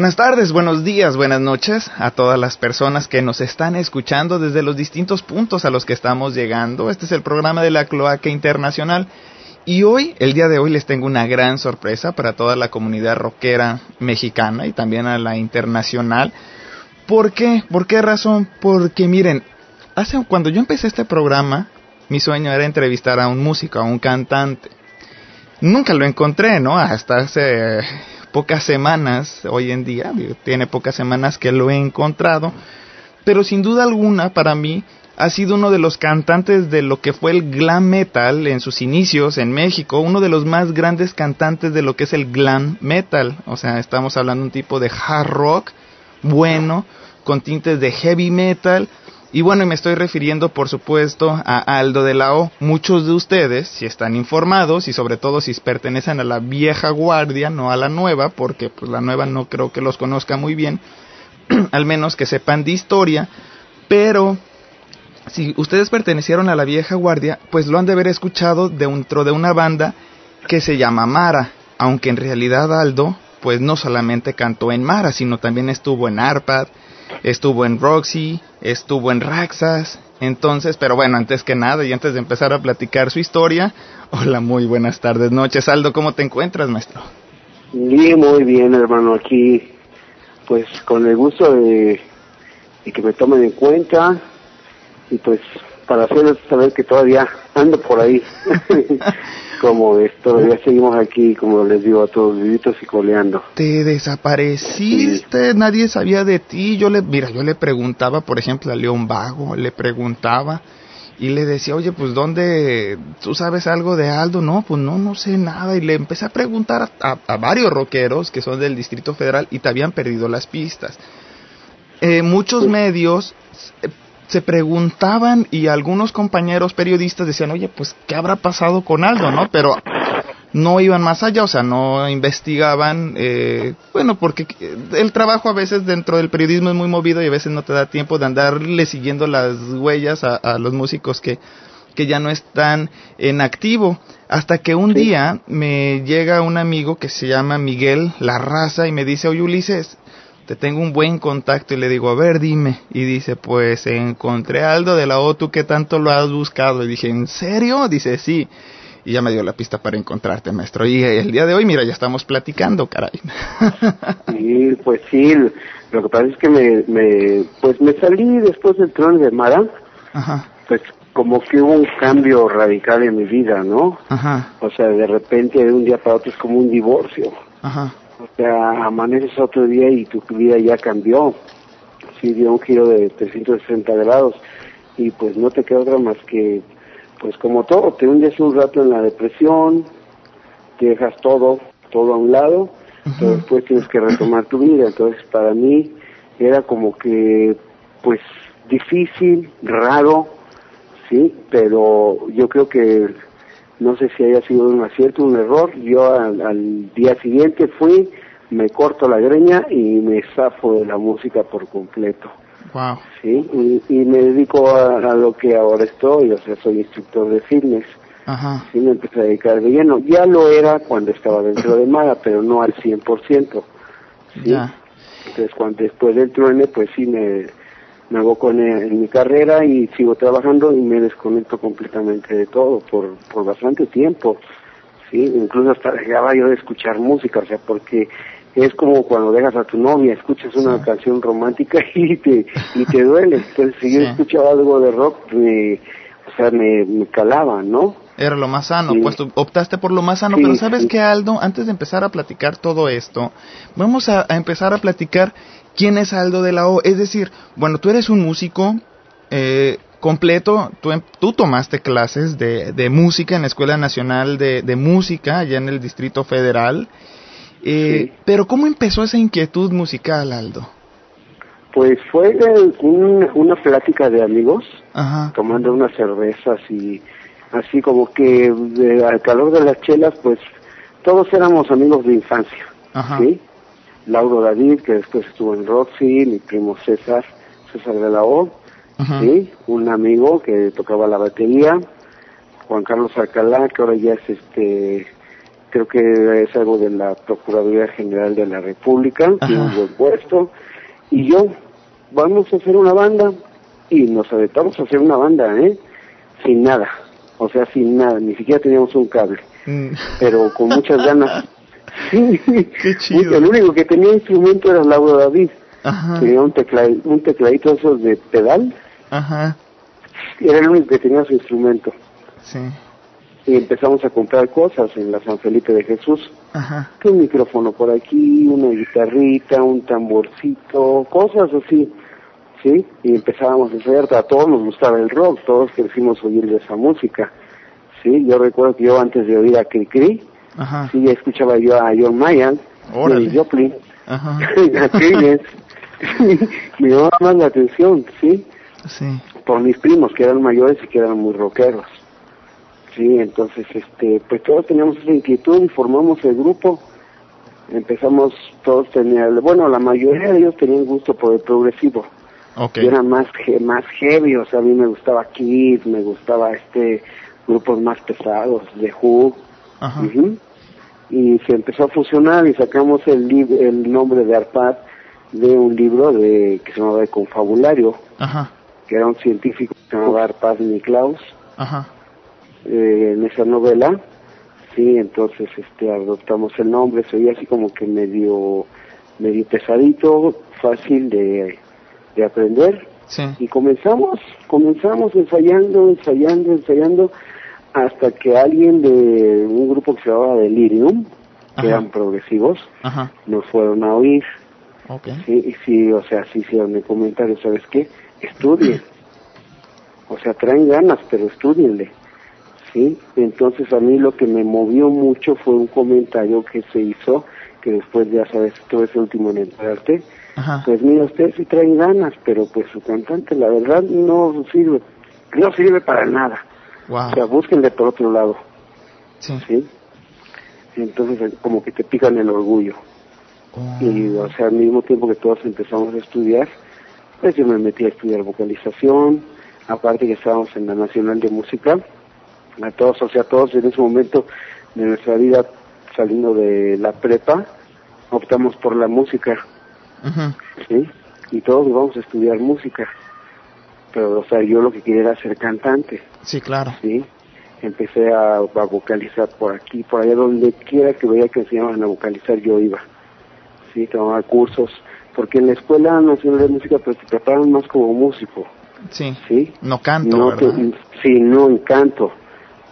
Buenas tardes, buenos días, buenas noches a todas las personas que nos están escuchando desde los distintos puntos a los que estamos llegando. Este es el programa de la Cloaca Internacional. Y hoy, el día de hoy, les tengo una gran sorpresa para toda la comunidad rockera mexicana y también a la internacional. ¿Por qué? ¿Por qué razón? Porque miren, hace cuando yo empecé este programa, mi sueño era entrevistar a un músico, a un cantante. Nunca lo encontré, ¿no? Hasta hace pocas semanas, hoy en día, tiene pocas semanas que lo he encontrado, pero sin duda alguna para mí ha sido uno de los cantantes de lo que fue el glam metal en sus inicios en México, uno de los más grandes cantantes de lo que es el glam metal, o sea, estamos hablando de un tipo de hard rock bueno, con tintes de heavy metal, y bueno, me estoy refiriendo, por supuesto, a Aldo de la O. Muchos de ustedes, si están informados y sobre todo si pertenecen a la vieja guardia, no a la nueva, porque pues la nueva no creo que los conozca muy bien, al menos que sepan de historia, pero si ustedes pertenecieron a la vieja guardia, pues lo han de haber escuchado dentro de una banda que se llama Mara, aunque en realidad Aldo, pues no solamente cantó en Mara, sino también estuvo en Arpad, estuvo en Roxy, estuvo en Raxas. Entonces, pero bueno, antes que nada y antes de empezar a platicar su historia, hola, muy buenas tardes, noches. Aldo, ¿cómo te encuentras, maestro? Bien, muy bien, hermano. Aquí, pues con el gusto de, de que me tomen en cuenta y pues para hacerles saber que todavía ando por ahí. como es, todavía seguimos aquí, como les digo a todos, vivitos y coleando. Te desapareciste, nadie sabía de ti. Yo le, mira, yo le preguntaba, por ejemplo, a León Vago, le preguntaba y le decía, oye, pues ¿dónde tú sabes algo de Aldo? No, pues no, no sé nada. Y le empecé a preguntar a, a varios rockeros que son del Distrito Federal y te habían perdido las pistas. Eh, muchos medios se preguntaban y algunos compañeros periodistas decían, oye, pues, ¿qué habrá pasado con Aldo, no? Pero no iban más allá, o sea, no investigaban, eh, bueno, porque el trabajo a veces dentro del periodismo es muy movido y a veces no te da tiempo de andarle siguiendo las huellas a, los músicos que, que ya no están en activo. Hasta que un día me llega un amigo que se llama Miguel La Raza y me dice, oye Ulises, te tengo un buen contacto y le digo, a ver, dime. Y dice, pues encontré a Aldo de la O, ¿tú qué tanto lo has buscado? Y dije, ¿en serio? Dice, sí. Y ya me dio la pista para encontrarte, maestro. Y el día de hoy, mira, ya estamos platicando, caray. Sí, pues sí. Lo que pasa es que me, me pues me salí después del trono de Mara. Ajá. Pues como que hubo un cambio radical en mi vida, ¿no? Ajá. O sea, de repente de un día para otro es como un divorcio. Ajá. O sea, amaneces otro día y tu vida ya cambió. Sí, dio un giro de 360 grados y pues no te queda otra más que, pues como todo, te hundes un rato en la depresión, te dejas todo, todo a un lado, pero después tienes que retomar tu vida. Entonces para mí era como que, pues difícil, raro, sí, pero yo creo que no sé si haya sido un acierto, un error. Yo al, día siguiente fui, me corto la greña y me zafo de la música por completo. Wow. Sí, y, me dedico a, lo que ahora estoy, o sea, soy instructor de fitness. Ajá. Sí, me empecé a dedicar de lleno. Ya lo era cuando estaba dentro de Mara, pero no al 100%. ¿sí? Ya. Entonces, cuando después del truene, pues sí me me aboco en, mi carrera y sigo trabajando y me desconecto completamente de todo por, por bastante tiempo. Sí, incluso hasta dejaba yo de escuchar música, o sea, porque es como cuando dejas a tu novia, escuchas una canción romántica y te, y te duele. Entonces, si yo escuchaba algo de rock, me, o sea, me, calaba, ¿no? Era lo más sano, pues tú optaste por lo más sano, pero ¿sabes qué, Aldo? Antes de empezar a platicar todo esto, vamos a empezar a platicar quién es Aldo de la O. Es decir, bueno, tú eres un músico eh, completo, tú, em, tú, tomaste clases de, de, música en la Escuela Nacional de, de, Música, allá en el Distrito Federal. Eh, Pero ¿cómo empezó esa inquietud musical, Aldo? Pues fue una plática de amigos, tomando unas cervezas y así como que al calor de las chelas, pues todos éramos amigos de infancia, ¿sí? Lauro David, que después estuvo en Roxy, mi primo César, César de la O, ¿sí? un amigo que tocaba la batería, Juan Carlos Alcalá, que ahora ya es este creo que es algo de la Procuraduría General de la República, tiene un buen puesto, y yo, vamos a hacer una banda, y nos aventamos a hacer una banda, ¿eh? Sin nada, o sea, sin nada, ni siquiera teníamos un cable, mm. pero con muchas ganas. Sí, Qué chido. El único que tenía instrumento era Lauro David. Tenía un, un tecladito esos de pedal. Ajá. Era el único que tenía su instrumento. Sí y empezamos a comprar cosas en la San Felipe de Jesús. Ajá. Un micrófono por aquí, una guitarrita, un tamborcito, cosas así, ¿sí? Y empezábamos a hacer, a todos nos gustaba el rock, todos crecimos oyendo esa música, ¿sí? Yo recuerdo que yo antes de oír a Cricri, Ajá. sí, escuchaba yo a John Mayan, a Joplin, Ajá. me llamaba más la atención, ¿sí? Sí. Por mis primos, que eran mayores y que eran muy rockeros. Sí, entonces, este, pues todos teníamos esa inquietud y formamos el grupo. Empezamos, todos tenían, bueno, la mayoría de ellos tenían gusto por el progresivo. Okay. era más, más heavy, o sea, a mí me gustaba Kid, me gustaba este, grupos más pesados, de Who. Ajá. Y se empezó a fusionar y sacamos el, el nombre de Arpad de un libro de que se llamaba El Confabulario, Ajá. que era un científico que se llamaba Arpad Niklaus. Ajá eh, en esa novela, sí, entonces este adoptamos el nombre, se así como que medio, medio pesadito, fácil de, de aprender. Sí. Y comenzamos, comenzamos ensayando, ensayando, ensayando, hasta que alguien de un grupo que se llamaba Delirium, que eran progresivos, Ajá. nos fueron a oír. Okay. Sí, y sí, o sea, sí hicieron el comentario, ¿sabes qué? Estudien. O sea, traen ganas, pero estudienle. ¿sí? Entonces a mí lo que me movió mucho fue un comentario que se hizo, que después ya sabes, todo ese último en entrarte, pues mira, ustedes sí traen ganas, pero pues su cantante la verdad no sirve, no sirve para nada. O sea, búsquenle por otro lado. Sí. ¿Sí? Entonces como que te pican el orgullo. Oh. Y o sea, al mismo tiempo que todos empezamos a estudiar, pues yo me metí a estudiar vocalización, aparte que estábamos en la Nacional de Música, a todos, o sea, todos en ese momento de nuestra vida saliendo de la prepa, optamos por la música, ¿sí? Y todos vamos a estudiar música, pero, o sea, yo lo que quería era ser cantante. Sí, claro. Sí, empecé a, vocalizar por aquí, por allá, donde quiera que veía que enseñaban a vocalizar, yo iba, sí, tomaba cursos, porque en la Escuela Nacional de Música pues te preparan más como músico. Sí. ¿Sí? No canto, ¿verdad? sí, no en canto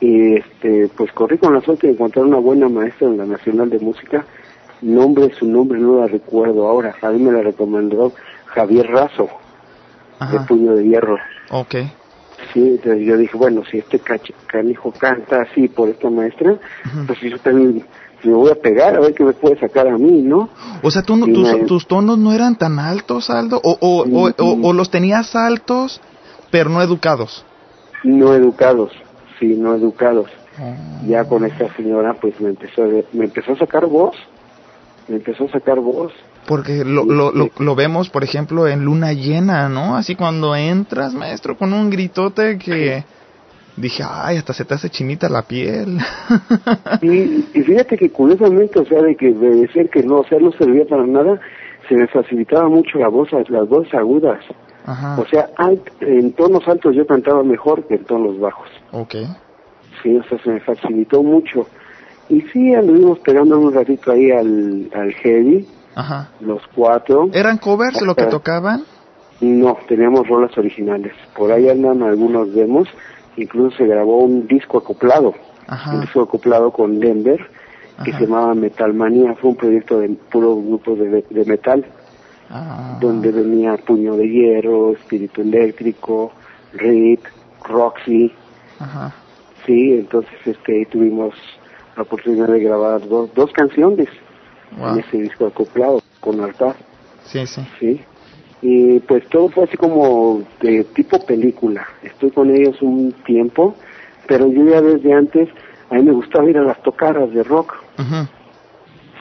y este pues corrí con la suerte de encontrar una buena maestra en la Nacional de Música nombre su nombre no la recuerdo ahora a mí me la recomendó Javier Razo de Puño de Hierro Ok. sí entonces yo dije bueno si este canijo canta así por esta maestra pues yo también me voy a pegar a ver qué me puede sacar a mí no o sea tú tus, tus, tonos no eran tan altos Aldo o o, o, o, o los tenías altos pero no educados no educados sí, no educados. Ah. Ya con esta señora, pues me empezó, me empezó a sacar voz, me empezó a sacar voz. Porque lo, lo, lo, lo, vemos, por ejemplo, en luna llena, ¿no? Así cuando entras, maestro, con un gritote que dije, ay, hasta se te hace chinita la piel. y, y fíjate que curiosamente, o sea, de que de decir que no, o sea, no servía para nada, se me facilitaba mucho la voz, las voces agudas. Ajá. O sea, en tonos altos yo cantaba mejor que en tonos bajos. Ok. Sí, o sea, se me facilitó mucho. Y sí, anduvimos pegando un ratito ahí al, al heavy. Ajá. Los cuatro. ¿Eran covers lo que tocaban? No, teníamos rolas originales. Por ahí andan algunos demos. Incluso se grabó un disco acoplado. Ajá. Un disco acoplado con Denver que se llamaba Metalmanía. Fue un proyecto de puro grupo de, de metal. Ah. donde venía Puño de Hierro, Espíritu Eléctrico, Rip, Roxy. Ajá. Sí, entonces este tuvimos la oportunidad de grabar dos, dos canciones en ese disco acoplado con altar. Sí, sí. Sí. Y pues todo fue así como de tipo película. Estoy con ellos un tiempo, pero yo ya desde antes, a mí me gustaba ir a las tocadas de rock.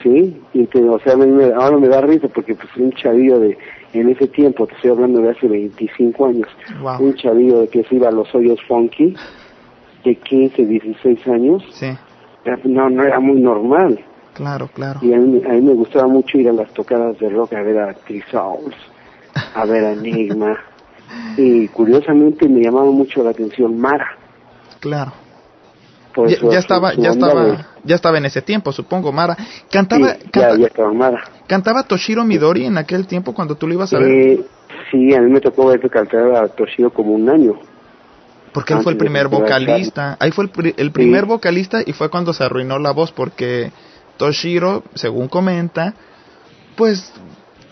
Sí, y que, o sea, me, ahora me da risa porque pues un chavillo de, en ese tiempo, te estoy hablando de hace 25 años, un chavillo de que se iba a los hoyos funky, de 15, 16 años, sí. no, no era muy normal. Claro, claro. Y a mí, a mí me gustaba mucho ir a las tocadas de rock a ver a Chris a ver a Enigma. y curiosamente me llamaba mucho la atención Mara. Claro. ya, estaba, ya estaba, ya estaba en ese tiempo, supongo, Mara. Cantaba, ya, estaba Mara. ¿Cantaba Toshiro Midori en aquel tiempo cuando tú lo ibas a ver? Eh, sí, a mí me tocó ver que cantaba a Toshiro como un año. Porque él fue el primer vocalista. Ahí fue el, el primer vocalista y fue cuando se arruinó la voz porque Toshiro, según comenta, pues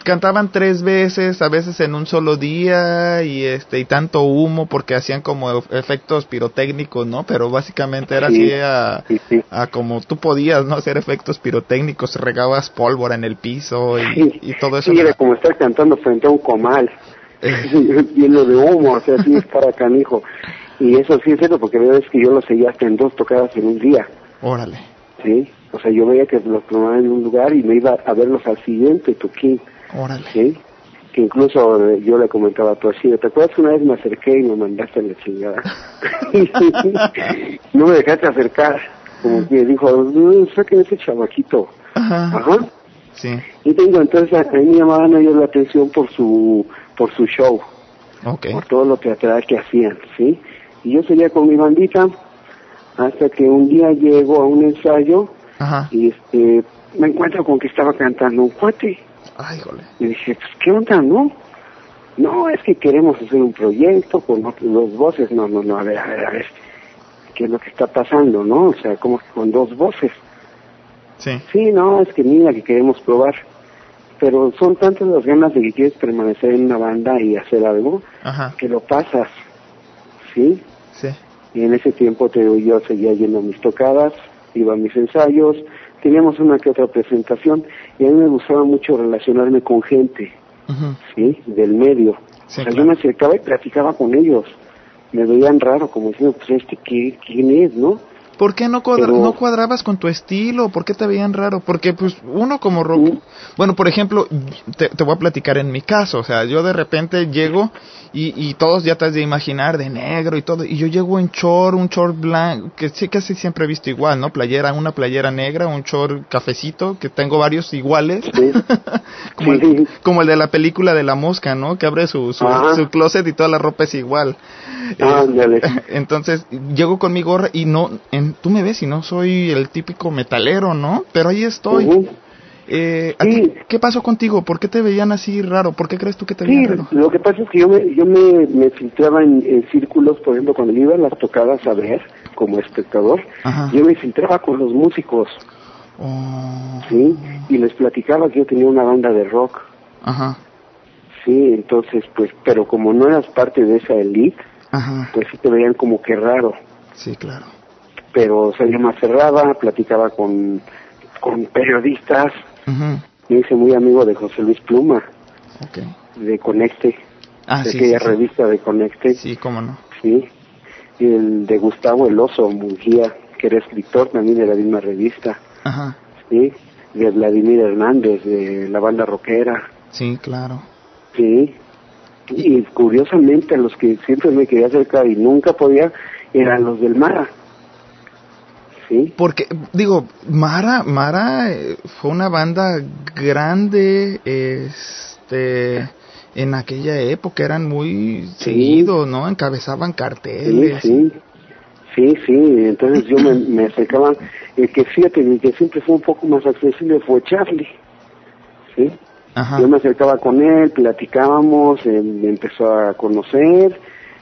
cantaban tres veces, a veces en un solo día y este y tanto humo porque hacían como efectos pirotécnicos, ¿no? Pero básicamente era así a, como tú podías, ¿no? Hacer efectos pirotécnicos, regabas pólvora en el piso y, todo eso. Sí, era como estar cantando frente a un comal, eh. lleno de humo, o sea, así es para canijo. Y eso sí es cierto porque veo que yo lo seguía hasta en dos tocadas en un día. Órale. Sí, o sea, yo veía que los tomaban en un lugar y me iba a verlos al siguiente toquín. Órale. ¿Sí? Que incluso eh, yo le comentaba a tu así, ¿te acuerdas que una vez me acerqué y me mandaste a la chingada? no me dejaste acercar, como que dijo, saquen ese chavaquito. Ajá. Ajá. Sí. Y tengo, entonces a, mí me llamaban ellos la atención por su, por su show. Okay. Por todo lo teatral que hacían, ¿sí? Y yo seguía con mi bandita hasta que un día llego a un ensayo y este me encuentro con que estaba cantando un cuate. Ay, Y dije, pues, ¿qué onda, no? No, es que queremos hacer un proyecto con dos voces. No, no, no, a ver, a ver, a ver. ¿Qué es lo que está pasando, no? O sea, como con dos voces. Sí. Sí, no, es que mira, que queremos probar. Pero son tantas las ganas de que quieres permanecer en una banda y hacer algo, que lo pasas. ¿Sí? Sí. Y en ese tiempo te yo seguía yendo a mis tocadas, iba a mis ensayos, teníamos una que otra presentación y a mí me gustaba mucho relacionarme con gente, ¿sí? Del medio. o sea, yo me acercaba y platicaba con ellos. Me veían raro, como diciendo, pues este, ¿quién es, no? ¿Por qué no, no cuadrabas con tu estilo? ¿Por qué te veían raro? Porque pues uno como rock... Bueno, por ejemplo, te, te, voy a platicar en mi caso. O sea, yo de repente llego y, y todos ya te has de imaginar de negro y todo. Y yo llego en short, un short blanco, que sí casi siempre he visto igual, ¿no? Playera, una playera negra, un short cafecito, que tengo varios iguales. como, El, como, el, de la película de la mosca, ¿no? Que abre su, su, closet y toda la ropa es igual. Ah, entonces, llego con mi gorra y no, en, tú me ves y no soy el típico metalero, ¿no? Pero ahí estoy. Eh, ¿Qué pasó contigo? ¿Por qué te veían así raro? ¿Por qué crees tú que te veían raro? Lo que pasa es que yo me, yo me, filtraba en, círculos, por ejemplo, cuando iba a las tocadas a ver, como espectador, yo me filtraba con los músicos. Oh. Sí, y les platicaba que yo tenía una banda de rock. Ajá. Sí, entonces, pues, pero como no eras parte de esa elite, pues sí te veían como que raro. Sí, claro. Pero, o sea, yo me cerraba, platicaba con, con periodistas, me hice muy amigo de José Luis Pluma, de Conecte, ah, de aquella revista de Conecte. Sí, cómo no. Sí, y el de Gustavo El Oso Mungía, que era escritor también de la misma revista. Ajá. Sí, de Vladimir Hernández, de la banda rockera. Sí, claro. Sí, y curiosamente a los que siempre me quería acercar y nunca podía eran los del Mara. Sí. Porque, digo, Mara, Mara eh, fue una banda grande, este, en aquella época eran muy seguidos, ¿no? Encabezaban carteles. Sí, sí, sí, entonces yo me, me acercaba, el que fíjate, el que siempre fue un poco más accesible fue Charlie, ¿sí? Yo me acercaba con él, platicábamos, él me empezó a conocer,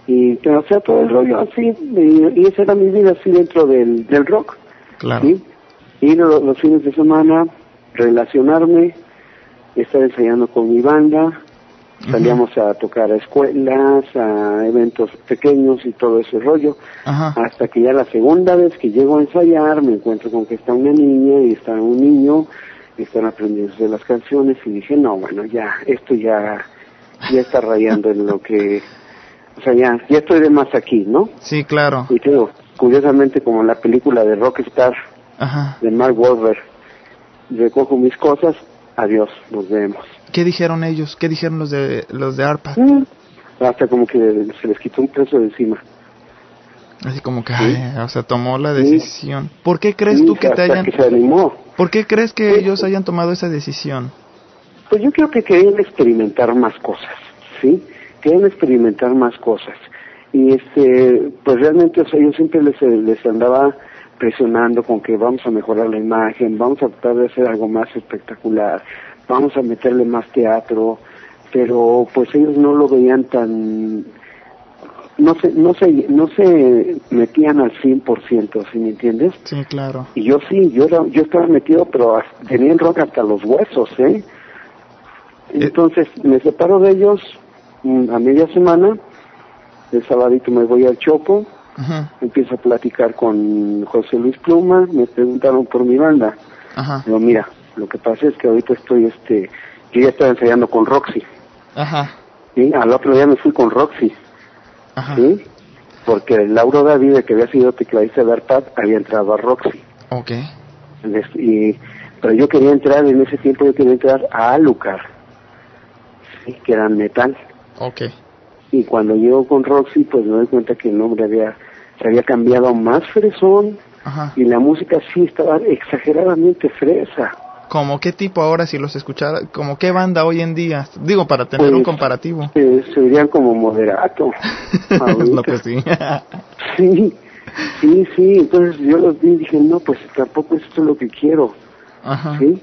y o sea todo el rollo así y, esa era mi vida así dentro del, del rock claro. ¿sí? ir los, fines de semana relacionarme estar ensayando con mi banda salíamos a tocar a escuelas a eventos pequeños y todo ese rollo hasta que ya la segunda vez que llego a ensayar me encuentro con que está una niña y está un niño están aprendiendo de las canciones y dije no bueno ya esto ya ya está rayando en lo que o sea, ya, ya estoy de más aquí, ¿no? Sí, claro. Y tengo, curiosamente, como en la película de Rockstar, de Mark Wahlberg, recojo mis cosas, adiós, nos vemos. ¿Qué dijeron ellos? ¿Qué dijeron los de los de ARPA? Mm, hasta como que se les quitó un peso de encima. Así como que, o sea, tomó la decisión. ¿Por qué crees tú que te hayan... Que se animó. ¿Por qué crees que ellos hayan tomado esa decisión? Pues yo creo que querían experimentar más cosas, ¿sí? Querían experimentar más cosas. Y este, pues realmente, o sea, yo siempre les, les andaba presionando con que vamos a mejorar la imagen, vamos a tratar de hacer algo más espectacular, vamos a meterle más teatro, pero pues ellos no lo veían tan no se no se no se metían al 100%, ¿sí me entiendes? Sí, claro. Y yo sí, yo yo estaba metido, pero tenía el rock hasta los huesos, ¿eh? ¿eh? Entonces me separo de ellos a media semana, el sabadito me voy al Chopo, empiezo a platicar con José Luis Pluma, me preguntaron por mi banda. Ajá. Digo, mira, lo que pasa es que ahorita estoy, este, yo ya estaba ensayando con Roxy. Ajá. ¿sí? Al otro día me fui con Roxy. Ajá. ¿sí? Porque Lauro David, que había sido tecladista de Arpad, había entrado a Roxy. Ok. Y, pero yo quería entrar, en ese tiempo yo quería entrar a Alucard, ¿sí? que era metal. Ok. Y cuando llego con Roxy, pues me doy cuenta que el nombre había, se había cambiado más fresón, Ajá. y la música sí estaba exageradamente fresa. ¿Como qué tipo ahora si los escuchara? ¿Como qué banda hoy en día? Digo, para tener un pues, comparativo. Eh, serían como moderato. no, pues sí. sí, sí, sí. Entonces yo los vi y dije, no, pues tampoco esto es lo que quiero. Ajá. ¿Sí?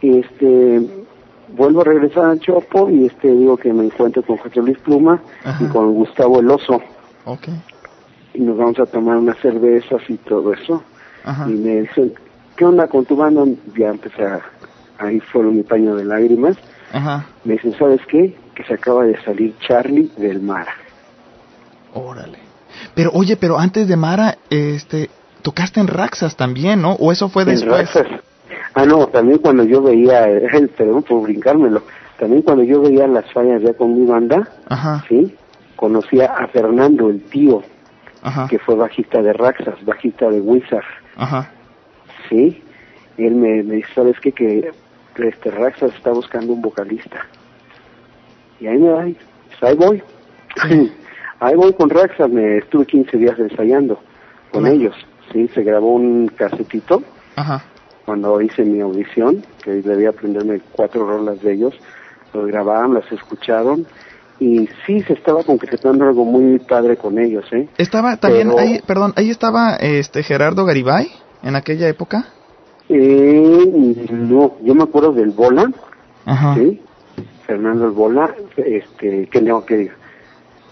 Este, vuelvo a regresar al Chopo y este digo que me encuentro con José Luis Pluma y con Gustavo El Oso. Okay. Y nos vamos a tomar unas cervezas y todo eso. Ajá. Y me dicen, ¿qué onda con tu banda? Ya empecé a, ahí fueron mi paño de lágrimas. Ajá. Me dicen, ¿sabes qué? Que se acaba de salir Charlie del Mara. Órale. Pero oye, pero antes de Mara, este, tocaste en Raxas también, ¿no? ¿O eso fue después? En Raxas. Ah, no, también cuando yo veía, perdón por brincármelo, también cuando yo veía las fallas ya con mi banda, Ajá. ¿sí? Conocía a Fernando, el tío, Ajá. que fue bajista de Raxas, bajista de Wizard. Ajá. Sí, él me, me dice, ¿sabes qué? Que este Raxas está buscando un vocalista. Y ahí me voy, pues ahí voy. ahí voy con Raxas, me estuve 15 días ensayando con ellos. Sí, se grabó un casetito. Ajá. Cuando hice mi audición, que debía aprenderme cuatro rolas de ellos, los grabaron, las escucharon y sí se estaba concretando algo muy padre con ellos, ¿eh? Estaba también ahí, perdón, ahí estaba este Gerardo Garibay en aquella época? Eh, no, yo me acuerdo del Bola, Ajá. ¿sí? Fernando el Bola, este, que no, que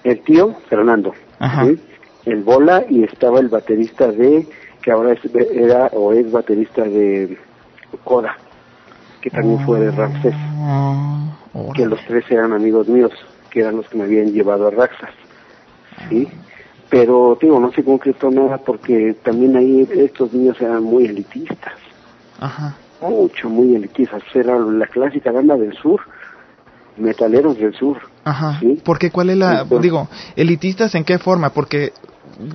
el tío Fernando, Ajá. ¿sí? el Bola y estaba el baterista de, que ahora es, era o es baterista de Coda, que también fue de Ramses, oh, que los tres eran amigos míos, que eran los que me habían llevado a Raxas, ¿sí? pero digo, no se concretó nada porque también ahí estos niños eran muy elitistas. Ajá. Mucho, muy elitistas. Era la clásica banda del sur, metaleros del sur. Ajá. ¿sí? Porque cuál es la, digo, elitistas en qué forma? Porque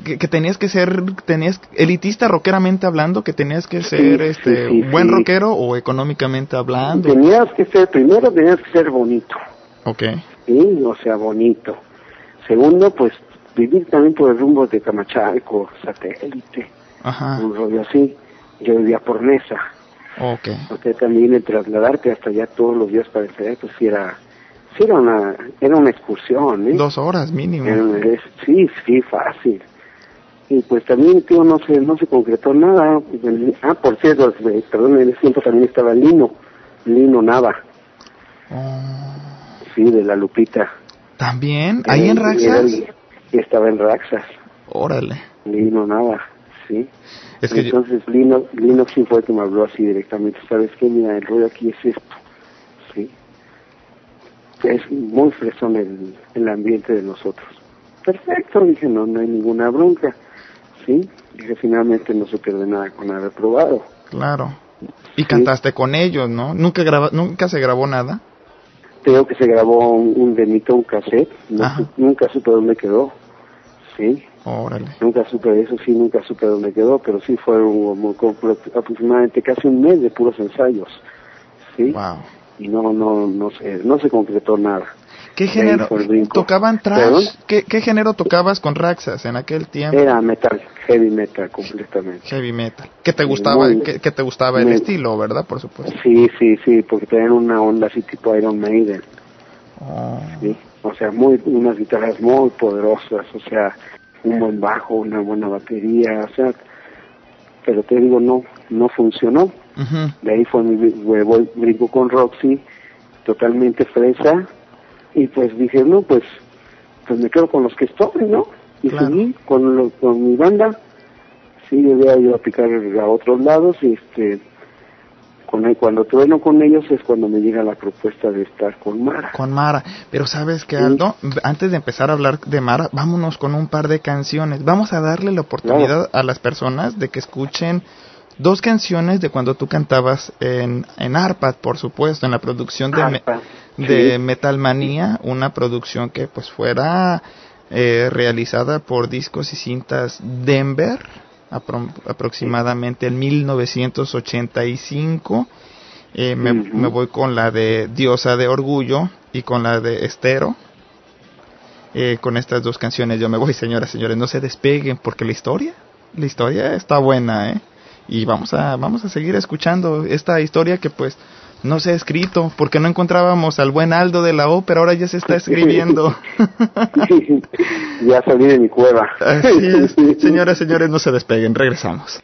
que, tenías que ser, tenías, elitista rockeramente hablando, que tenías que ser este buen rockero o económicamente hablando. Tenías que ser, primero tenías que ser bonito. Ok. Sí, o sea, bonito. Segundo, pues vivir también por el rumbo de Camachalco, satélite, Ajá. un rollo así. Yo vivía por Mesa. Okay. Porque también el trasladarte hasta allá todos los días para ensayar, pues sí era, sí era una, era una excursión, ¿eh? Dos horas mínimo. sí, sí, fácil. Y pues también, tío, no se, no se concretó nada. Ah, por cierto, eh, perdón, en ese tiempo también estaba Lino, Lino Nava. Oh. Sí, de la Lupita. ¿También? ¿Ahí en Raxas? estaba en Raxas. Órale. Lino Nava, sí. Es que Entonces Lino, Lino sí fue el que me habló así directamente. ¿Sabes qué? Mira, el rollo aquí es esto. Sí. Es muy fresón el, el ambiente de nosotros. Perfecto, dije, no, no hay ninguna bronca. Sí. Dije, finalmente no se pierde nada con haber probado. Claro. Y cantaste con ellos, ¿no? ¿Nunca, graba, ¿Nunca se grabó nada? Creo que se grabó un, un demito, un cassette. No, nunca supe dónde quedó. Sí. Órale. Nunca supe eso, sí, nunca supe dónde quedó, pero sí fueron muy, aproximadamente casi un mes de puros ensayos. Sí. Wow. Y no, no, no, se, no se concretó nada. ¿Qué género tocaban trash? ¿Qué, ¿Qué, género tocabas con Raxas en aquel tiempo? Era metal, heavy metal completamente. Heavy metal. ¿Qué te gustaba, qué, te gustaba el estilo, verdad? Por supuesto. Sí, sí, sí, porque tenían una onda así tipo Iron Maiden. Oh. Sí, o sea, muy unas guitarras muy poderosas, o sea, un buen bajo, una buena batería, o sea, pero te digo, no, no funcionó. De ahí fue mi brinco con Roxy, totalmente fresa, y pues dije, no, pues, pues me quedo con los que estoy, ¿no? Y seguí con, con mi banda, sí, debía ir a picar a otros lados, y este, con cuando trueno con ellos es cuando me llega la propuesta de estar con Mara. Con Mara, pero sabes que Aldo, antes de empezar a hablar de Mara, vámonos con un par de canciones. Vamos a darle la oportunidad a las personas de que escuchen dos canciones de cuando tú cantabas en, en Arpad, por supuesto, en la producción de, de Metal Manía, una producción que pues fuera eh, realizada por discos y cintas Denver, aproximadamente en 1985. Eh, me, me, voy con la de Diosa de Orgullo y con la de Estero. Eh, con estas dos canciones yo me voy, señoras señores, no se despeguen porque la historia, la historia está buena, ¿eh? Y vamos a, vamos a seguir escuchando esta historia que pues no se ha escrito porque no encontrábamos al buen Aldo de la ópera, ahora ya se está escribiendo. ya salí de mi cueva. Señoras, señores, no se despeguen, regresamos.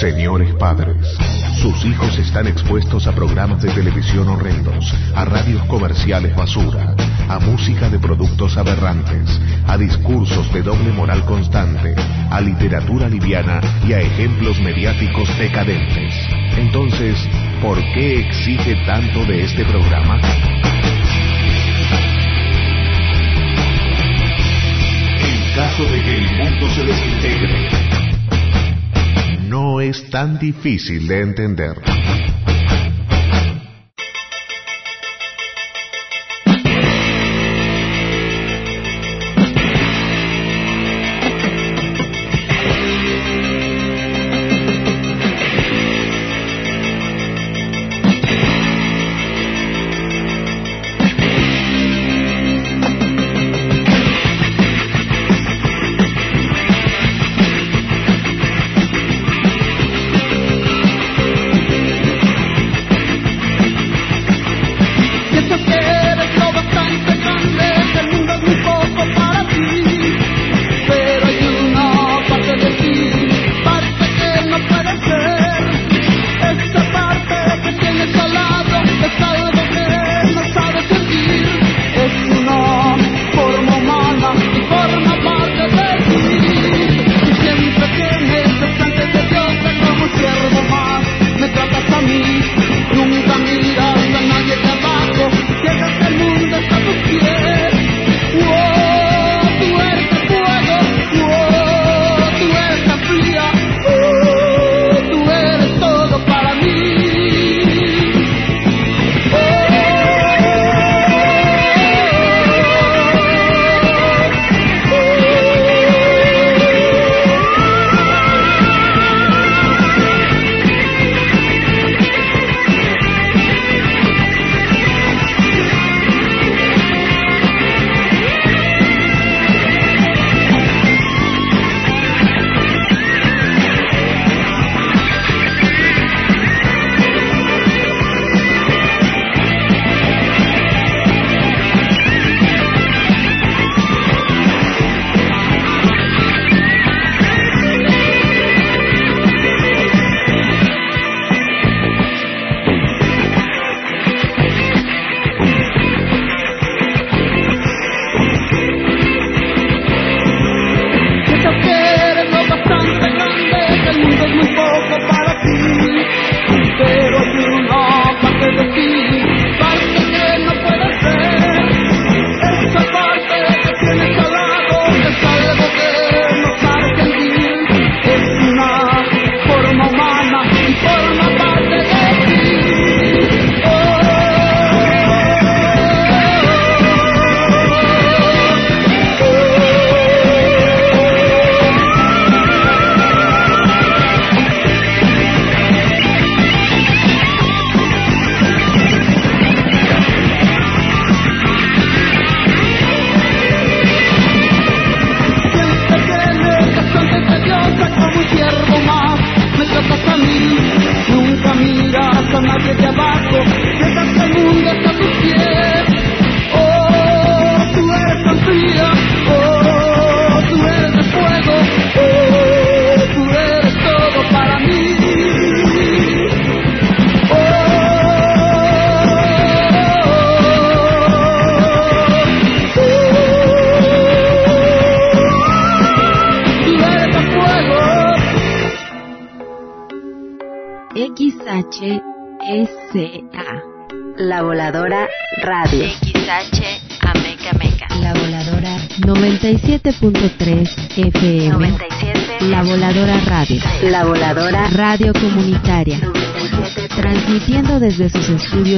Señores padres, sus hijos están expuestos a programas de televisión horrendos, a radios comerciales basura, a música de productos aberrantes, a discursos de doble moral constante, a literatura liviana y a ejemplos mediáticos decadentes. Entonces, ¿por qué exige tanto de este programa? En caso de que el mundo se desintegre, no es tan difícil de entender.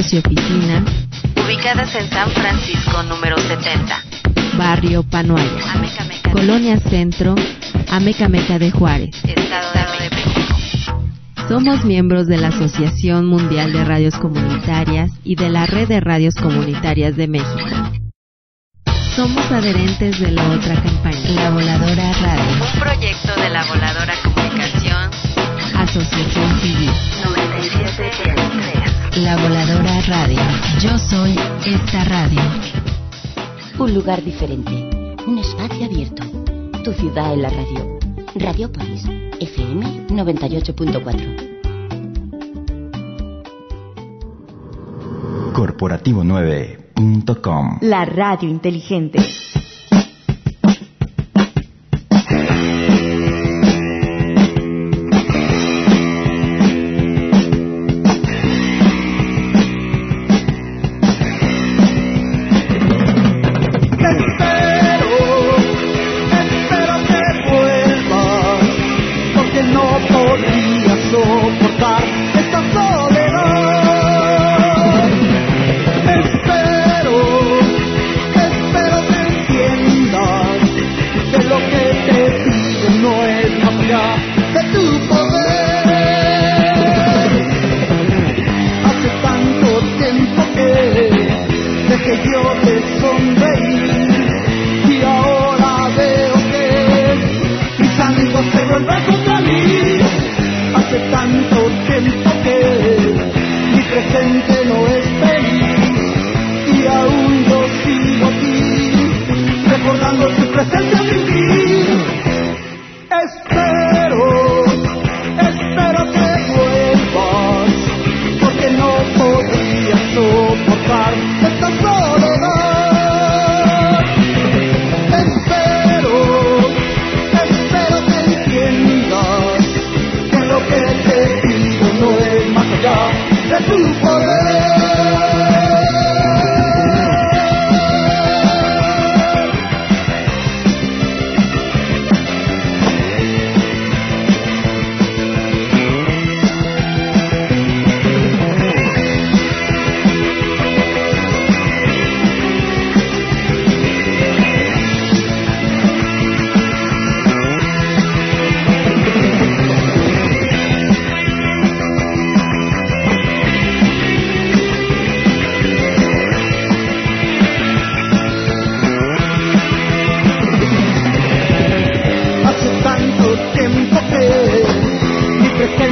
Estudios y oficinas. Ubicadas en San Francisco número 70. Barrio Panuay. Colonia Centro. Ameca Meca de Juárez. Estado de México. Somos miembros de la Asociación Mundial de Radios Comunitarias y de la Red de Radios Comunitarias de México. Somos adherentes de la otra campaña, La Voladora Radio. Un proyecto de la Voladora Comunicación. Asociación Civil. 97 La Voladora Radio. Yo soy esta radio. Un lugar diferente. Un espacio abierto. Tu ciudad en la radio. Radiopolis. FM 98.4. Corporativo9.com La radio inteligente.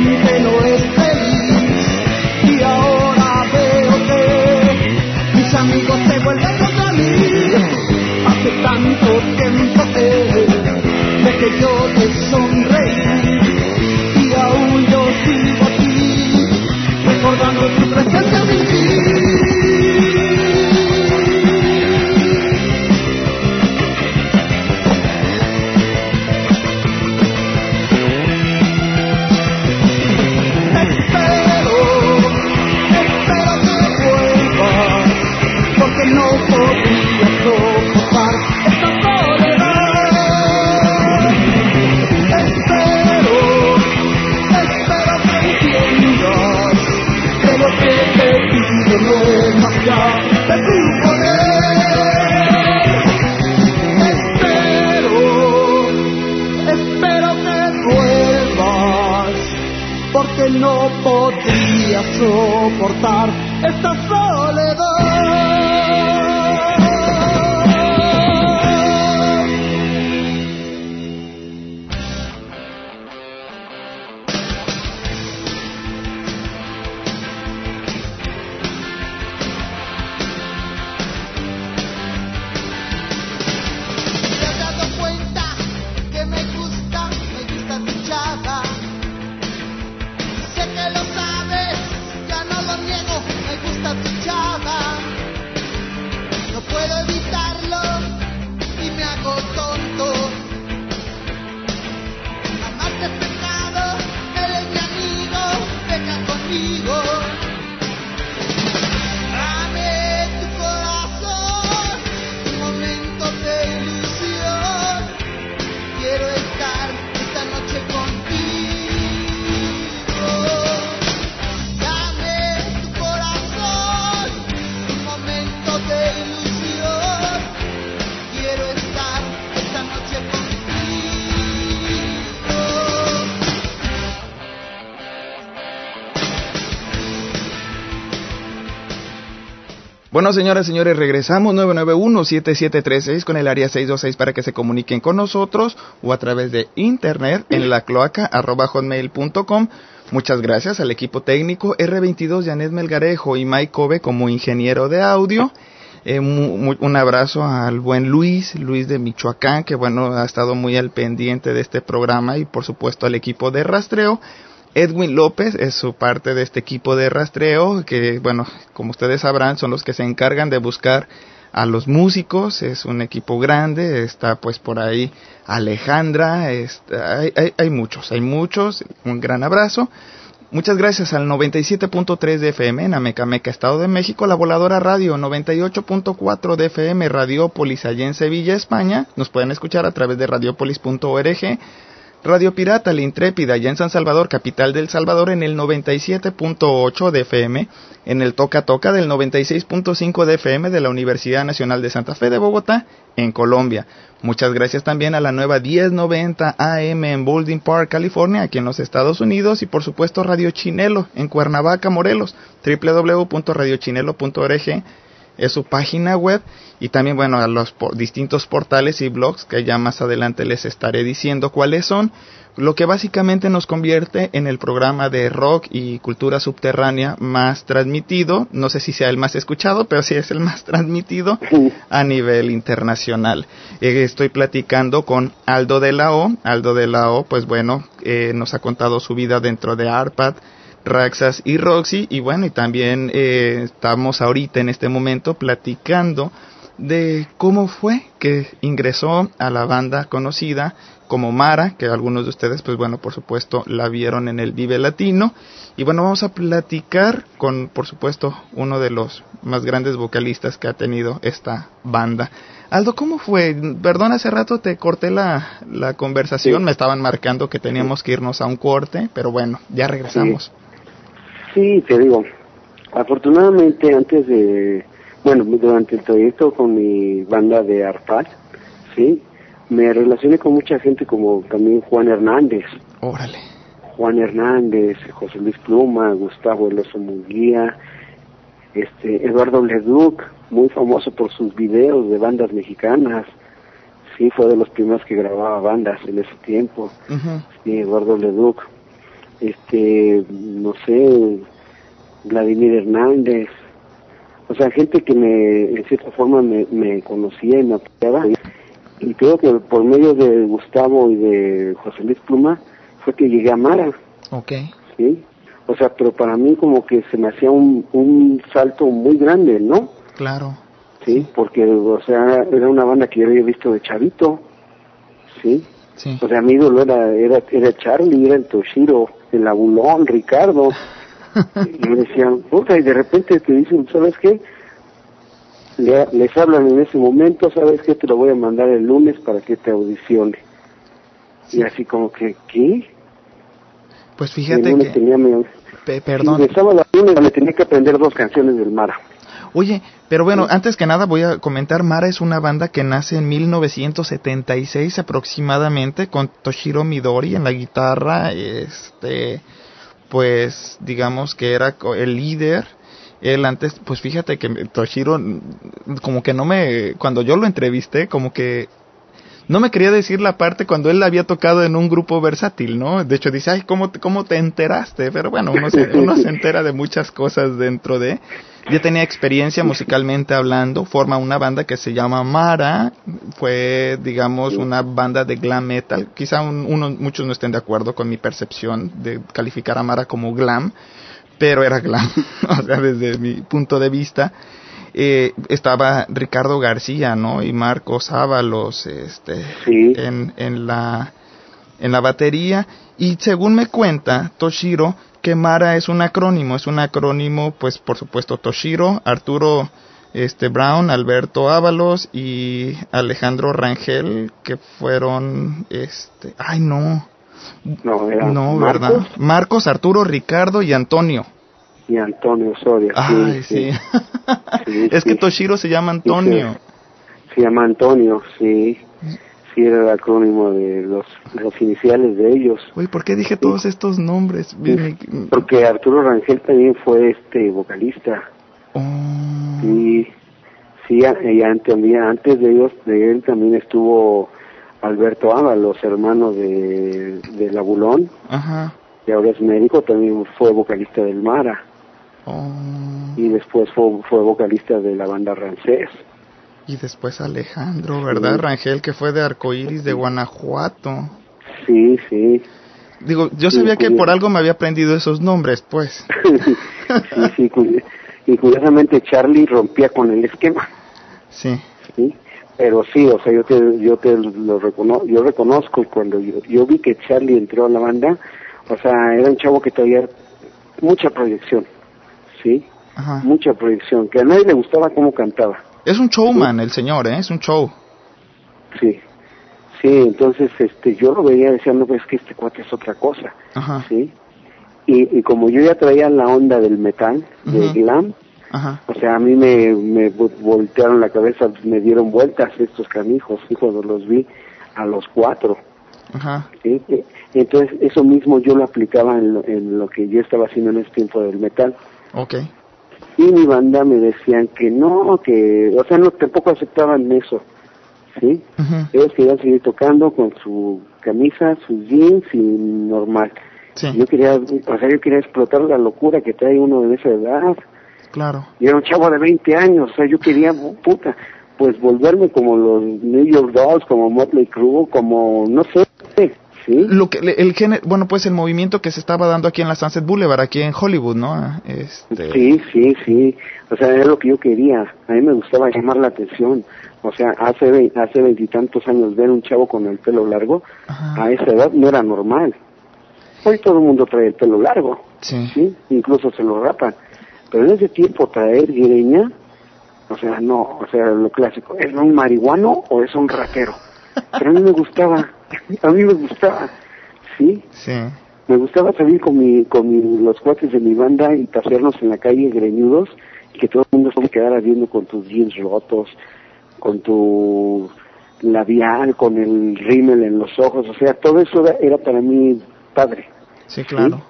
yeah. Bueno, señoras y señores, regresamos 991-7736 con el área 626 para que se comuniquen con nosotros o a través de internet en la cloaca hotmail.com. Muchas gracias al equipo técnico R22 Janet Melgarejo y Mike Kobe como ingeniero de audio. Eh, un abrazo al buen Luis, Luis de Michoacán, que bueno, ha estado muy al pendiente de este programa y por supuesto al equipo de rastreo. Edwin López es su parte de este equipo de rastreo, que bueno, como ustedes sabrán, son los que se encargan de buscar a los músicos, es un equipo grande, está pues por ahí Alejandra, hay, hay, muchos, hay muchos, un gran abrazo. Muchas gracias al 97.3 de FM en Amecameca, Estado de México, la Voladora Radio 98.4 de FM, Radiopolis allá en Sevilla, España. Nos pueden escuchar a través de radiopolis.org Radio Pirata, la Intrépida, ya en San Salvador, capital del Salvador, en el 97.8 de FM, en el Toca Toca del 96.5 de FM de la Universidad Nacional de Santa Fe de Bogotá, en Colombia. Muchas gracias también a la nueva 1090 AM en Boulding Park, California, aquí en los Estados Unidos, y por supuesto Radio Chinelo, en Cuernavaca, Morelos, www.radiochinelo.org es su página web y también, bueno, a los distintos portales y blogs que ya más adelante les estaré diciendo cuáles son, lo que básicamente nos convierte en el programa de rock y cultura subterránea más transmitido, no sé si sea el más escuchado, pero sí es el más transmitido a nivel internacional. Eh, estoy platicando con Aldo de la O, Aldo de la O, pues bueno, eh, nos ha contado su vida dentro de ARPAD, Raxas y Roxy. Y bueno, y también eh, estamos ahorita en este momento platicando de cómo fue que ingresó a la banda conocida como Mara, que algunos de ustedes, pues bueno, por supuesto, la vieron en el Vive Latino. Y bueno, vamos a platicar con, por supuesto, uno de los más grandes vocalistas que ha tenido esta banda. Aldo, ¿cómo fue? Perdón, hace rato te corté la, la conversación, me estaban marcando que teníamos que irnos a un corte, pero bueno, ya regresamos. Sí, te digo, afortunadamente antes de, bueno, durante el trayecto con mi banda de Arpad, sí, me relacioné con mucha gente como también Juan Hernández. Órale. Juan Hernández, José Luis Pluma, Gustavo Eloso Munguía, este, Eduardo Leduc, muy famoso por sus videos de bandas mexicanas. Sí, fue de los primeros que grababa bandas en ese tiempo. Sí, Eduardo Leduc este, no sé, Vladimir Hernández, o sea, gente que me, en cierta forma me, me conocía y me apoyaba. Y creo que por medio de Gustavo y de José Luis Pluma fue que llegué a Mara. Ok. Sí. O sea, pero para mí como que se me hacía un, un salto muy grande, ¿no? Claro. Sí, porque, o sea, era una banda que yo había visto de chavito. Sí. Sí. O sea, mi ídolo era, era, era Charlie, era el Toshiro el abulón, Ricardo. y me decían, puta, y de repente te dicen, ¿sabes qué? les hablan en ese momento, ¿sabes qué? Te lo voy a mandar el lunes para que te audicione. Y así como que, ¿qué? Pues fíjate que... Tenía perdón. El sábado lunes me tenía que aprender dos canciones del Mara. Oye, pero bueno, antes que nada voy a comentar, Mara es una banda que nace en 1976 aproximadamente con Toshiro Midori en la guitarra, este, pues digamos que era el líder. Él antes, pues fíjate que Toshiro, como que no me, cuando yo lo entrevisté, como que no me quería decir la parte cuando él había tocado en un grupo versátil, ¿no? De hecho dice, ay, ¿cómo cómo te enteraste? Pero bueno, uno se, uno se entera de muchas cosas dentro de... Ya tenía experiencia musicalmente hablando, forma una banda que se llama Mara, fue, digamos, una banda de glam metal. Quizá uno, muchos no estén de acuerdo con mi percepción de calificar a Mara como glam, pero era glam, o sea, desde mi punto de vista. Eh, estaba Ricardo García, ¿no? Y Marcos Ábalos, este, en, en la, en la batería. Y según me cuenta Toshiro, que Mara es un acrónimo, es un acrónimo, pues por supuesto Toshiro, Arturo este Brown, Alberto Ábalos y Alejandro Rangel, que fueron, este, ay no, no, no ¿verdad? Marcos, Arturo, Ricardo y Antonio. Y Antonio Soria. Ay, sí. es que Toshiro se llama Antonio. Se, llama Antonio, sí. Sí, era el acrónimo de los, los iniciales de ellos. Uy, ¿por qué dije todos estos nombres? Porque Arturo Rangel también fue este vocalista. Oh. Y sí, y antes, antes de ellos, de él también estuvo Alberto los hermanos de, de Labulón, Ajá. que ahora es médico, también fue vocalista del Mara. Oh. Y después fue, fue vocalista de la banda Rancés. Y después Alejandro, ¿verdad? Rangel, que fue de Arcoíris de Guanajuato. Sí, sí. Digo, yo sabía que por algo me había aprendido esos nombres, pues. sí, sí. Y curiosamente Charlie rompía con el esquema. Sí. Sí. Pero sí, o sea, yo te, yo te lo reconozco, yo reconozco cuando yo, yo vi que Charlie entró a la banda, o sea, era un chavo que tenía mucha proyección, ¿sí? Ajá. Mucha proyección, que a nadie le gustaba cómo cantaba. Es un showman el señor, ¿eh? Es un show. Sí. Sí, entonces este yo lo veía diciendo pues que este cuate es otra cosa. Ajá. ¿Sí? Y, y como yo ya traía la onda del metal, del glam, Ajá. o sea, a mí me, me voltearon la cabeza, me dieron vueltas estos canijos, y cuando los vi a los cuatro. Ajá. ¿sí? Entonces, eso mismo yo lo aplicaba en lo, en lo que yo estaba haciendo en ese tiempo del metal. Ok. Y mi banda me decían que no, que, o sea, no, tampoco aceptaban eso. ¿sí? Ellos querían seguir tocando con su camisa, sus jeans y normal. Sí, Yo quería, o sea, yo quería explotar la locura que trae uno de esa edad. claro. Y era un chavo de 20 años, o sea, yo quería, puta, pues volverme como los New York Dolls, como Motley Crue, como, no sé, ¿sí? Lo que el género, bueno, pues el movimiento que se estaba dando aquí en la Sunset Boulevard, aquí en Hollywood, ¿no? Este, Sí, sí, sí. O sea, era lo que yo quería. A mí me gustaba llamar la atención. O sea, hace hace veintitantos años ver un chavo con el pelo largo, Ajá. a esa edad no era normal. Hoy todo el mundo trae el pelo largo, Sí. ¿sí? Incluso se lo rapan. Pero en ese tiempo traer guireña, o sea, no, o sea, lo clásico, ¿es un marihuano o es un raquero? Pero a mí me gustaba, a mí me gustaba, ¿sí? Sí. Me gustaba salir con, mi, con mi- los cuates de mi banda y pasearnos en la calle greñudos y que todo el mundo se quedara viendo con tus jeans rotos, con tu labial, con el rímel en los ojos, o sea, todo eso era, era para mí padre. Sí, claro.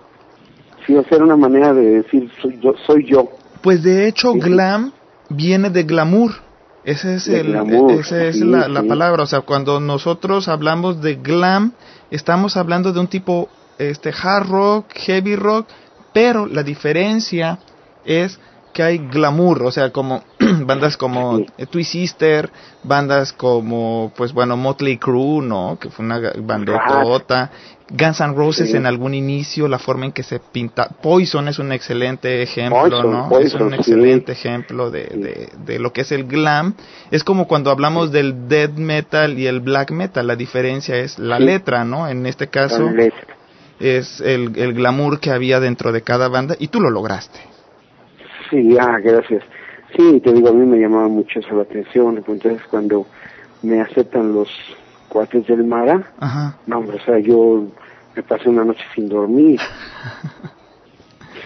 Sí, o sea, era una manera de decir, soy yo. Soy yo. Pues de hecho, Sí. glam viene de glamour. Ese es De el, glamour, esa es sí, la, la palabra. O sea, cuando nosotros hablamos de glam, estamos hablando de un tipo este hard rock, heavy rock, pero la diferencia es que hay glamour, o sea, como bandas como Sí. eh, Twisted, bandas como, pues bueno, Motley Crue, ¿no? Que fue una bandotota. Guns N' Roses Sí. en algún inicio, la forma en que se pinta. Poison es un excelente ejemplo, Poison, ¿no? es un sí. excelente ejemplo de, de, de lo que es el glam. Es como cuando hablamos del death metal y el black metal, la diferencia es la Sí. letra, ¿no? En este caso es el, el glamour que había dentro de cada banda y tú lo lograste. Sí, ah, gracias. Sí, te digo, a mí me llamaba mucho eso la atención. Entonces, cuando me aceptan los cuates del Mara, Ajá. no, hombre, o sea, yo me pasé una noche sin dormir.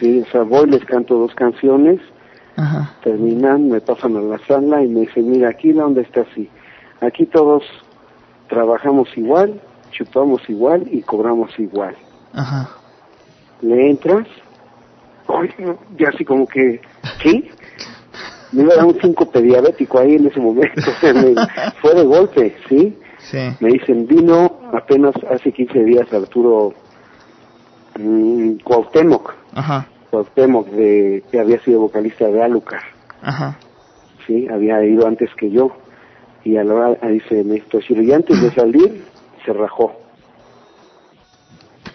Sí, o sea, voy, les canto dos canciones, Ajá. terminan, me pasan a la sala y me dicen, mira, aquí la onda está así. Aquí todos trabajamos igual, chupamos igual y cobramos igual. Ajá. le entras, ay, ya así como que, ¿sí? Me iba a dar un síncope diabético ahí en ese momento, o sea, me- fue de golpe, ¿sí? Sí. Me dicen, vino apenas hace 15 días Arturo mm, Cuauhtémoc, Ajá. Cuauhtémoc, de, que había sido vocalista de Alucard, Ajá. ¿sí? Había ido antes que yo, y a la hora, dice, me dijo, y antes de salir, se rajó.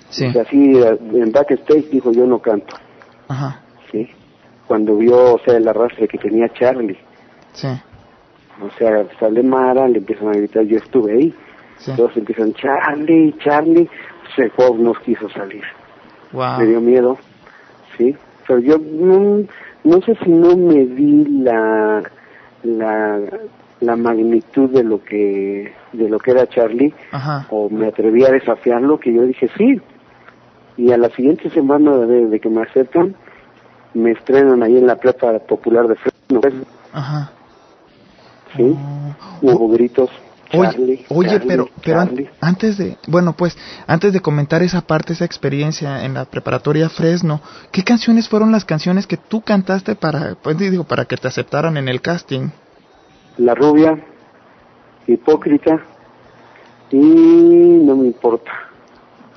Sí. Así, en backstage dijo, yo no canto. Ajá. ¿sí? Cuando vio, o sea, el arrastre que tenía Charlie, Sí. O sea, sale Mara, le empiezan a gritar, yo estuve ahí, Sí. todos empiezan, Charlie, Charlie, se fue, no quiso salir, Wow. me dio miedo, ¿sí? Pero yo no, no sé si no me di la, la, la magnitud de lo que, de lo que era Charlie, Ajá. o me atreví a desafiarlo, que yo dije, sí, y a la siguiente semana de, de que me aceptan, me estrenan ahí en la prepa popular de Fresno, Ajá. ¿Sí? Hubo gritos, Charlie, oye, pero, pero antes de, bueno, pues, antes de comentar esa parte, esa experiencia en la preparatoria Fresno, ¿qué canciones fueron las canciones que tú cantaste para, pues digo, para que te aceptaran en el casting? La rubia, hipócrita y no me importa.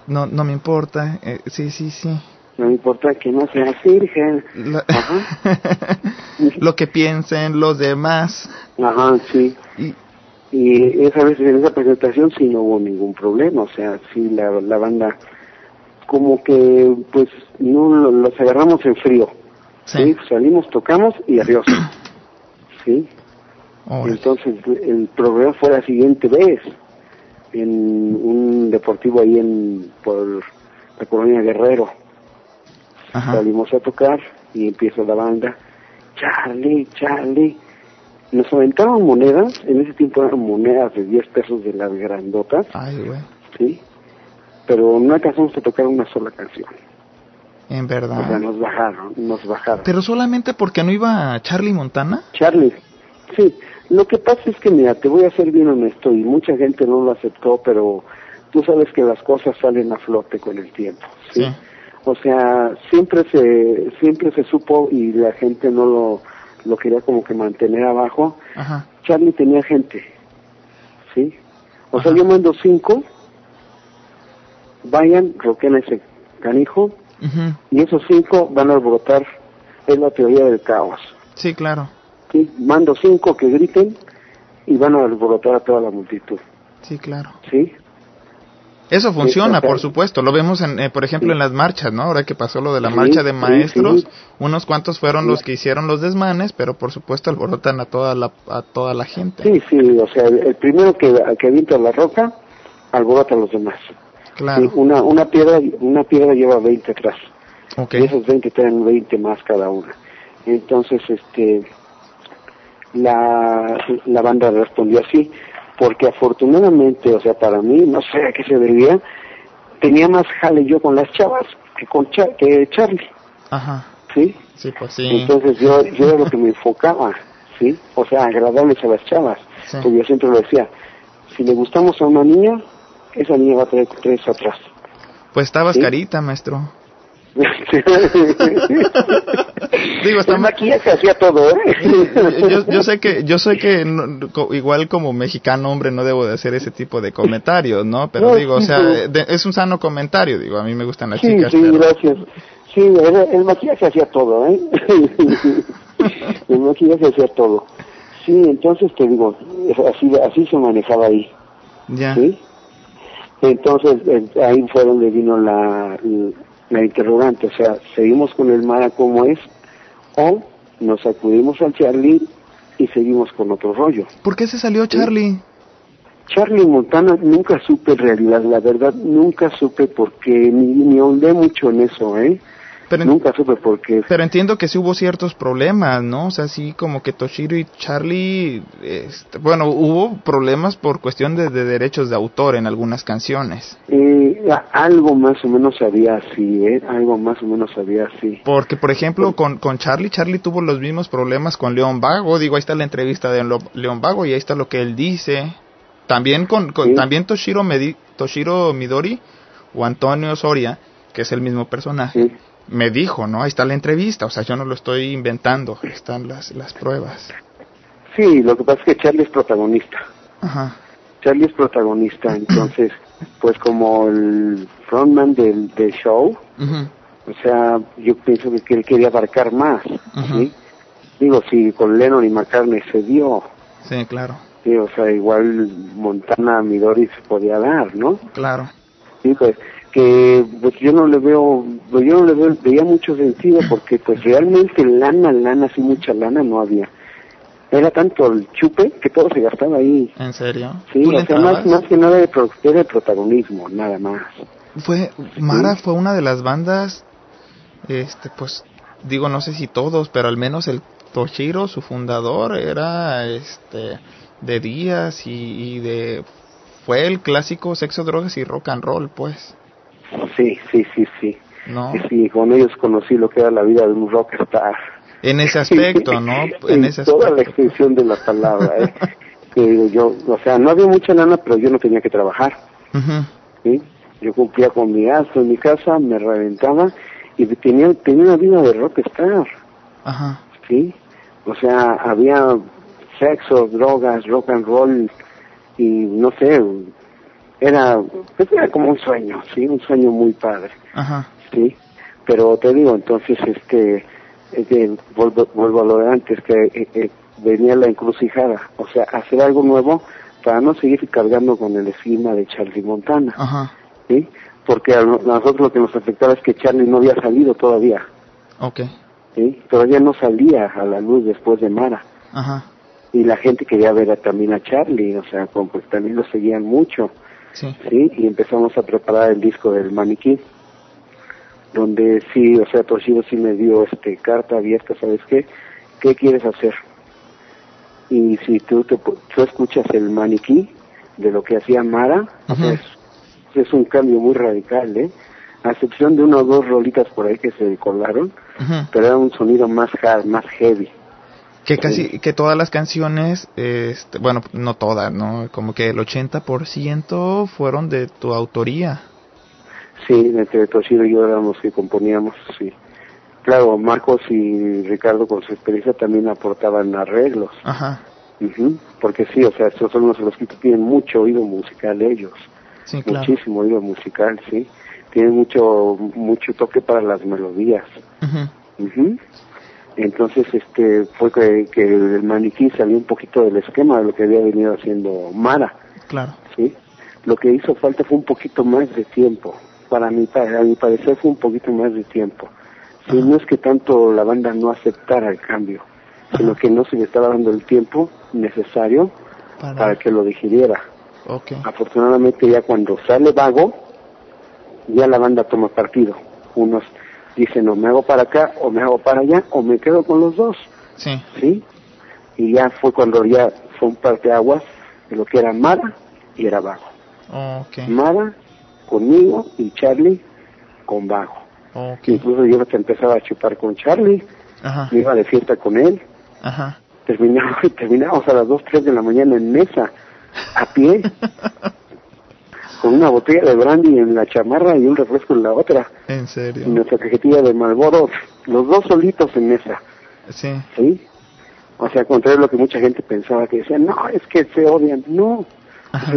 No, no me importa, eh, sí, sí, sí. No importa que no sea virgen. Lo que piensen los demás. Ajá, sí. Y, y esa vez en esa presentación sí no hubo ningún problema, o sea, sí la, la banda como que pues no los agarramos en frío. Sí. Salimos, tocamos y adiós. sí. Entonces el problema fue la siguiente vez en un deportivo ahí en por la colonia Guerrero. Salimos a tocar y empieza la banda, Charlie, Charlie. Nos aventaron monedas, en ese tiempo eran monedas de 10 pesos de las grandotas. Ay, güey. Sí. Pero no alcanzamos a tocar una sola canción. En verdad. O sea, nos bajaron, nos bajaron. ¿Pero solamente porque no iba Charlie Montana? Charlie, sí. Lo que pasa es que, mira, te voy a ser bien honesto, y mucha gente no lo aceptó, pero tú sabes que las cosas salen a flote con el tiempo, ¿sí? O sea, siempre se, siempre se supo y la gente no lo, lo quería como que mantener abajo. Charlie tenía gente, ¿sí? O sea, yo mando cinco, vayan, roquen ese canijo, y esos cinco van a brotar, es la teoría del caos. Sí, claro. ¿sí? Mando cinco que griten y van a alborotar a toda la multitud. Sí, claro. ¿Sí? Eso funciona, por supuesto. Lo vemos, en, eh, por ejemplo, en las marchas, ¿no? Ahora que pasó lo de la marcha de maestros, unos cuantos fueron los que hicieron los desmanes, pero por supuesto alborotan a toda la, a toda la gente. Sí, sí, o sea, el primero que, que avienta la roca, alborota a los demás. Claro. una, una, piedra, una piedra lleva 20 atrás. Y esos 20 traen 20 más cada una. Entonces, este, la, la banda respondió así, porque afortunadamente, o sea, para mí, no sé a qué se debía, tenía más jale yo con las chavas que con que Charlie. Ajá. ¿Sí? Sí, pues sí. Entonces yo, yo era lo que me enfocaba, ¿sí? O sea, agradables a las chavas. Porque yo siempre lo decía, si le gustamos a una niña, esa niña va a tener tres atrás. Pues estabas carita, maestro. Digo, está maquillaje hacía todo, ¿eh? yo, yo, sé que, yo sé que igual como mexicano hombre no debo de hacer ese tipo de comentarios, ¿no? Pero digo, o sea, es un sano comentario, digo, a mí me gustan las chicas. Sí, gracias. Sí, el, maquillaje hacía todo, ¿eh? el maquillaje hacía todo. Sí, entonces te digo, así, así se manejaba ahí. Ya. ¿Sí? Entonces ahí fue donde vino la, la interrogante, o sea, ¿seguimos con el Mara como es o nos acudimos al Charlie y seguimos con otro rollo? ¿Por qué se salió Charlie? Charlie Montana nunca supe en realidad, la verdad nunca supe porque ni, ni mucho en eso, ¿eh? Pero, Nunca supe por qué. Pero entiendo que sí hubo ciertos problemas, ¿no? O sea, sí como que Toshiro y Charlie, este, bueno, hubo problemas por cuestión de, derechos de autor en algunas canciones. Eh, algo más o menos había así, ¿eh? Algo más o menos había así. Porque, por ejemplo, con, con Charlie, Charlie tuvo los mismos problemas con León Vago. Digo, ahí está la entrevista de León Vago y ahí está lo que él dice. También con, también Toshiro, Toshiro Midori o Antonio Soria, que es el mismo personaje me dijo, ¿no? Ahí está la entrevista, o sea, yo no lo estoy inventando, están las, las pruebas. Sí, lo que pasa es que Charlie es protagonista. Ajá. Charlie es protagonista, entonces, pues como el frontman del, del show, o sea, yo pienso que él quería abarcar más, ¿sí? Digo, si con Lennon y McCartney se dio. Sí, claro. Sí, o sea, igual Montana Midori se podía dar, ¿no? Claro. Sí, pues que pues yo no le veo, yo no le veo, veía mucho sentido porque pues realmente lana, lana, así mucha lana no había. Era tanto el chupe que todo se gastaba ahí. ¿En serio? Sí, o sea, más, más que nada de, de protagonismo, nada más. Fue, Mara fue una de las bandas, este, pues, digo, no sé si todos, pero al menos el Toshiro, su fundador, era, este, de días y, y de, fue el clásico sexo, drogas y rock and roll, pues. Sí, sí, sí, sí. ¿No? Sí, con ellos conocí lo que era la vida de un rockstar. En ese aspecto, ¿no? En, ese toda la extensión de la palabra, ¿eh? Eh, yo, o sea, no había mucha lana, pero yo no tenía que trabajar. ¿sí? Yo cumplía con mi gasto en mi casa, me reventaba y tenía, tenía una vida de rockstar. Ajá. ¿Sí? O sea, había sexo, drogas, rock and roll y no sé, era, pues era como un sueño, ¿sí? Un sueño muy padre. Ajá. ¿Sí? Pero te digo, entonces, este, eh, vuelvo, vuelvo a lo de antes, que eh, eh, venía la encrucijada, o sea, hacer algo nuevo para no seguir cargando con el esquema de Charlie Montana. Ajá. ¿Sí? Porque a nosotros lo que nos afectaba es que Charlie no había salido todavía. Ok. ¿Sí? Todavía no salía a la luz después de Mara. Ajá. Y la gente quería ver también a Charlie, o sea, pues también lo seguían mucho. Sí. ¿sí? Y empezamos a preparar el disco del maniquí donde sí, o sea, Toshido sí me dio este carta abierta, ¿sabes qué? ¿Qué quieres hacer? Y si tú, te, tú escuchas el maniquí de lo que hacía Mara, pues es un cambio muy radical, ¿eh? A excepción de una o dos rolitas por ahí que se colaron, pero era un sonido más hard, más heavy. Que casi, que todas las canciones, este, bueno, no todas, ¿no? Como que el 80% fueron de tu autoría. Sí, entre Toshiro y yo éramos que componíamos, sí. Claro, Marcos y Ricardo con su experiencia también aportaban arreglos. Ajá. Porque sí, o sea, estos son los, que tienen mucho oído musical ellos. Sí, claro. Muchísimo oído musical, sí. Tienen mucho mucho toque para las melodías. Ajá. Entonces, este, fue que, que, el maniquí salió un poquito del esquema de lo que había venido haciendo Mara. Claro. Sí. Lo que hizo falta fue un poquito más de tiempo para mí, para mi parecer fue un poquito más de tiempo. Si no es que tanto la banda no aceptara el cambio, sino que no se le estaba dando el tiempo necesario para, que lo digiriera. Afortunadamente ya cuando sale vago, ya la banda toma partido. Unos dicen o me hago para acá o me hago para allá o me quedo con los dos. Sí. ¿Sí? Y ya fue cuando ya fue un par de aguas de lo que era Mara y era vago. Mara conmigo y Charlie con bajo. Incluso yo empezaba a chupar con Charlie, me iba de fiesta con él. Ajá. Terminamos, terminamos a las 2, 3 de la mañana en mesa, a pie, con una botella de brandy en la chamarra y un refresco en la otra. ¿En serio? Y nuestra cajetilla de Malboro, los dos solitos en mesa. Sí. ¿Sí? O sea, contrario a lo que mucha gente pensaba, que decían, no, es que se odian. No,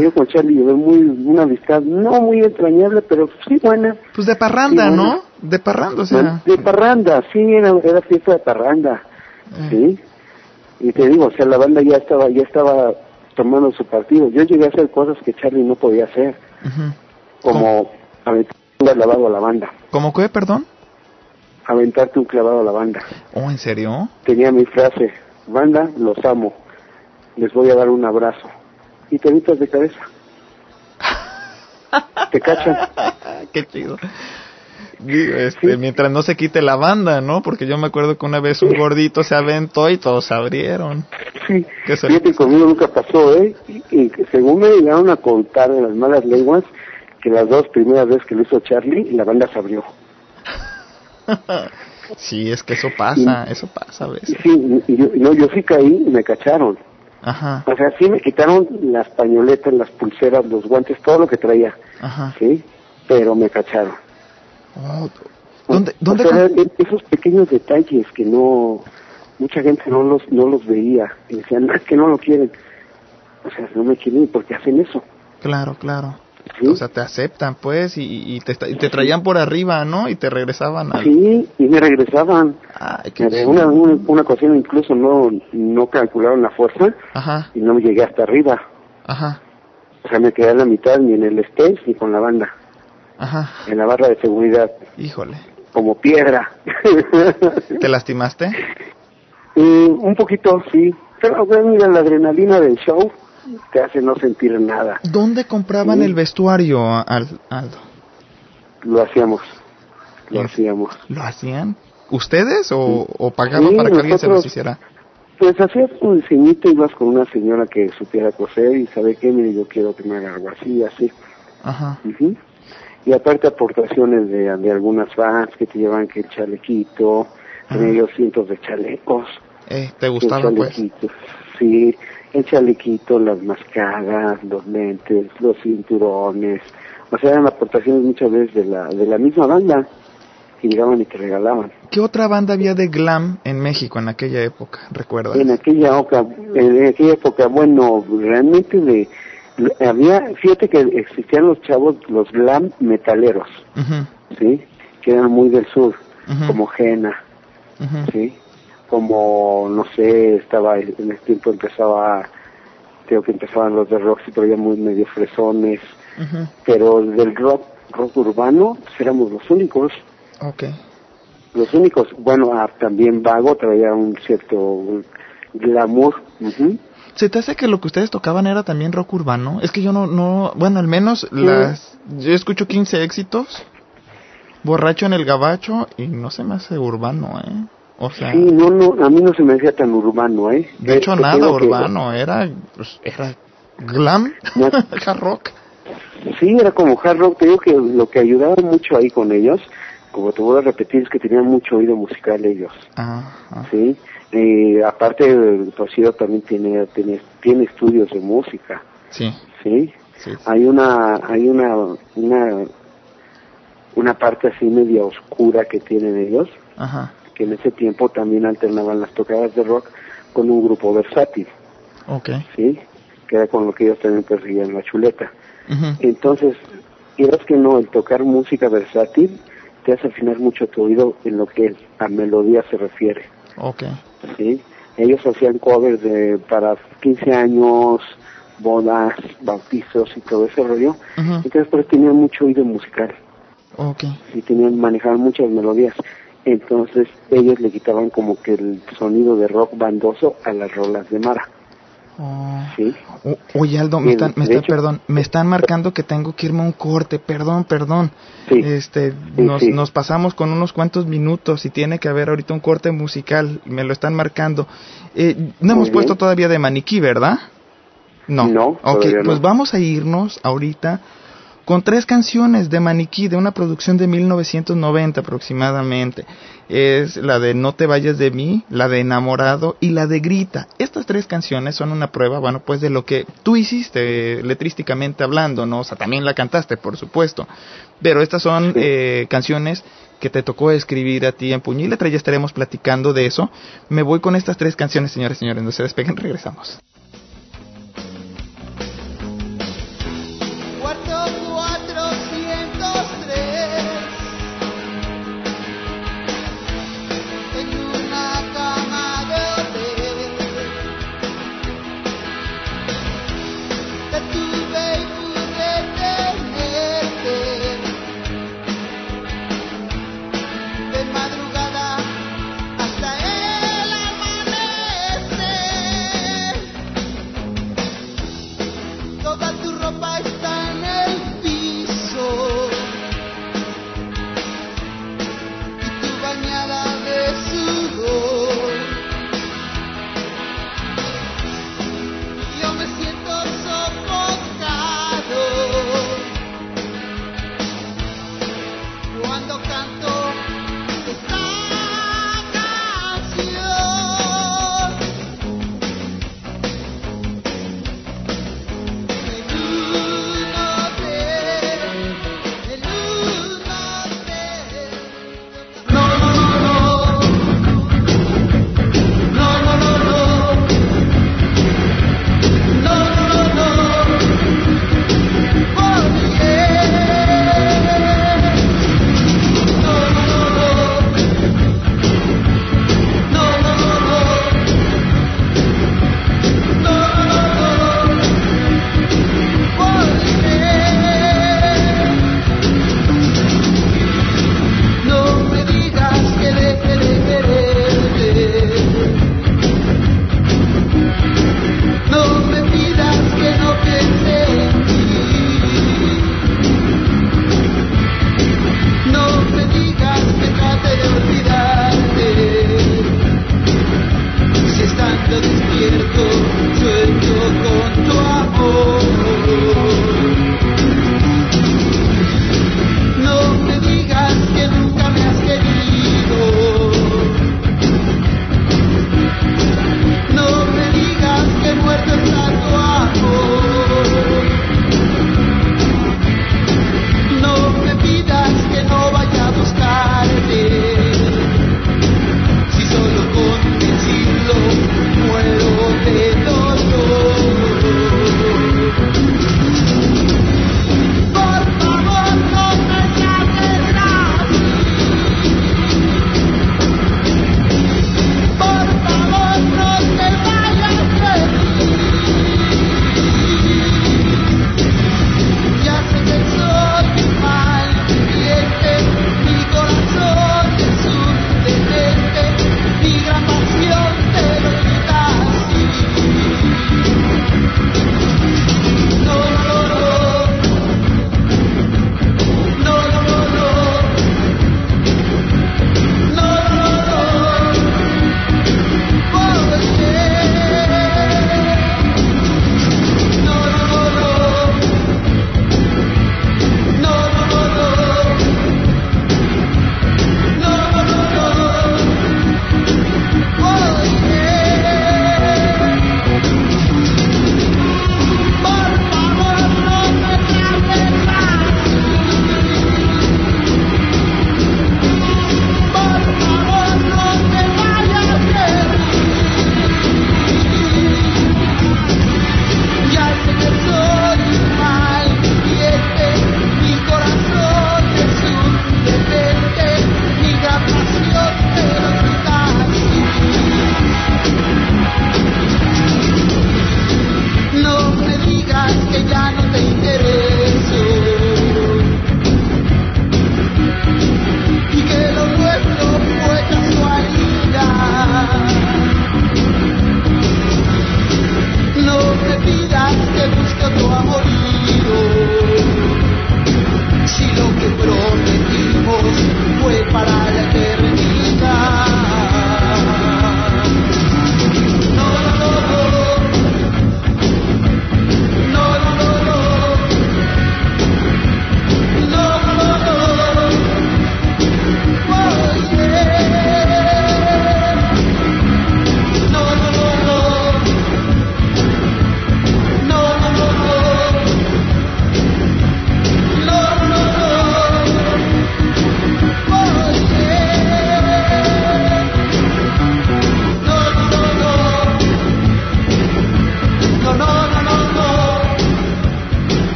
yo con Charlie llevé muy, una amistad no muy entrañable, pero sí buena. Pues de parranda, ¿no? De parranda, o sea. De parranda, sí, era, era fiesta de parranda, eh. sí. Y te digo, o sea, la banda ya estaba, ya estaba tomando su partido. Yo llegué a hacer cosas que Charlie no podía hacer, como aventar un clavado a la banda. ¿Cómo qué, perdón? Aventarte un clavado a la banda. ¿Oh, en serio? Tenía mi frase, banda, los amo, les voy a dar un abrazo y te evitas de cabeza. te cachan. Qué chido. Este, Mientras no se quite la banda, ¿no? Porque yo me acuerdo que una vez un gordito se aventó y todos se abrieron. Sí, fíjate, conmigo nunca pasó, ¿eh? Y, según me llegaron a contar en las malas lenguas, que las dos primeras veces que lo hizo Charlie, la banda se abrió. sí, es que eso pasa, eso pasa a veces. Sí, yo, no, yo sí caí y me cacharon. Ajá. O sea, sí me quitaron las pañoletas, las pulseras, los guantes, todo lo que traía. Ajá. Sí, pero me cacharon. ¿Dónde, dónde e-, esos pequeños detalles que no mucha gente no los no los veía y decían, es que no lo quieren. O sea, no me quieren porque hacen eso. Claro, claro. O sea, te aceptan, pues, y, te, te, traían por arriba, ¿no? Y te regresaban. Sí, y me regresaban. Ay, qué una, una, una, ocasión incluso no, no calcularon la fuerza Ajá. y no me llegué hasta arriba. Ajá. O sea, me quedé en la mitad, ni en el stage ni con la banda. Ajá. En la barra de seguridad. Híjole. Como piedra. ¿Te lastimaste? un poquito, sí. Pero, mira, la adrenalina del show te hace no sentir nada. ¿Dónde compraban el vestuario, Aldo? Lo hacíamos, lo hacíamos. ¿Lo hacían? ¿Ustedes o, o pagaban para que alguien se los hiciera? Pues hacías un diseñito, ibas con una señora que supiera coser y sabe qué, mire, yo quiero que me haga algo así, así. Ajá. Y aparte aportaciones de, de algunas fans que te llevan que el chalequito, tenía cientos de chalecos. Eh, ¿Te gustaban pues? sí, el chalequito, las mascadas, los lentes, los cinturones, o sea, eran aportaciones muchas veces de la, de la misma banda que llegaban y te regalaban. ¿Qué otra banda había de glam en México en aquella época, recuerdas? En aquella época, en aquella época, bueno, realmente de había, fíjate que existían los chavos, los glam metaleros, ¿sí? Que eran muy del sur, como Jena, ¿sí? Como, no sé, estaba, en ese tiempo empezaba, creo que empezaban los de rock, pero ya muy medio fresones, pero del rock, rock urbano, pues éramos los únicos. Okay. Los únicos, bueno, ah, también Vago traía un cierto glamour. ¿Se te hace que lo que ustedes tocaban era también rock urbano? Es que yo no, no, bueno, al menos las, yo escucho 15 éxitos, borracho en el gabacho y no se me hace urbano, ¿eh? O sea, sí, no, no, a mí no se me hacía tan urbano, ¿eh? De hecho, nada urbano, era, pues, era glam, hard rock. Sí, era como hard rock, te digo que lo que ayudaba mucho ahí con ellos, como te voy a repetir, es que tenían mucho oído musical ellos, ah, ¿sí? Eh, aparte, Rocío también tiene, tiene, tiene estudios de música. Sí. ¿Sí? Hay una, hay una, una, una parte así media oscura que tienen ellos, Ajá. que en ese tiempo también alternaban las tocadas de rock con un grupo versátil. Okay. ¿Sí? Que era con lo que ellos también perseguían la chuleta. Entonces, quieras que no, el tocar música versátil te hace afinar mucho tu oído en lo que a melodía se refiere. Okay. ¿Sí? Ellos hacían covers de, para 15 años, bodas, bautizos y todo ese rollo. Entonces, pues tenían mucho oído musical. Okay. Y tenían, manejaban muchas melodías. Entonces, ellos le quitaban como que el sonido de rock bandoso a las rolas de Mara. Oh. oye Aldo, me están, me perdón, me están marcando que tengo que irme a un corte, perdón, perdón. Este, nos, nos pasamos con unos cuantos minutos y tiene que haber ahorita un corte musical, me lo están marcando. Eh, no hemos puesto todavía de maniquí, ¿verdad? No. No. Ok, pues vamos a irnos ahorita con tres canciones de Maniquí de una producción de 1990 aproximadamente. Es la de No te vayas de mí, la de Enamorado y la de Grita. Estas tres canciones son una prueba, bueno, pues de lo que tú hiciste letrísticamente hablando, ¿no? O sea, también la cantaste, por supuesto. Pero estas son eh, canciones que te tocó escribir a ti en puño y letra, ya estaremos platicando de eso. Me voy con estas tres canciones, señores y señores, no se despeguen, regresamos.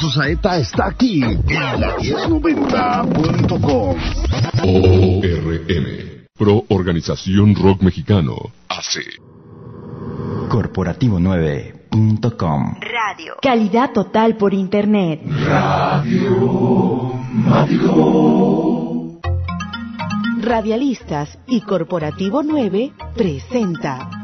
Esa Susaeta está aquí en la 1090.com. ORM, Pro Organización Rock Mexicano, hace. Corporativo9.com Radio. Calidad total por Internet. Radio Mágico. Radialistas y Corporativo 9 presenta.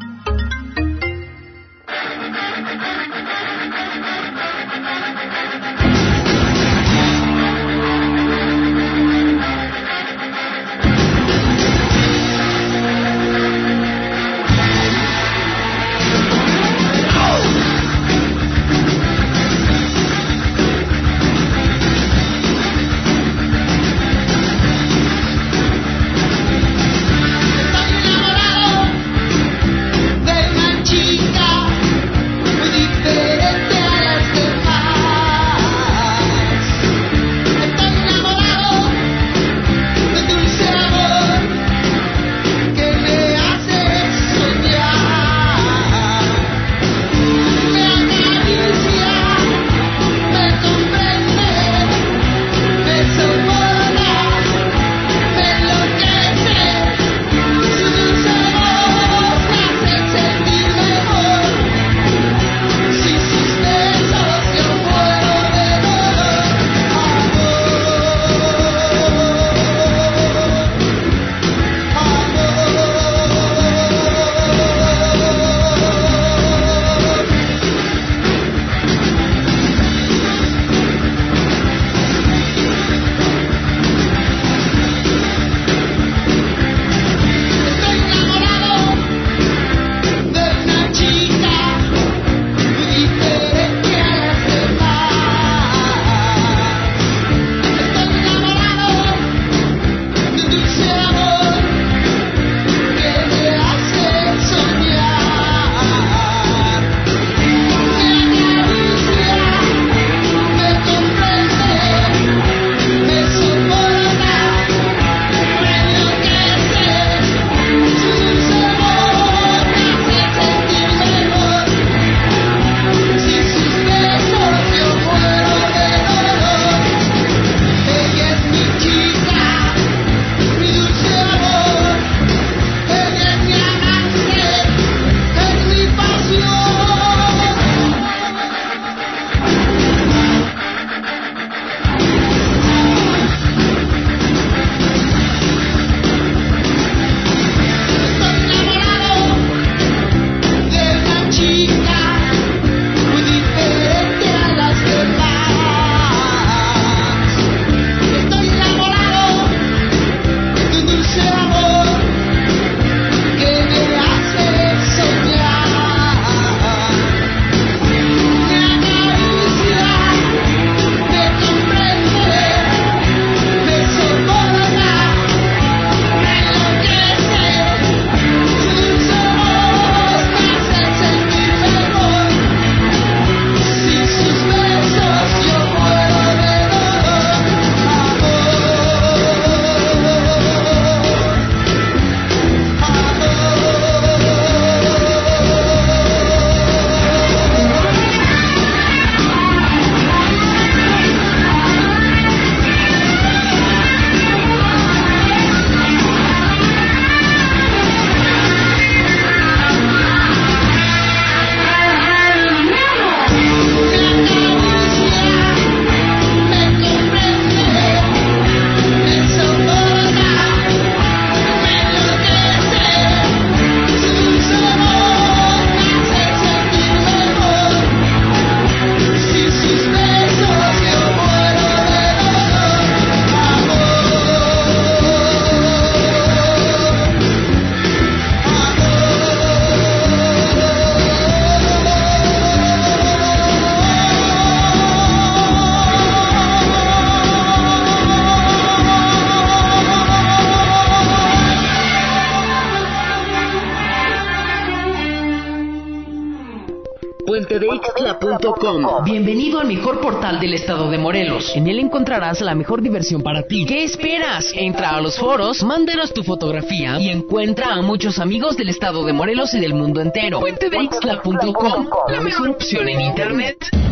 Del estado de Morelos. En él encontrarás la mejor diversión para ti. ¿Qué esperas? Entra a los foros, mándanos tu fotografía y encuentra a muchos amigos del estado de Morelos y del mundo entero. Puentedeixtla.com, la mejor opción en internet.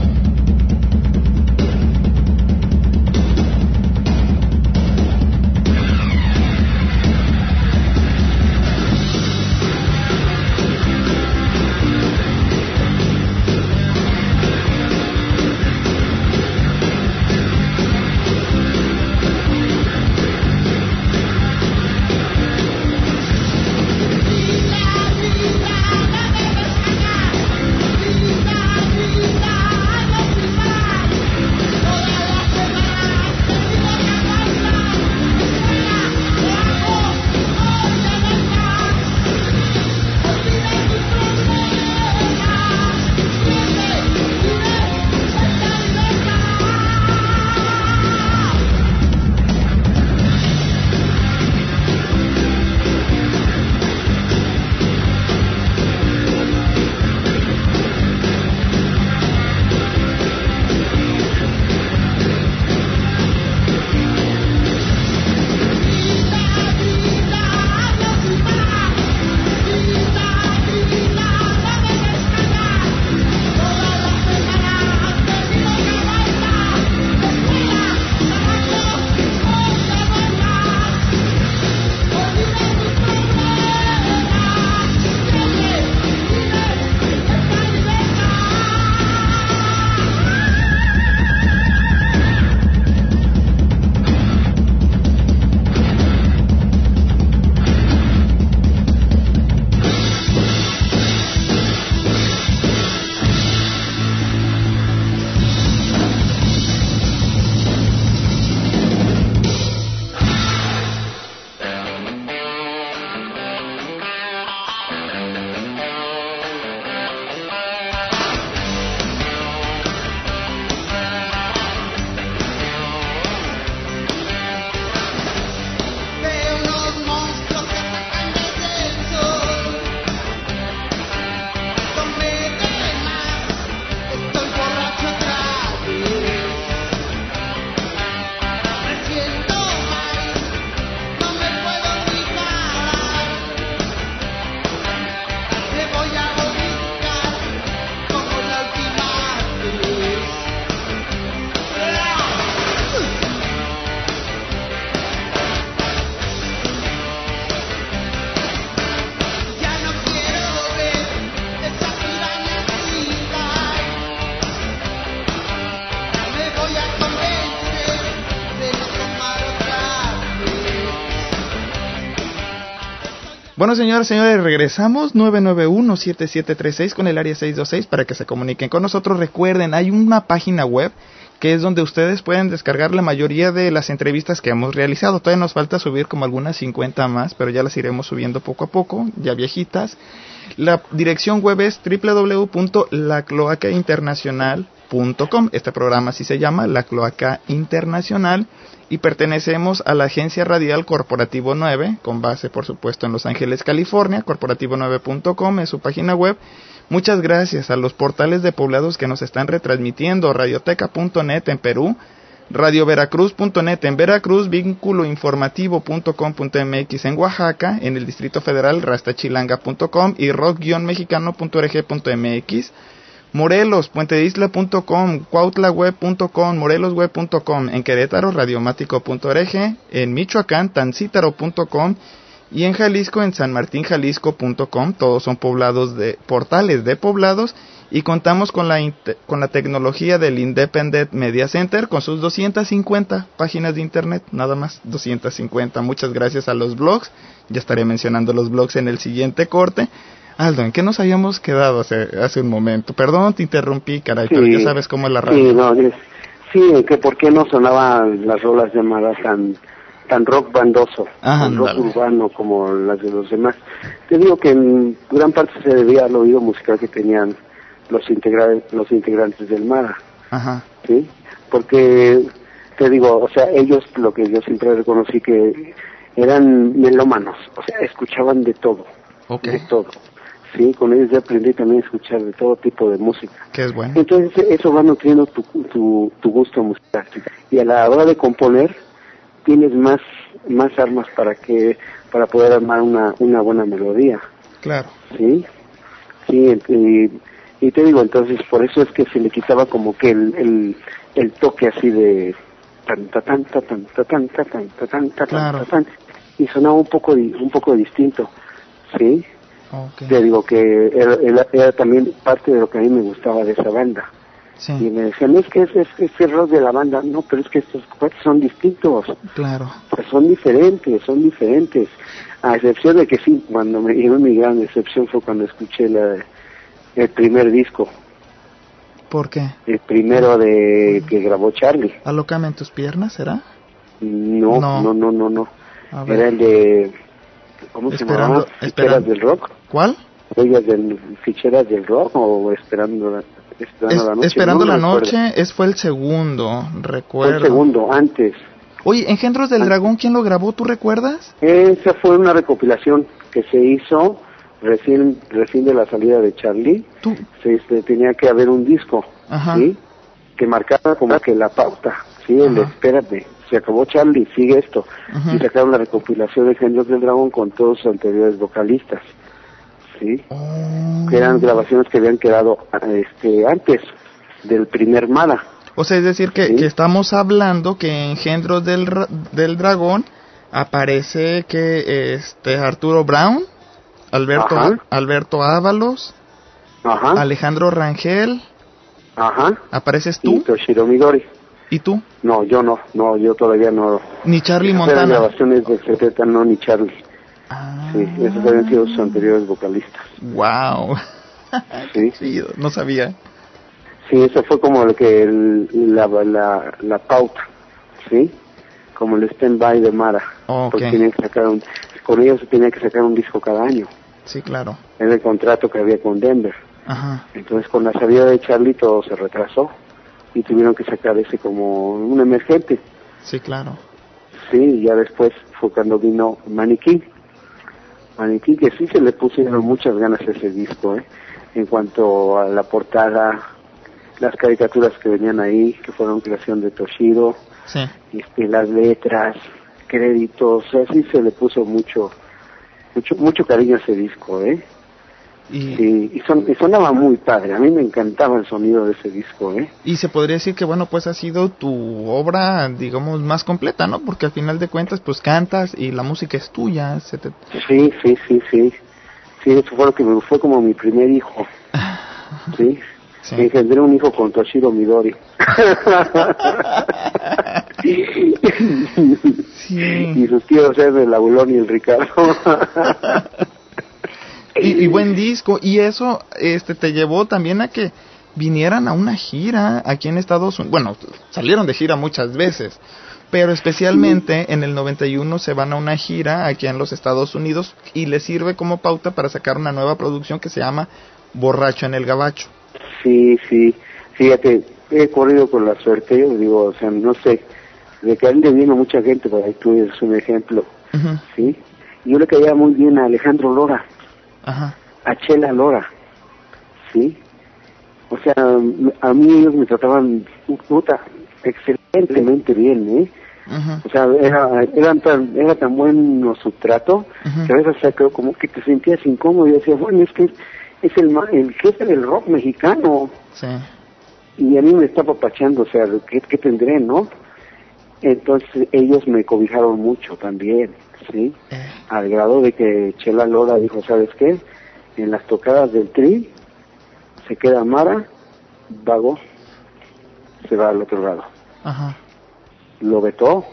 Bueno, señoras, señores, regresamos 991-7736 con el área 626 para que se comuniquen con nosotros. Recuerden, hay una página web que es donde ustedes pueden descargar la mayoría de las entrevistas que hemos realizado. Todavía nos falta subir como algunas 50 más, pero ya las iremos subiendo poco a poco, ya viejitas. La dirección web es Este programa así se llama, La Cloaca Internacional y pertenecemos a la agencia radial Corporativo 9, con base por supuesto en Los Ángeles, California, corporativo9.com es su página web. Muchas gracias a los portales de poblados que nos están retransmitiendo, radioteca.net en Perú, radioveracruz.net en Veracruz, vínculoinformativo.com.mx en Oaxaca, en el Distrito Federal, rastachilanga.com y rock-mexicano.org.mx Morelos, puenteisla.com, cuautlaweb.com, morelosweb.com, en Querétaro, radiomático.org, en Michoacán, tancítaro.com y en Jalisco, en sanmartinjalisco.com. Todos son poblados de portales de poblados y contamos con la, con la tecnología del Independent Media Center con sus 250 páginas de internet, nada más 250. Muchas gracias a los blogs. Ya estaré mencionando los blogs en el siguiente corte. Aldo, ¿en qué nos habíamos quedado hace, hace un momento? Perdón, te interrumpí, caray, pero ya sabes cómo es la radio. Sí, no, sí, que por qué no sonaban las rolas llamadas tan tan rock bandoso, tan rock urbano como las de los demás. Te digo que en gran parte se debía al oído musical que tenían los integrantes, los integrantes del Mara. Ajá. ¿Sí? Porque, te digo, o sea, ellos, lo que yo siempre reconocí que eran melómanos, o sea, escuchaban de todo. De todo sí, con ellos ya aprendí también a escuchar de todo tipo de música. Que es bueno. Entonces eso va nutriendo tu, tu, tu gusto musical. Y a la hora de componer tienes más más armas para que para poder armar una, una buena melodía. Claro. Sí, sí, y, te digo, entonces por eso es que se le quitaba como que el, el, el toque así de tanta tanta tanta tanta tanta tanta tanta claro. tan, y sonaba un poco un poco distinto sí te digo que era, también parte de lo que a mí me gustaba de esa banda. Y me decían, es que es, es, es, el rock de la banda. No, pero es que estos cuates son distintos. Claro. Pues son diferentes, son diferentes. A excepción de que sí, cuando me llegó mi gran excepción fue cuando escuché la, el primer disco. ¿Por qué? El primero de que grabó Charlie. ¿Alocame en tus piernas, será? No, no, no, no, no. Era el de ¿Cómo se llama? ¿Ficheras del rock? ¿Cuál? ¿Ellas del Ficheras del rock o Esperando la, esperando la noche? Esperando la noche es, fue el segundo, recuerdo. el segundo, antes. Oye, Engendros del Dragón, ¿quién lo grabó? ¿Tú recuerdas? Esa fue una recopilación que se hizo recién recién de la salida de Charlie. ¿Tú? Se, este, tenía que haber un disco, ¿sí? Que marcaba como que la pauta, ¿sí? El espérate, se acabó Charlie, sigue esto. Y sacaron la recopilación de Genios del Dragón con todos sus anteriores vocalistas. ¿Sí? Oh. Que eran grabaciones que habían quedado este antes del primer Mara. O sea, es decir, que, que estamos hablando que en Engendros del, del Dragón aparece que este Arturo Brown, Alberto, Alberto Ábalos, Alejandro Rangel, Ajá. ¿Apareces tú? Y Toshiro Midori. ¿Y tú? No, yo no, no, yo todavía no. Ni Charlie Montana. grabaciones de Secreta, no, ni Charlie. Ah. Sí, esos habían sido sus anteriores vocalistas. Wow. sí. no sabía. Sí, eso fue como lo que la, la, la pauta, ¿sí? Como el stand-by de Mara. Porque que sacar un, con ellos se tenía que sacar un disco cada año. Sí, claro. En el contrato que había con Denver. Ajá. Entonces con la salida de Charlie todo se retrasó y tuvieron que sacar ese como un emergente. Sí, claro. Sí, ya después fue cuando vino Maniquí. Maniquí que sí se le pusieron muchas ganas a ese disco, ¿eh? En cuanto a la portada, las caricaturas que venían ahí, que fueron creación de Toshiro, sí. este, las letras, créditos, así se le puso mucho, mucho, mucho cariño a ese disco, ¿eh? Y, son, sonaba muy padre, a mí me encantaba el sonido de ese disco, ¿eh? Y se podría decir que, bueno, pues ha sido tu obra, digamos, más completa, ¿no? Porque al final de cuentas, pues cantas y la música es tuya. Se Sí, sí, sí, sí. Sí, eso fue lo que me fue como mi primer hijo. Sí. sí. Engendré un hijo con Toshiro Midori. Y sus tíos eran el Abulón y el Ricardo. y, buen disco. Y eso este te llevó también a que vinieran a una gira aquí en Estados Unidos. Bueno, salieron de gira muchas veces, pero especialmente en el 91 se van a una gira aquí en los Estados Unidos y les sirve como pauta para sacar una nueva producción que se llama Borracho en el Gabacho. Sí, sí, fíjate, he corrido con la suerte, yo digo, o sea, no sé, de que a él le vino mucha gente, por ahí tú eres un ejemplo, ¿sí? Yo le caía muy bien a Alejandro Lora, a Chela Lora, ¿sí? O sea, a mí ellos me trataban puta, excelentemente bien, ¿eh? O sea, era, eran tan, era tan bueno su trato que a veces se como que te sentías incómodo y decía, bueno, es que es el, el jefe del rock mexicano. Sí. Y a mí me está papachando, o sea, ¿qué, ¿qué tendré, no? Entonces ellos me cobijaron mucho también, ¿sí? Eh. Al grado de que Chela Lora dijo, ¿sabes qué? En las tocadas del tri se queda Mara, Vago, se va al otro lado. Ajá. Lo vetó.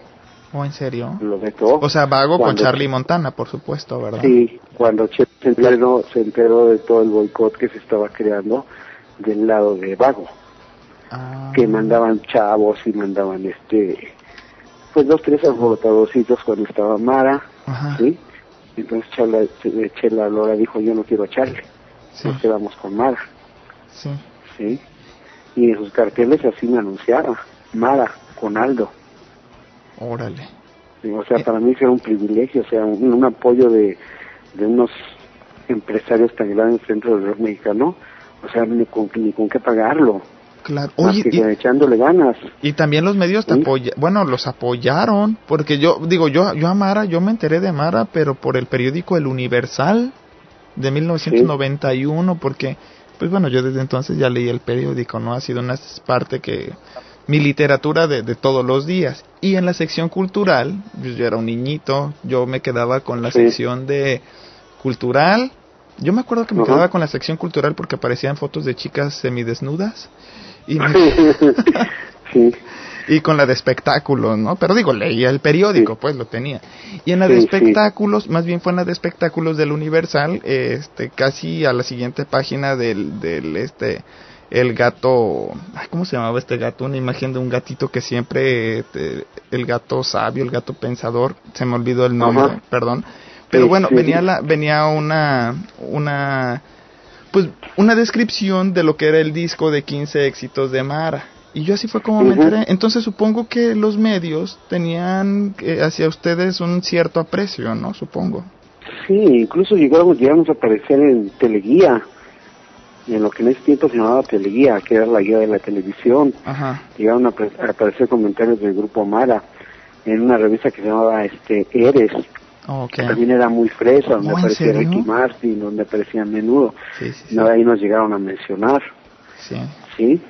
¿O en serio? Lo vetó. O sea, Vago con Charlie Montana, por supuesto, ¿verdad? Sí, cuando Chela se enteró, se enteró de todo el boicot que se estaba creando del lado de Vago. Ah. Que mandaban chavos y mandaban este pues dos, tres alborotadorcitos cuando estaba Mara, ¿sí? Entonces Chela, Chela Lora dijo, yo no quiero a Charlie, nos quedamos con Mara. Sí. ¿Sí? Y en sus carteles así me anunciaba, Mara, con Aldo. Órale. o sea, para mí era un privilegio, o sea, un, apoyo de, de unos empresarios tan grandes dentro del rock mexicano, o sea, ni con, ni con qué pagarlo. Claro. Oye, y, echándole ganas. Y también los medios te bueno, los apoyaron, porque yo digo, yo yo a Mara, yo me enteré de Mara, pero por el periódico El Universal de 1991, porque pues bueno, yo desde entonces ya leí el periódico, ¿no? Ha sido una parte que mi literatura de, de todos los días. Y en la sección cultural, pues, yo era un niñito, yo me quedaba con la sección de cultural. Yo me acuerdo que me quedaba con la sección cultural porque aparecían fotos de chicas semidesnudas y, y con la de espectáculos, ¿no? Pero digo, leía el periódico, pues lo tenía. Y en la de espectáculos, más bien fue en la de espectáculos del Universal, este, casi a la siguiente página del, del este, el gato, ¿cómo se llamaba este gato? Una imagen de un gatito que siempre, este, el gato sabio, el gato pensador, se me olvidó el nombre, perdón. Pero bueno, venía la, venía una, una pues una descripción de lo que era el disco de 15 éxitos de Mara. Y yo así fue como me enteré. Entonces supongo que los medios tenían eh, hacia ustedes un cierto aprecio, ¿no? Supongo. Sí, incluso llegamos, llegamos a aparecer en Teleguía, en lo que en ese tiempo se llamaba Teleguía, que era la guía de la televisión. Ajá. Llegaron a, aparecer comentarios del grupo Mara en una revista que se llamaba este Eres. También era muy fresa, donde aparecía Ricky Martin, donde aparecía Menudo. Sí, ahí nos llegaron a mencionar. Sí. ¿Sí?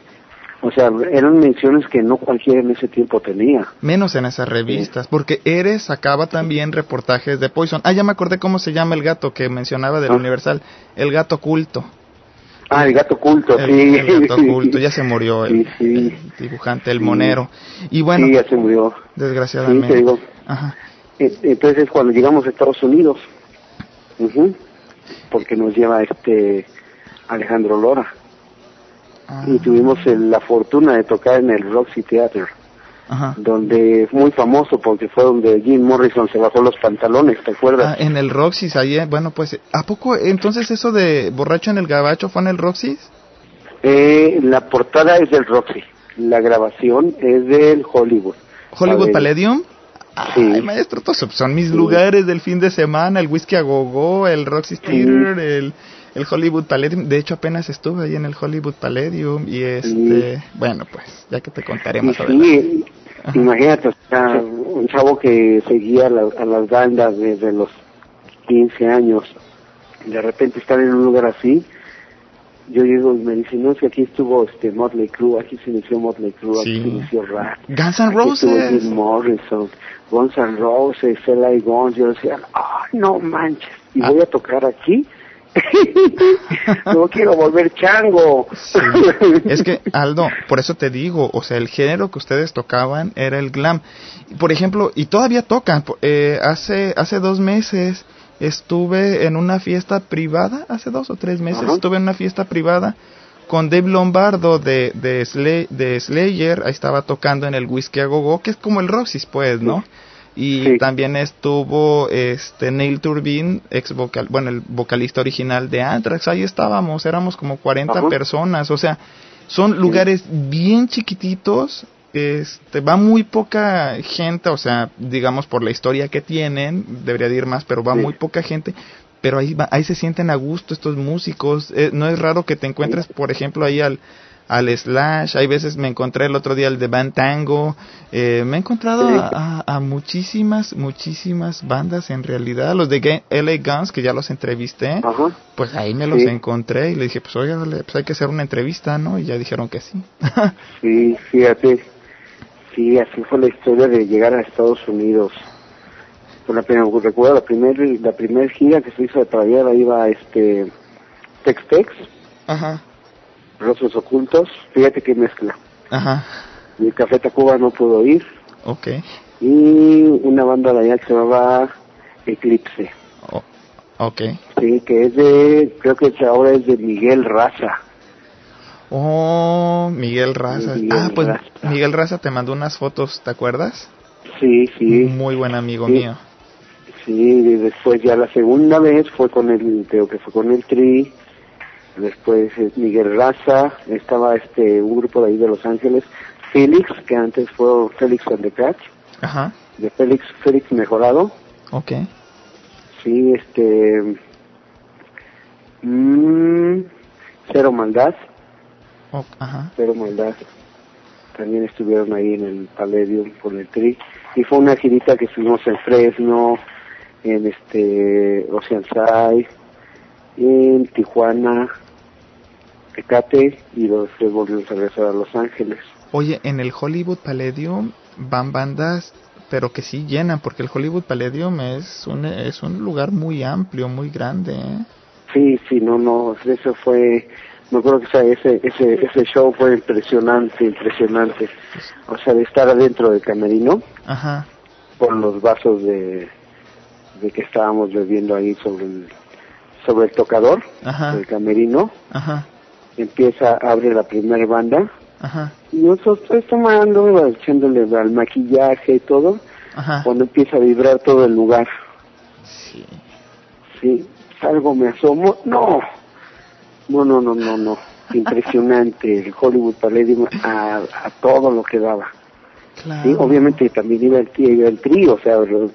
O sea, eran menciones que no cualquiera en ese tiempo tenía. Menos en esas revistas, porque Eres sacaba también reportajes de Poison. Ah, ya me acordé cómo se llama el gato que mencionaba del ah. Universal, el gato culto. Ah, el gato culto, sí. El gato culto, ya se murió el, dibujante, el monero. Y bueno, sí, ya se murió. Desgraciadamente. Digo. Ajá. Entonces cuando llegamos a Estados Unidos, porque nos lleva este Alejandro Lora. Ah. Y tuvimos la fortuna de tocar en el Roxy Theater, donde es muy famoso porque fue donde Jim Morrison se bajó los pantalones, ¿te acuerdas? Ah, en el Roxy, ahí, bueno, pues, ¿a poco entonces eso de Borracho en el Gabacho fue en el Roxy? Eh, la portada es del Roxy, la grabación es del Hollywood. ¿Hollywood Palladium? Ay, maestro, todos son mis lugares del fin de semana, el Whisky a Gogo, el Roxy Theater, el, el Hollywood Palladium. De hecho, apenas estuve ahí en el Hollywood Palladium y este, bueno, pues, ya que te contaré más sí, Imagínate, un chavo que seguía a las bandas desde los 15 años, de repente estar en un lugar así, yo llego y me dicen, no, es que aquí estuvo este Motley Crue, aquí se inició Motley Crue, aquí se inició Rat. Guns N' Roses. Morrison, Guns N' Roses, L.A. Guns, yo decía, ay, no manches, y ah. voy a tocar aquí, no quiero volver chango. Es que, Aldo, por eso te digo, o sea, el género que ustedes tocaban era el glam. Por ejemplo, y todavía tocan, eh, hace, hace dos meses estuve en una fiesta privada, hace dos o tres meses. Estuve en una fiesta privada con Dave Lombardo de, de, de Slayer, ahí estaba tocando en el Whisky a Gogo, que es como el Roxys, pues, ¿no? y también estuvo este Neil Turbin, ex vocal, bueno, el vocalista original de Anthrax, ahí estábamos, éramos como 40 personas, o sea, son lugares bien chiquititos, este, va muy poca gente, o sea, digamos por la historia que tienen, debería ir más, pero va muy poca gente, pero ahí, ahí se sienten a gusto estos músicos, eh, no es raro que te encuentres, por ejemplo, ahí al al Slash, hay veces me encontré el otro día el de Band Tango, eh, me he encontrado a, muchísimas, muchísimas bandas en realidad, los de LA Guns, que ya los entrevisté, pues ahí me los encontré y le dije, pues oye, pues hay que hacer una entrevista, ¿no? Y ya dijeron que sí. sí, fíjate, sí, así fue la historia de llegar a Estados Unidos. Por la primera, recuerdo la primera la primer gira que se hizo de la iba este Tex Tex. Ajá Rostros Ocultos, fíjate qué mezcla. Ajá. Y Café Tacuba no pudo ir. Ok. Y una banda de allá que se llamaba Eclipse. Oh, ok. Sí, que es de, creo que ahora es de Miguel Raza. Oh, Miguel Raza. ah, pues Miguel Raza te mandó unas fotos, ¿te acuerdas? Sí, sí. Muy buen amigo mío. Sí, y después ya la segunda vez fue con el, creo que fue con el Tri, después eh, Miguel Raza, estaba este un grupo de ahí de Los Ángeles, Félix, que antes fue Félix and the Cats, Ajá. de Félix, Félix Mejorado. Ok. Sí, este... Mmm, Cero Maldad. Ajá. Cero Maldad. También estuvieron ahí en el Palladium por el Tri. Y fue una girita que estuvimos en Fresno, en este Oceanside, en Tijuana, Tecate y después volvimos a regresar a Los Ángeles. Oye, en el Hollywood Palladium van bandas, pero que sí llenan, porque el Hollywood Palladium es un, es un lugar muy amplio, muy grande. ¿eh? Sí, sí, no, no, eso fue, me acuerdo que ese, ese, ese show fue impresionante, impresionante. O sea, de estar adentro del camerino, Ajá. con los vasos de, de que estábamos bebiendo ahí sobre el, sobre el tocador del camerino. Ajá empieza, abre la primera banda. Y nosotros tomando, echándole al maquillaje y todo, cuando empieza a vibrar todo el lugar. Sí. Sí, algo me asomo. No, no, no, no, no, no. Impresionante el Hollywood Palladium a, a todo lo que daba. Claro. obviamente también iba el, iba el trío, o sea, el,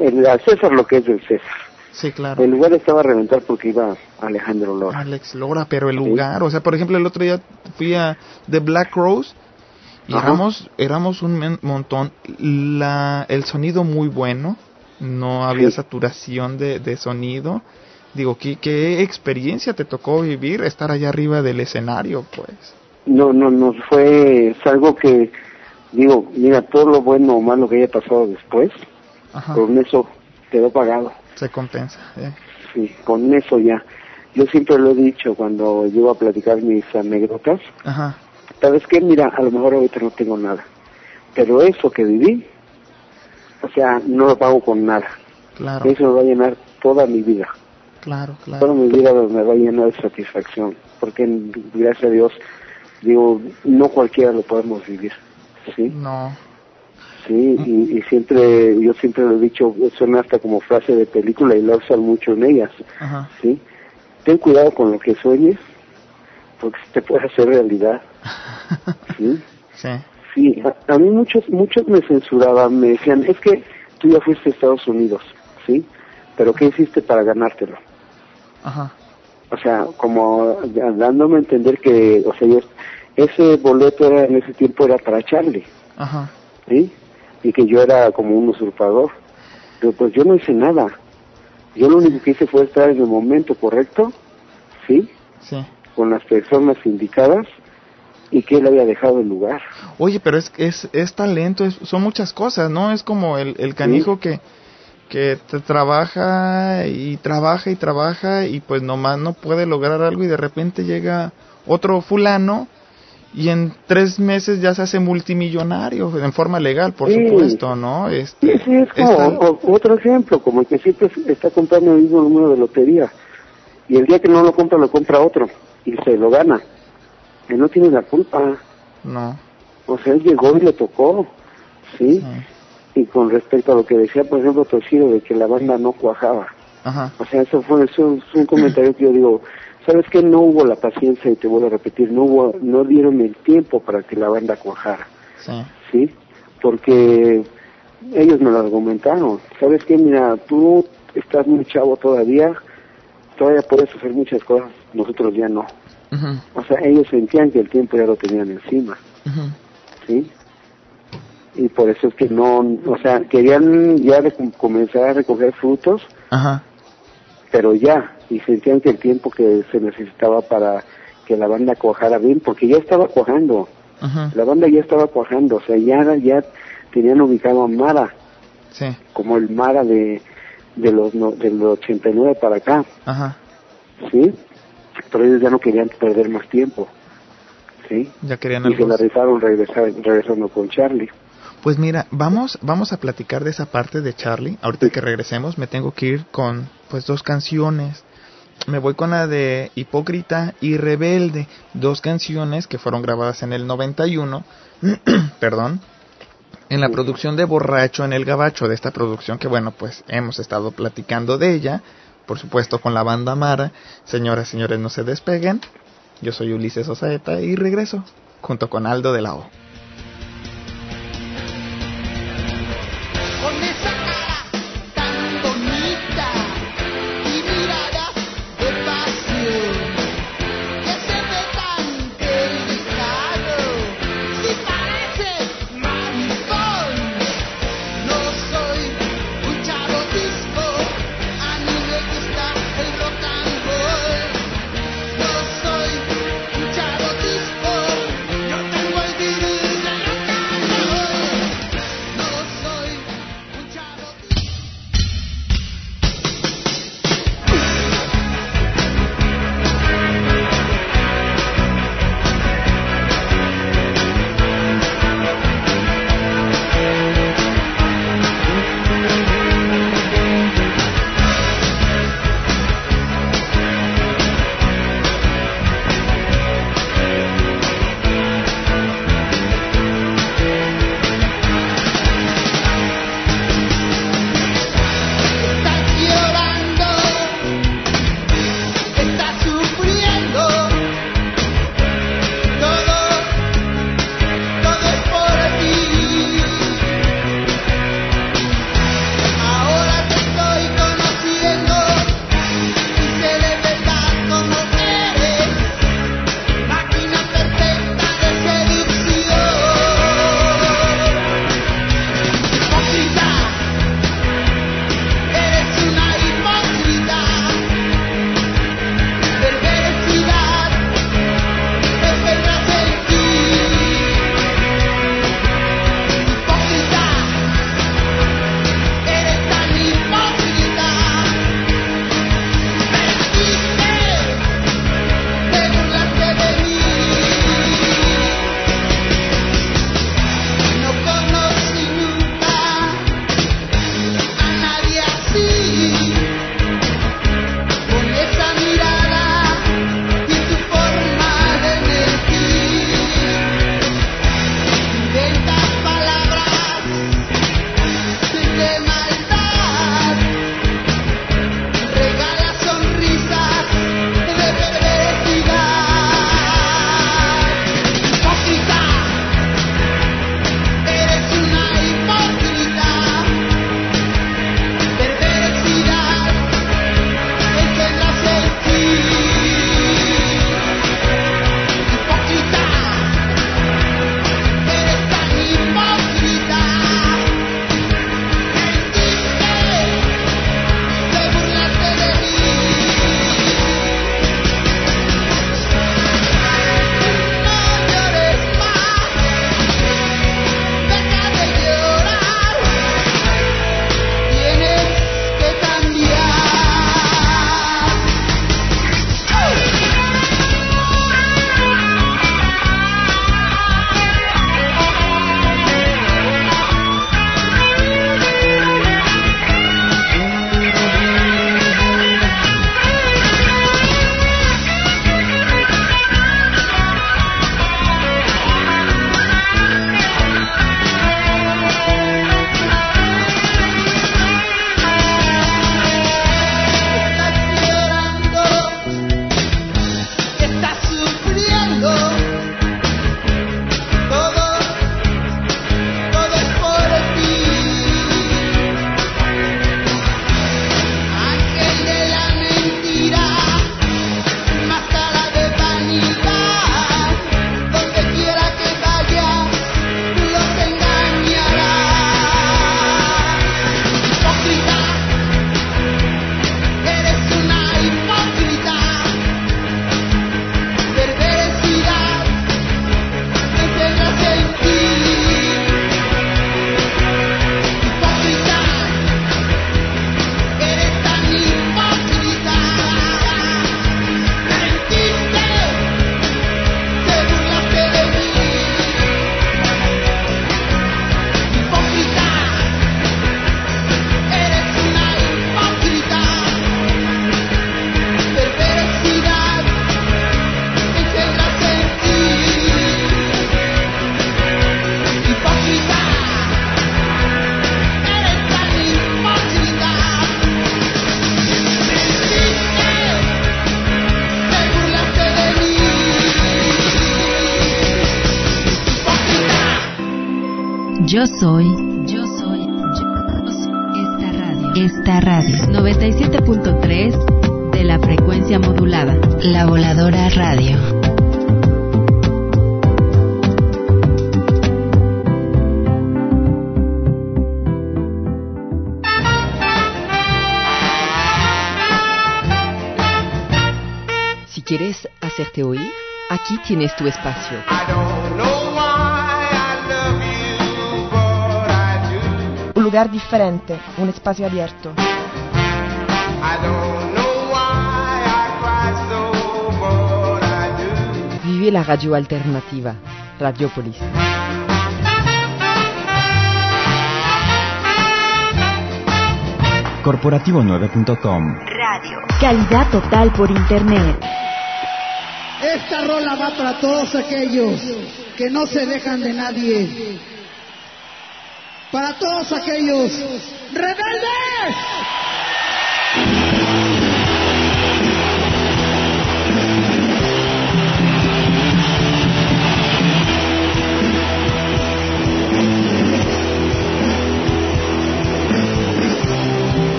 el, César lo que es del César. Sí, claro. El lugar estaba a reventar porque iba Alejandro Lora. Alex Lora, pero el lugar, o sea, por ejemplo, el otro día fui a The Black Rose y éramos, éramos un montón. La, el sonido muy bueno, no había saturación de, de sonido. Digo, ¿qué, ¿qué experiencia te tocó vivir estar allá arriba del escenario, pues? No, no, no, fue algo que, digo, mira, todo lo bueno o malo que haya pasado después, con eso quedó pagado. Se compensa. ¿eh? Sí, con eso ya. Yo siempre lo he dicho cuando llego a platicar mis anécdotas. Ajá. ¿Sabes qué? Mira, a lo mejor ahorita no tengo nada. Pero eso que viví, o sea, no lo pago con nada. Claro. Eso me va a llenar toda mi vida. Claro, claro. Toda mi vida me va a llenar de satisfacción. Porque, gracias a Dios, digo, no cualquiera lo podemos vivir. ¿Sí? No. Sí, y, siempre, yo siempre lo he dicho, suena hasta como frase de película y lo usan mucho en ellas, ¿sí? Ten cuidado con lo que sueñes, porque te puede hacer realidad, ¿sí? Sí. Sí, a, mí muchos, muchos me censuraban, me decían, es que tú ya fuiste a Estados Unidos, ¿sí? Pero ¿qué hiciste para ganártelo? Ajá. O sea, como dándome a entender que, o sea, yo, ese boleto era, en ese tiempo era para Charlie. Ajá. ¿Sí? y que yo era como un usurpador. Pero pues yo no hice nada. Yo lo único que hice fue estar en el momento correcto, ¿sí? Sí. Con las personas indicadas y que él había dejado el lugar. Oye, pero es es, es talento, es, son muchas cosas, ¿no? Es como el, el canijo que que te trabaja y trabaja y trabaja y pues nomás no puede lograr algo y de repente llega otro fulano y en tres meses ya se hace multimillonario en forma legal, por supuesto, ¿no? Este, sí, es como otro ejemplo, como el que siempre está comprando el mismo número de lotería y el día que no lo compra lo compra otro y se lo gana. Él no tiene la culpa. No. O sea, él llegó y le tocó, ¿sí? Y con respecto a lo que decía, por ejemplo, Toshiro, de que la banda no cuajaba. Ajá. O sea, eso fue eso es un comentario que yo digo, ¿sabes qué? No hubo la paciencia, y te vuelvo a repetir, no hubo, no dieron el tiempo para que la banda cuajara. Sí. ¿Sí? Porque ellos me lo argumentaron. ¿Sabes qué? Mira, tú estás muy chavo todavía, todavía puedes hacer muchas cosas, nosotros ya no. O sea, ellos sentían que el tiempo ya lo tenían encima. ¿Sí? Y por eso es que no, o sea, querían ya comenzar a recoger frutos, pero ya, y sentían que el tiempo que se necesitaba para que la banda cuajara bien, porque ya estaba cuajando, la banda ya estaba cuajando, o sea, ya, ya tenían ubicado a Mara, como el Mara de, de los de los 89 para acá, ¿sí? Pero ellos ya no querían perder más tiempo, ¿sí? Ya querían y se la rifaron regresando con Charlie. Pues mira, vamos, vamos a platicar de esa parte de Charlie. Ahorita que regresemos me tengo que ir con pues dos canciones. Me voy con la de Hipócrita y Rebelde, dos canciones que fueron grabadas en el 91, perdón, en la producción de Borracho en el Gabacho, de esta producción que bueno, pues hemos estado platicando de ella, por supuesto con la banda Mara. Señoras, señores, no se despeguen. Yo soy Ulises Osaeta y regreso junto con Aldo de la O. soy, yo soy, yo soy esta radio. Esta radio 97.3 de la frecuencia modulada. La voladora radio. Si quieres hacerte oír, aquí tienes tu espacio. Lugar diferente, un espacio abierto. Vive la radio alternativa, Radiopolis. Corporativo9.com Radio. Calidad total por internet. Esta rola va para todos aquellos que no se dejan de nadie. Para todos aquellos rebeldes.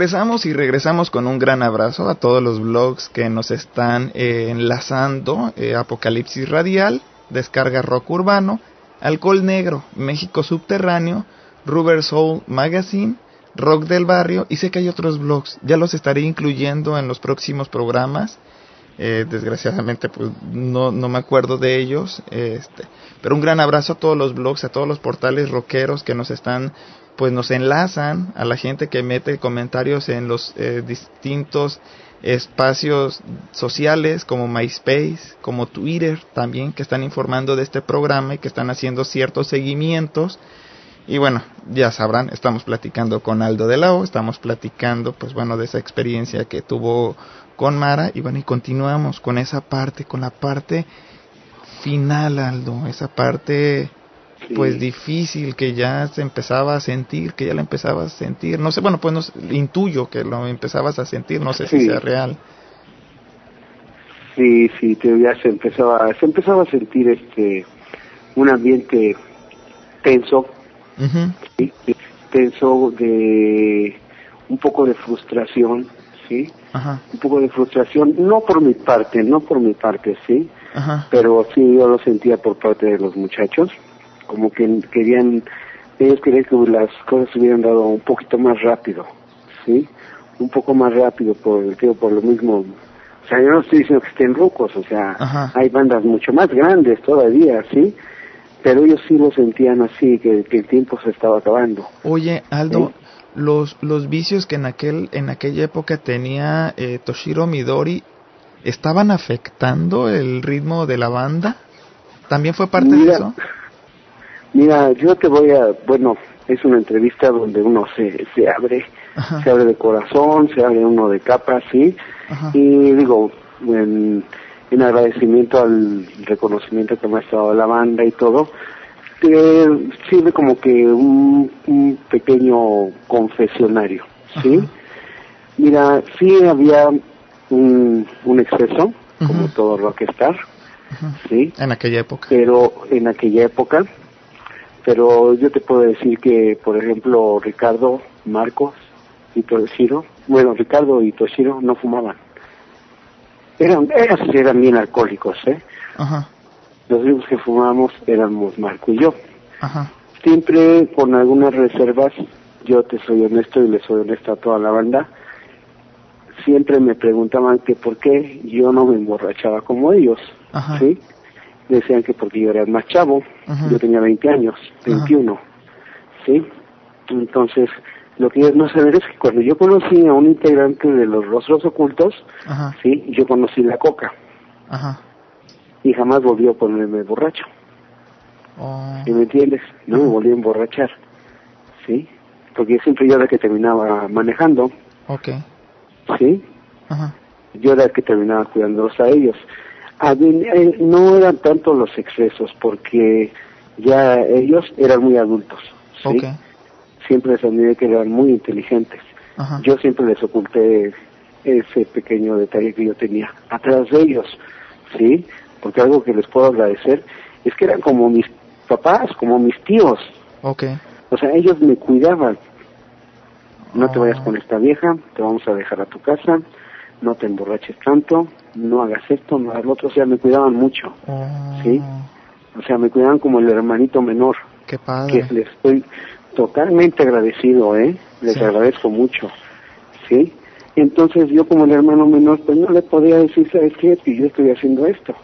Regresamos y regresamos con un gran abrazo a todos los blogs que nos están eh, enlazando. Eh, Apocalipsis Radial, Descarga Rock Urbano, Alcohol Negro, México Subterráneo, Rubber Soul Magazine, Rock del Barrio y sé que hay otros blogs. Ya los estaré incluyendo en los próximos programas. Eh, desgraciadamente pues no, no me acuerdo de ellos. Este, pero un gran abrazo a todos los blogs, a todos los portales rockeros que nos están pues nos enlazan a la gente que mete comentarios en los eh, distintos espacios sociales como MySpace, como Twitter también, que están informando de este programa y que están haciendo ciertos seguimientos. Y bueno, ya sabrán, estamos platicando con Aldo de Lao, estamos platicando, pues bueno, de esa experiencia que tuvo con Mara. Y bueno, y continuamos con esa parte, con la parte final, Aldo, esa parte pues difícil que ya se empezaba a sentir, que ya la empezaba a sentir, no sé, bueno, pues no, intuyo que lo empezabas a sentir, no sé si sea real. Sí, sí, ya se empezaba, se empezaba a sentir este un ambiente tenso, tenso de un poco de frustración, sí, un poco de frustración, no por mi parte, no por mi parte, sí, pero sí yo lo sentía por parte de los muchachos como que querían, ellos querían que las cosas se hubieran dado un poquito más rápido, ¿sí? Un poco más rápido por, digo, por lo mismo, o sea, yo no estoy diciendo que estén rucos, o sea, hay bandas mucho más grandes todavía, ¿sí? Pero ellos sí lo sentían así, que, el tiempo se estaba acabando. Oye, Aldo, los, los vicios que en, aquel, en aquella época tenía eh, Toshiro Midori, ¿estaban afectando el ritmo de la banda? ¿También fue parte de eso? Mira, yo te voy a, bueno, es una entrevista donde uno se, se abre, se abre de corazón, se abre uno de capa, sí, y digo, en, en, agradecimiento al reconocimiento que me ha estado la banda y todo, sirve como que un, un pequeño confesionario, ¿sí? Mira, sí había un, un exceso, como todo rockstar, ¿sí? En aquella época. Pero en aquella época, pero yo te puedo decir que, por ejemplo, Ricardo, Marcos y Toshiro, bueno, Ricardo y Toshiro no fumaban. Eran, eran, eran bien alcohólicos, ¿eh? Ajá. Los únicos que fumábamos éramos Marco y yo. Ajá. Siempre con algunas reservas, yo te soy honesto y le soy honesto a toda la banda, siempre me preguntaban que por qué yo no me emborrachaba como ellos, Ajá. ¿sí? decían que porque yo era más chavo, yo tenía 20 años, 21, ¿sí? Entonces, lo que ellos no saben es que cuando yo conocí a un integrante de los rostros ocultos, ¿sí? Yo conocí la coca. Y jamás volvió a ponerme borracho. Oh. ¿Sí me entiendes? No me volví a emborrachar. ¿Sí? Porque siempre yo era el que terminaba manejando. Okay. ¿Sí? Yo era el que terminaba cuidándolos a ellos. Eh, no eran tanto los excesos, porque ya ellos eran muy adultos. ¿sí? Siempre les admiré que eran muy inteligentes. Yo siempre les oculté ese pequeño detalle que yo tenía atrás de ellos, ¿sí? Porque algo que les puedo agradecer es que eran como mis papás, como mis tíos. Okay. O sea, ellos me cuidaban. No te vayas ah. con esta vieja, te vamos a dejar a tu casa, no te emborraches tanto, no hagas esto, no hagas lo otro, o sea, me cuidaban mucho, ah. ¿sí? O sea, me cuidaban como el hermanito menor. Qué padre. Que les estoy totalmente agradecido, ¿eh? Les agradezco mucho, ¿sí? Entonces yo como el hermano menor, pues no le podía decir, ¿sabes qué? Que yo estoy haciendo esto,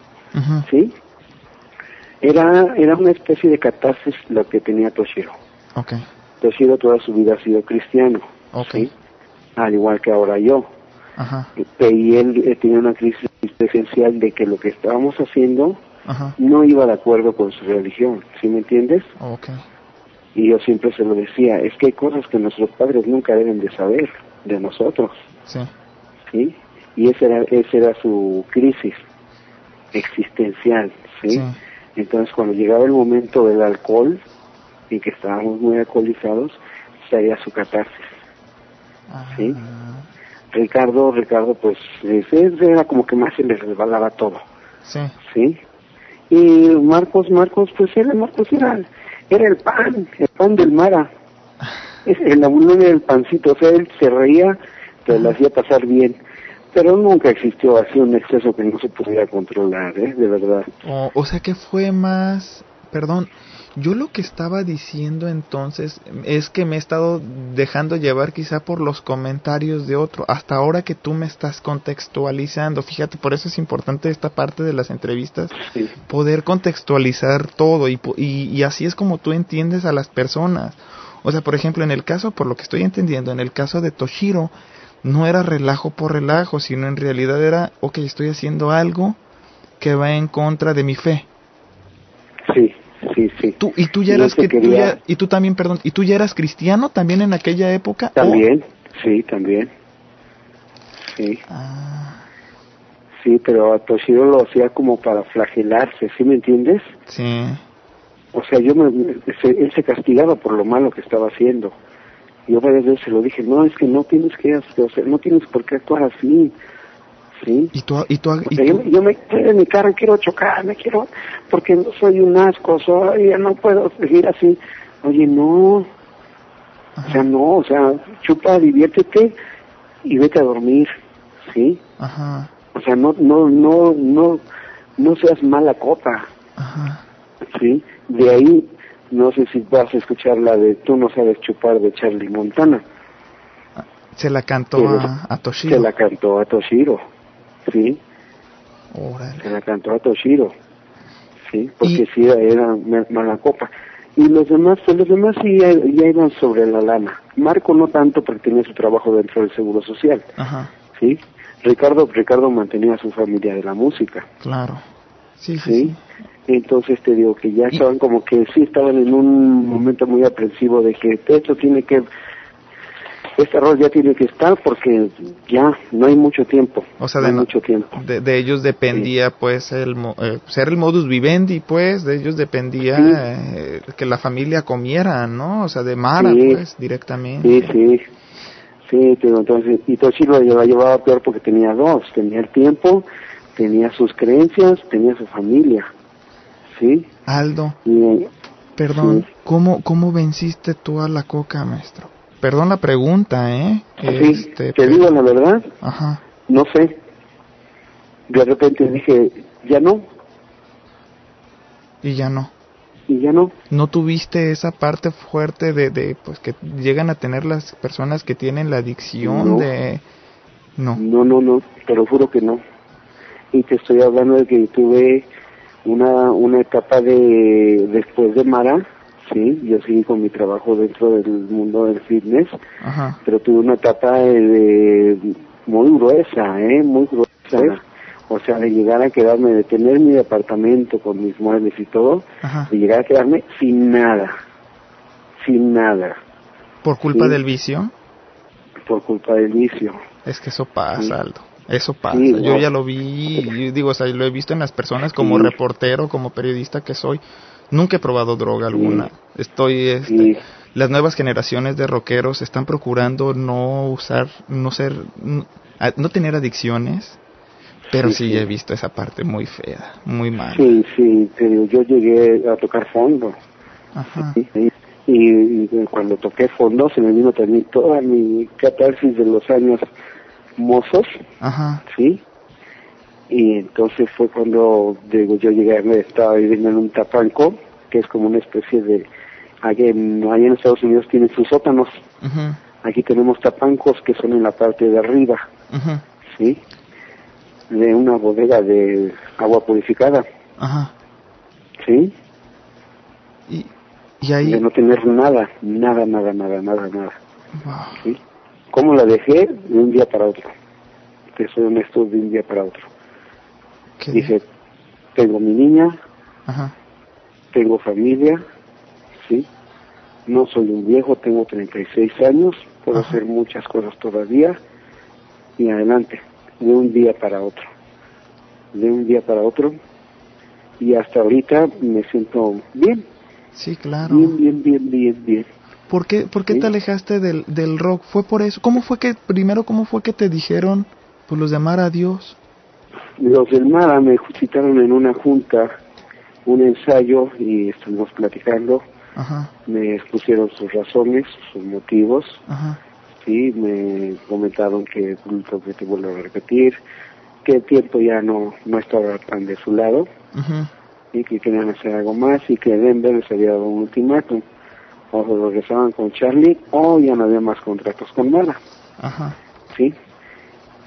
¿sí? Era, era una especie de catarsis lo que tenía Toshiro. Okay. Toshiro toda su vida ha sido cristiano, ¿sí? Al igual que ahora yo. Ajá. y él eh, tenía una crisis esencial de que lo que estábamos haciendo no iba de acuerdo con su religión, ¿sí me entiendes? Okay. Y yo siempre se lo decía, es que hay cosas que nuestros padres nunca deben de saber de nosotros. Sí. ¿Sí? Y esa era, esa era su crisis existencial, ¿sí? Entonces cuando llegaba el momento del alcohol, y que estábamos muy alcoholizados, salía su catarsis. ¿Sí? Ricardo, Ricardo, pues era como que más se le resbalaba todo. Sí. ¿Sí? Y Marcos, Marcos, pues era Marcos, era, era el pan, el pan del Mara. el abulón era el pancito, o sea, él se reía, pero lo hacía pasar bien. Pero nunca existió así un exceso que no se pudiera controlar, ¿eh? De verdad. o sea que fue más, perdón, yo lo que estaba diciendo entonces es que me he estado dejando llevar quizá por los comentarios de otro, hasta ahora que tú me estás contextualizando. Fíjate, por eso es importante esta parte de las entrevistas, poder contextualizar todo y, y, así es como tú entiendes a las personas. O sea, por ejemplo, en el caso, por lo que estoy entendiendo, en el caso de Toshiro, no era relajo por relajo, sino en realidad era, ok, estoy haciendo algo que va en contra de mi fe. Sí sí, sí. ¿Tú, ¿Y tú ya eras que, y tú también, perdón, y tú ya eras cristiano también en aquella época? También, sí, también. Sí. Ah. Sí, pero a Toshiro lo hacía como para flagelarse, ¿sí me entiendes? Sí. O sea, yo me, él se castigaba por lo malo que estaba haciendo. Yo varias veces se lo dije, no, es que no tienes que, sea, no tienes por qué actuar así. ¿sí? ¿Y tú, y tú, Yo, me quiero en mi carro, quiero chocar, me quiero, porque no soy un asco, soy, ya no puedo seguir así. Oye, no, o sea, no, o sea, chupa, diviértete y vete a dormir, ¿sí? Ajá. O sea, no, no, no, no, no seas mala copa, Ajá. ¿sí? De ahí, no sé si vas a escuchar la de Tú no sabes chupar de Charlie Montana. Se la cantó a, a Toshiro. Se la cantó a Toshiro. Sí. Se la cantó a Toshiro. Sí, porque sí era mala copa. Y los demás, pues los demás sí ya, iban sobre la lana. Marco no tanto porque tenía su trabajo dentro del Seguro Social. Ajá. Sí. Ricardo, Ricardo mantenía a su familia de la música. Claro. Sí, sí. Entonces te digo que ya estaban como que sí estaban en un momento muy aprensivo de que esto tiene que este rol ya tiene que estar porque ya no hay mucho tiempo. O sea, de, mucho tiempo. De, ellos dependía pues el eh, ser el modus vivendi pues, de ellos dependía eh, que la familia comiera, ¿no? O sea, de Mara pues directamente. Sí, sí. Sí, pero entonces, y Toshiro lo llevaba peor porque tenía dos, tenía el tiempo, tenía sus creencias, tenía su familia. ¿Sí? Aldo. Perdón, ¿cómo, ¿cómo venciste tú a la coca, maestro? Perdón la pregunta, ¿eh? Sí, este, te digo la verdad. Ajá. No sé. De repente dije, ya no. Y ya no. Y ya no. ¿No tuviste esa parte fuerte de, de pues, que llegan a tener las personas que tienen la adicción de... No. No, no, no, te lo juro que no. Y te estoy hablando de que tuve una, una etapa de después de Mara, sí, yo seguí con mi trabajo dentro del mundo del fitness, pero tuve una etapa de, muy gruesa, ¿eh? Muy gruesa. O sea, de llegar a quedarme, de tener mi departamento con mis muebles y todo, de llegar a quedarme sin nada, sin nada. ¿Por culpa del vicio? Por culpa del vicio. Es que eso pasa, Aldo. Eso pasa. yo ya lo vi, digo, o sea, lo he visto en las personas como reportero, como periodista que soy. Nunca he probado droga alguna. Estoy, este, las nuevas generaciones de rockeros están procurando no usar, no ser, no, tener adicciones, pero sí, he visto esa parte muy fea, muy mal. Sí, sí, pero yo llegué a tocar fondo. Ajá. Y, cuando toqué fondo se me vino también toda mi catarsis de los años mozos, Ajá. ¿sí? y entonces fue cuando digo, yo llegué, me estaba viviendo en un tapanco, que es como una especie de, allá en, en Estados Unidos tienen sus sótanos, aquí tenemos tapancos que son en la parte de arriba, ¿sí? De una bodega de agua purificada, ¿sí? Y, y ahí... De no tener nada, nada, nada, nada, nada, nada. ¿Sí? ¿Cómo la dejé? De un día para otro. Te soy honesto, de un día para otro. Dije, tengo mi niña, tengo familia, ¿sí? No soy un viejo, tengo 36 años, puedo hacer muchas cosas todavía y adelante, de un día para otro, de un día para otro y hasta ahorita me siento bien. Sí, claro. Bien, bien, bien, bien, bien. ¿Por qué, por qué te alejaste del, del rock? ¿Fue por eso? ¿Cómo fue que, primero, cómo fue que te dijeron, pues los llamar a Dios? los del MARA me citaron en una junta un ensayo y estuvimos platicando. Me expusieron sus razones, sus motivos, sí, me comentaron que lo que te vuelvo a repetir, que el tiempo ya no, no estaba tan de su lado, y que querían hacer algo más, y que Denver les había dado un ultimátum, o regresaban con Charlie, o ya no había más contratos con Mara. ¿Sí?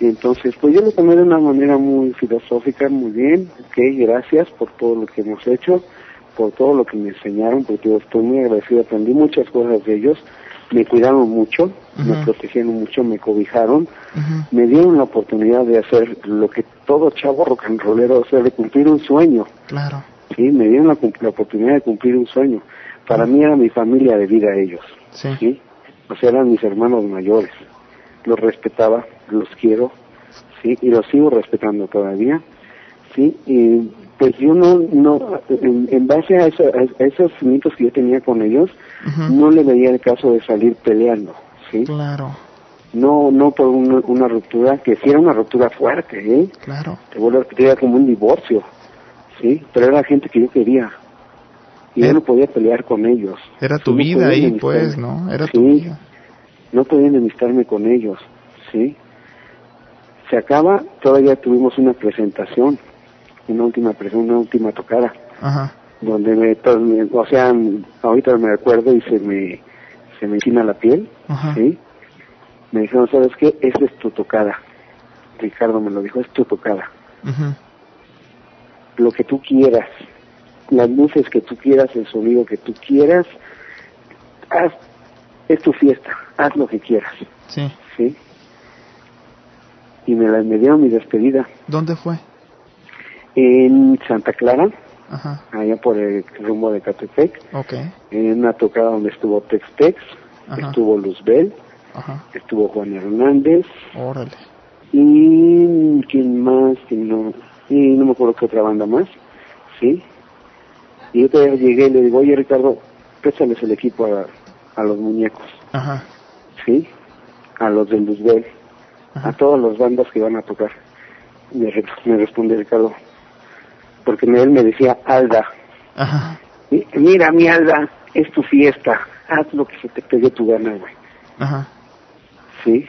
Y entonces, pues yo lo tomé de una manera muy filosófica, muy bien, ok, gracias por todo lo que hemos hecho, por todo lo que me enseñaron, porque yo estoy muy agradecido, aprendí muchas cosas de ellos, me cuidaron mucho, me protegieron mucho, me cobijaron, me dieron la oportunidad de hacer lo que todo chavo rock and rollero, o sea, de cumplir un sueño. Claro. Sí, me dieron la, oportunidad de cumplir un sueño. Para mí era mi familia de vida ellos. Sí. O sea, eran mis hermanos mayores. Los respetaba, los quiero, sí, y los sigo respetando todavía, sí, y pues yo no, no en, base a, esos mitos que yo tenía con ellos, no le veía el caso de salir peleando, sí. Claro. No, no por una, ruptura, que sí era una ruptura fuerte, ¿eh? Claro. Te vuelvo a repetir, era como un divorcio, sí, pero era gente que yo quería. Y yo no podía pelear con ellos. Era tu vida ahí, pues, ¿no? Era tu vida. No podía enemistarme con ellos, ¿sí? se acaba, todavía tuvimos una presentación, una última una última tocada, donde me, o sea, ahorita me acuerdo y se me, se me encima la piel, ¿sí? Me dijeron, ¿sabes qué? Esa es tu tocada. Ricardo me lo dijo, es tu tocada. Lo que tú quieras, las luces que tú quieras, el sonido que tú quieras, haz, es tu fiesta, haz lo que quieras. Sí. ¿Sí? y me, la, me dieron mi despedida. ¿Dónde fue? En Santa Clara, allá por el rumbo de Catepec. Okay. En una tocada donde estuvo Tex Tex, estuvo Luzbel, estuvo Juan Hernández. Órale. Y quién más, quién no, y no me acuerdo qué otra banda más, ¿sí? Y yo todavía llegué y le digo, oye Ricardo, préstales el equipo a, a los muñecos. Ajá. ¿Sí? A los de Luzbel a todas las bandas que van a tocar. Me, me responde Ricardo, porque él me decía Alda. Mira, mi Alda, es tu fiesta, haz lo que se te pegue tu gana, güey. Ajá. Sí.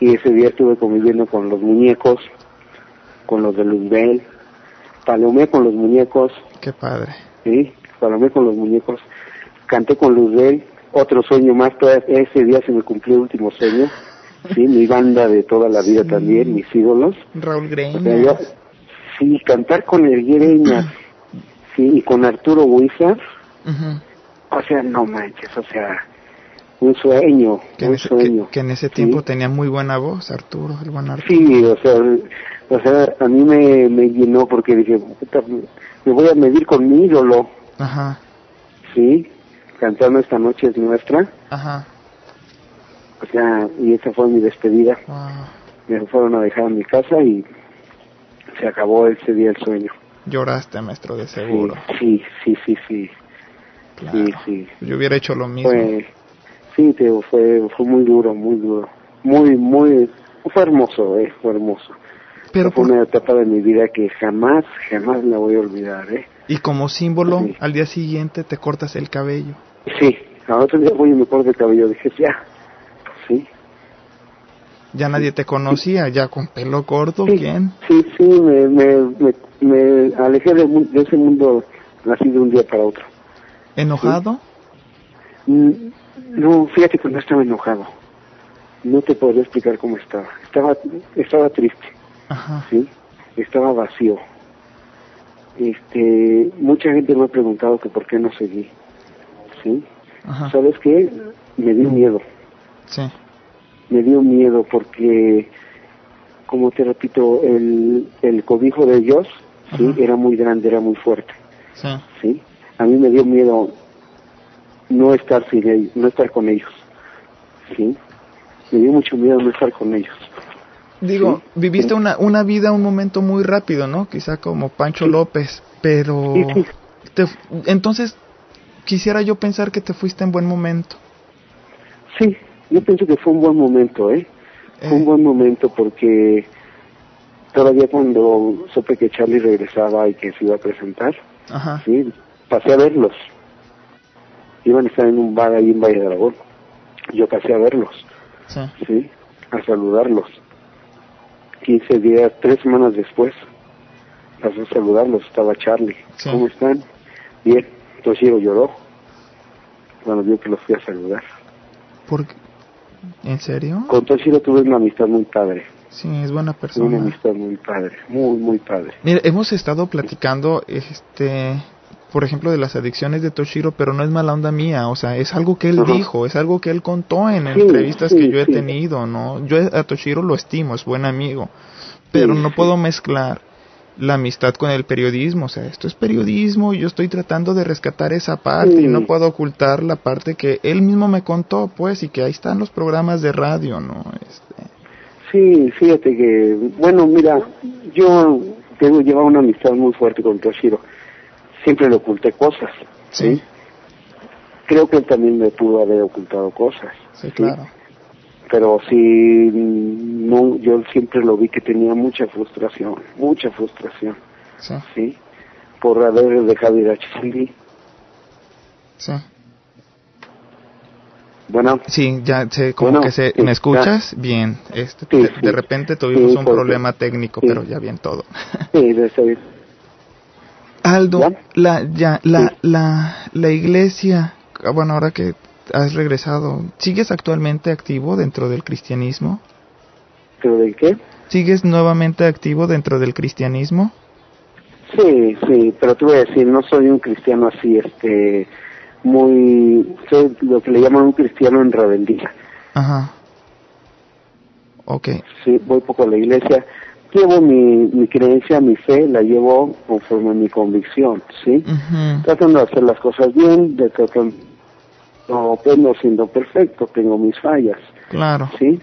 Y ese día estuve conviviendo con los muñecos, con los de Luzbel, palomé con los muñecos. Qué padre. Sí, palomé con los muñecos, canté con Luzbel, otro sueño más, ese día se me cumplió el último sueño sí, mi banda de toda la vida también, mis ídolos. Raúl Greñas. sí, cantar con el Greñas, sí, y con Arturo Huizar, o sea, no manches, o sea, un sueño, que un en ese, sueño. Que, en ese tiempo tenía muy buena voz, Arturo, el buen Arturo. Sí, o sea, o sea, a mí me, me llenó porque dije, me voy a medir con mi ídolo. Ajá. Sí, cantando esta noche es nuestra. Ajá o sea, y esa fue mi despedida. Me fueron a dejar a mi casa y se acabó ese día el sueño. Lloraste, maestro, de seguro. Sí, sí, sí, sí. Sí, sí. Yo hubiera hecho lo mismo. sí, te, fue, fue muy duro, muy duro. Muy, muy, fue hermoso, eh, fue hermoso. Pero fue una etapa de mi vida que jamás, jamás la voy a olvidar, eh. Y como símbolo, al día siguiente te cortas el cabello. Sí, al otro día voy y me corto el cabello. Dije, ya, sí. Ya nadie te conocía, ya con pelo corto, ¿quién? Sí, sí, me, me, me, alejé de, ese mundo así de un día para otro. ¿Enojado? Mm, no, fíjate que no estaba enojado. No te podría explicar cómo estaba. Estaba, estaba triste. Ajá. Sí, estaba vacío. Este, mucha gente me ha preguntado que por qué no seguí. ¿Sí? Ajá. ¿Sabes qué? Me dio miedo. Sí. Me dio miedo porque, como te repito, el, el cobijo de Dios, sí, era muy grande, era muy fuerte. Sí. Sí. A mí me dio miedo no estar sin ellos, no estar con ellos. Sí. Me dio mucho miedo no estar con ellos. Digo, viviste una, una vida, un momento muy rápido, ¿no? Quizá como Pancho López, pero... Te, entonces, quisiera yo pensar que te fuiste en buen momento. Sí, yo pienso que fue un buen momento, ¿eh? Fue un eh. buen momento porque todavía cuando supe que Charlie regresaba y que se iba a presentar, Ajá. sí, pasé a verlos, iban a estar en un bar ahí en Valle de Aragón. Yo pasé a verlos, sí, a saludarlos. 15 días, tres semanas después, pasé a saludarlos, estaba Charlie. ¿Cómo están? Bien, Toshiro lloró cuando vio que los fui a saludar. ¿Por ¿En serio? Con Toshiro tuve una amistad muy padre. Sí, es buena persona. Una amistad muy padre, muy, muy padre. Mira, hemos estado platicando, este, por ejemplo, de las adicciones de Toshiro, pero no es mala onda mía, o sea, es algo que él dijo, es algo que él contó en entrevistas que yo he tenido, ¿no? Yo a Toshiro lo estimo, es buen amigo, pero no puedo mezclar la amistad con el periodismo, o sea, esto es periodismo y yo estoy tratando de rescatar esa parte y no puedo ocultar la parte que él mismo me contó, pues, y que ahí están los programas de radio, ¿no? Este, Sí, fíjate que, bueno, mira, yo tengo llevado una amistad muy fuerte con Toshiro. Siempre le oculté cosas. Sí. Creo que él también me pudo haber ocultado cosas. Sí, claro. Pero sí, no, yo siempre lo vi que tenía mucha frustración, mucha frustración. Sí. ¿sí? Por haber dejado ir a Chile. Sí. Bueno. Sí, ya sé, como que se, ¿me escuchas? Bien. Este, de, repente tuvimos un problema técnico, pero ya bien todo. Sí, bien. Aldo, la, ya, la, la, la iglesia, ah, bueno, ahora que has regresado, ¿sigues actualmente activo dentro del cristianismo? ¿Dentro del qué? ¿Sigues nuevamente activo dentro del cristianismo? Sí, sí, pero te voy a decir, no soy un cristiano así, este, muy, soy lo que le llaman un cristiano en rebeldía. Ajá. Ok. Sí, voy poco a la iglesia. Llevo mi, mi creencia, mi fe, la llevo conforme a mi convicción, ¿sí? Tratando de hacer las cosas bien, de tratar, no, pues no siendo perfecto, tengo mis fallas. Claro. ¿Sí?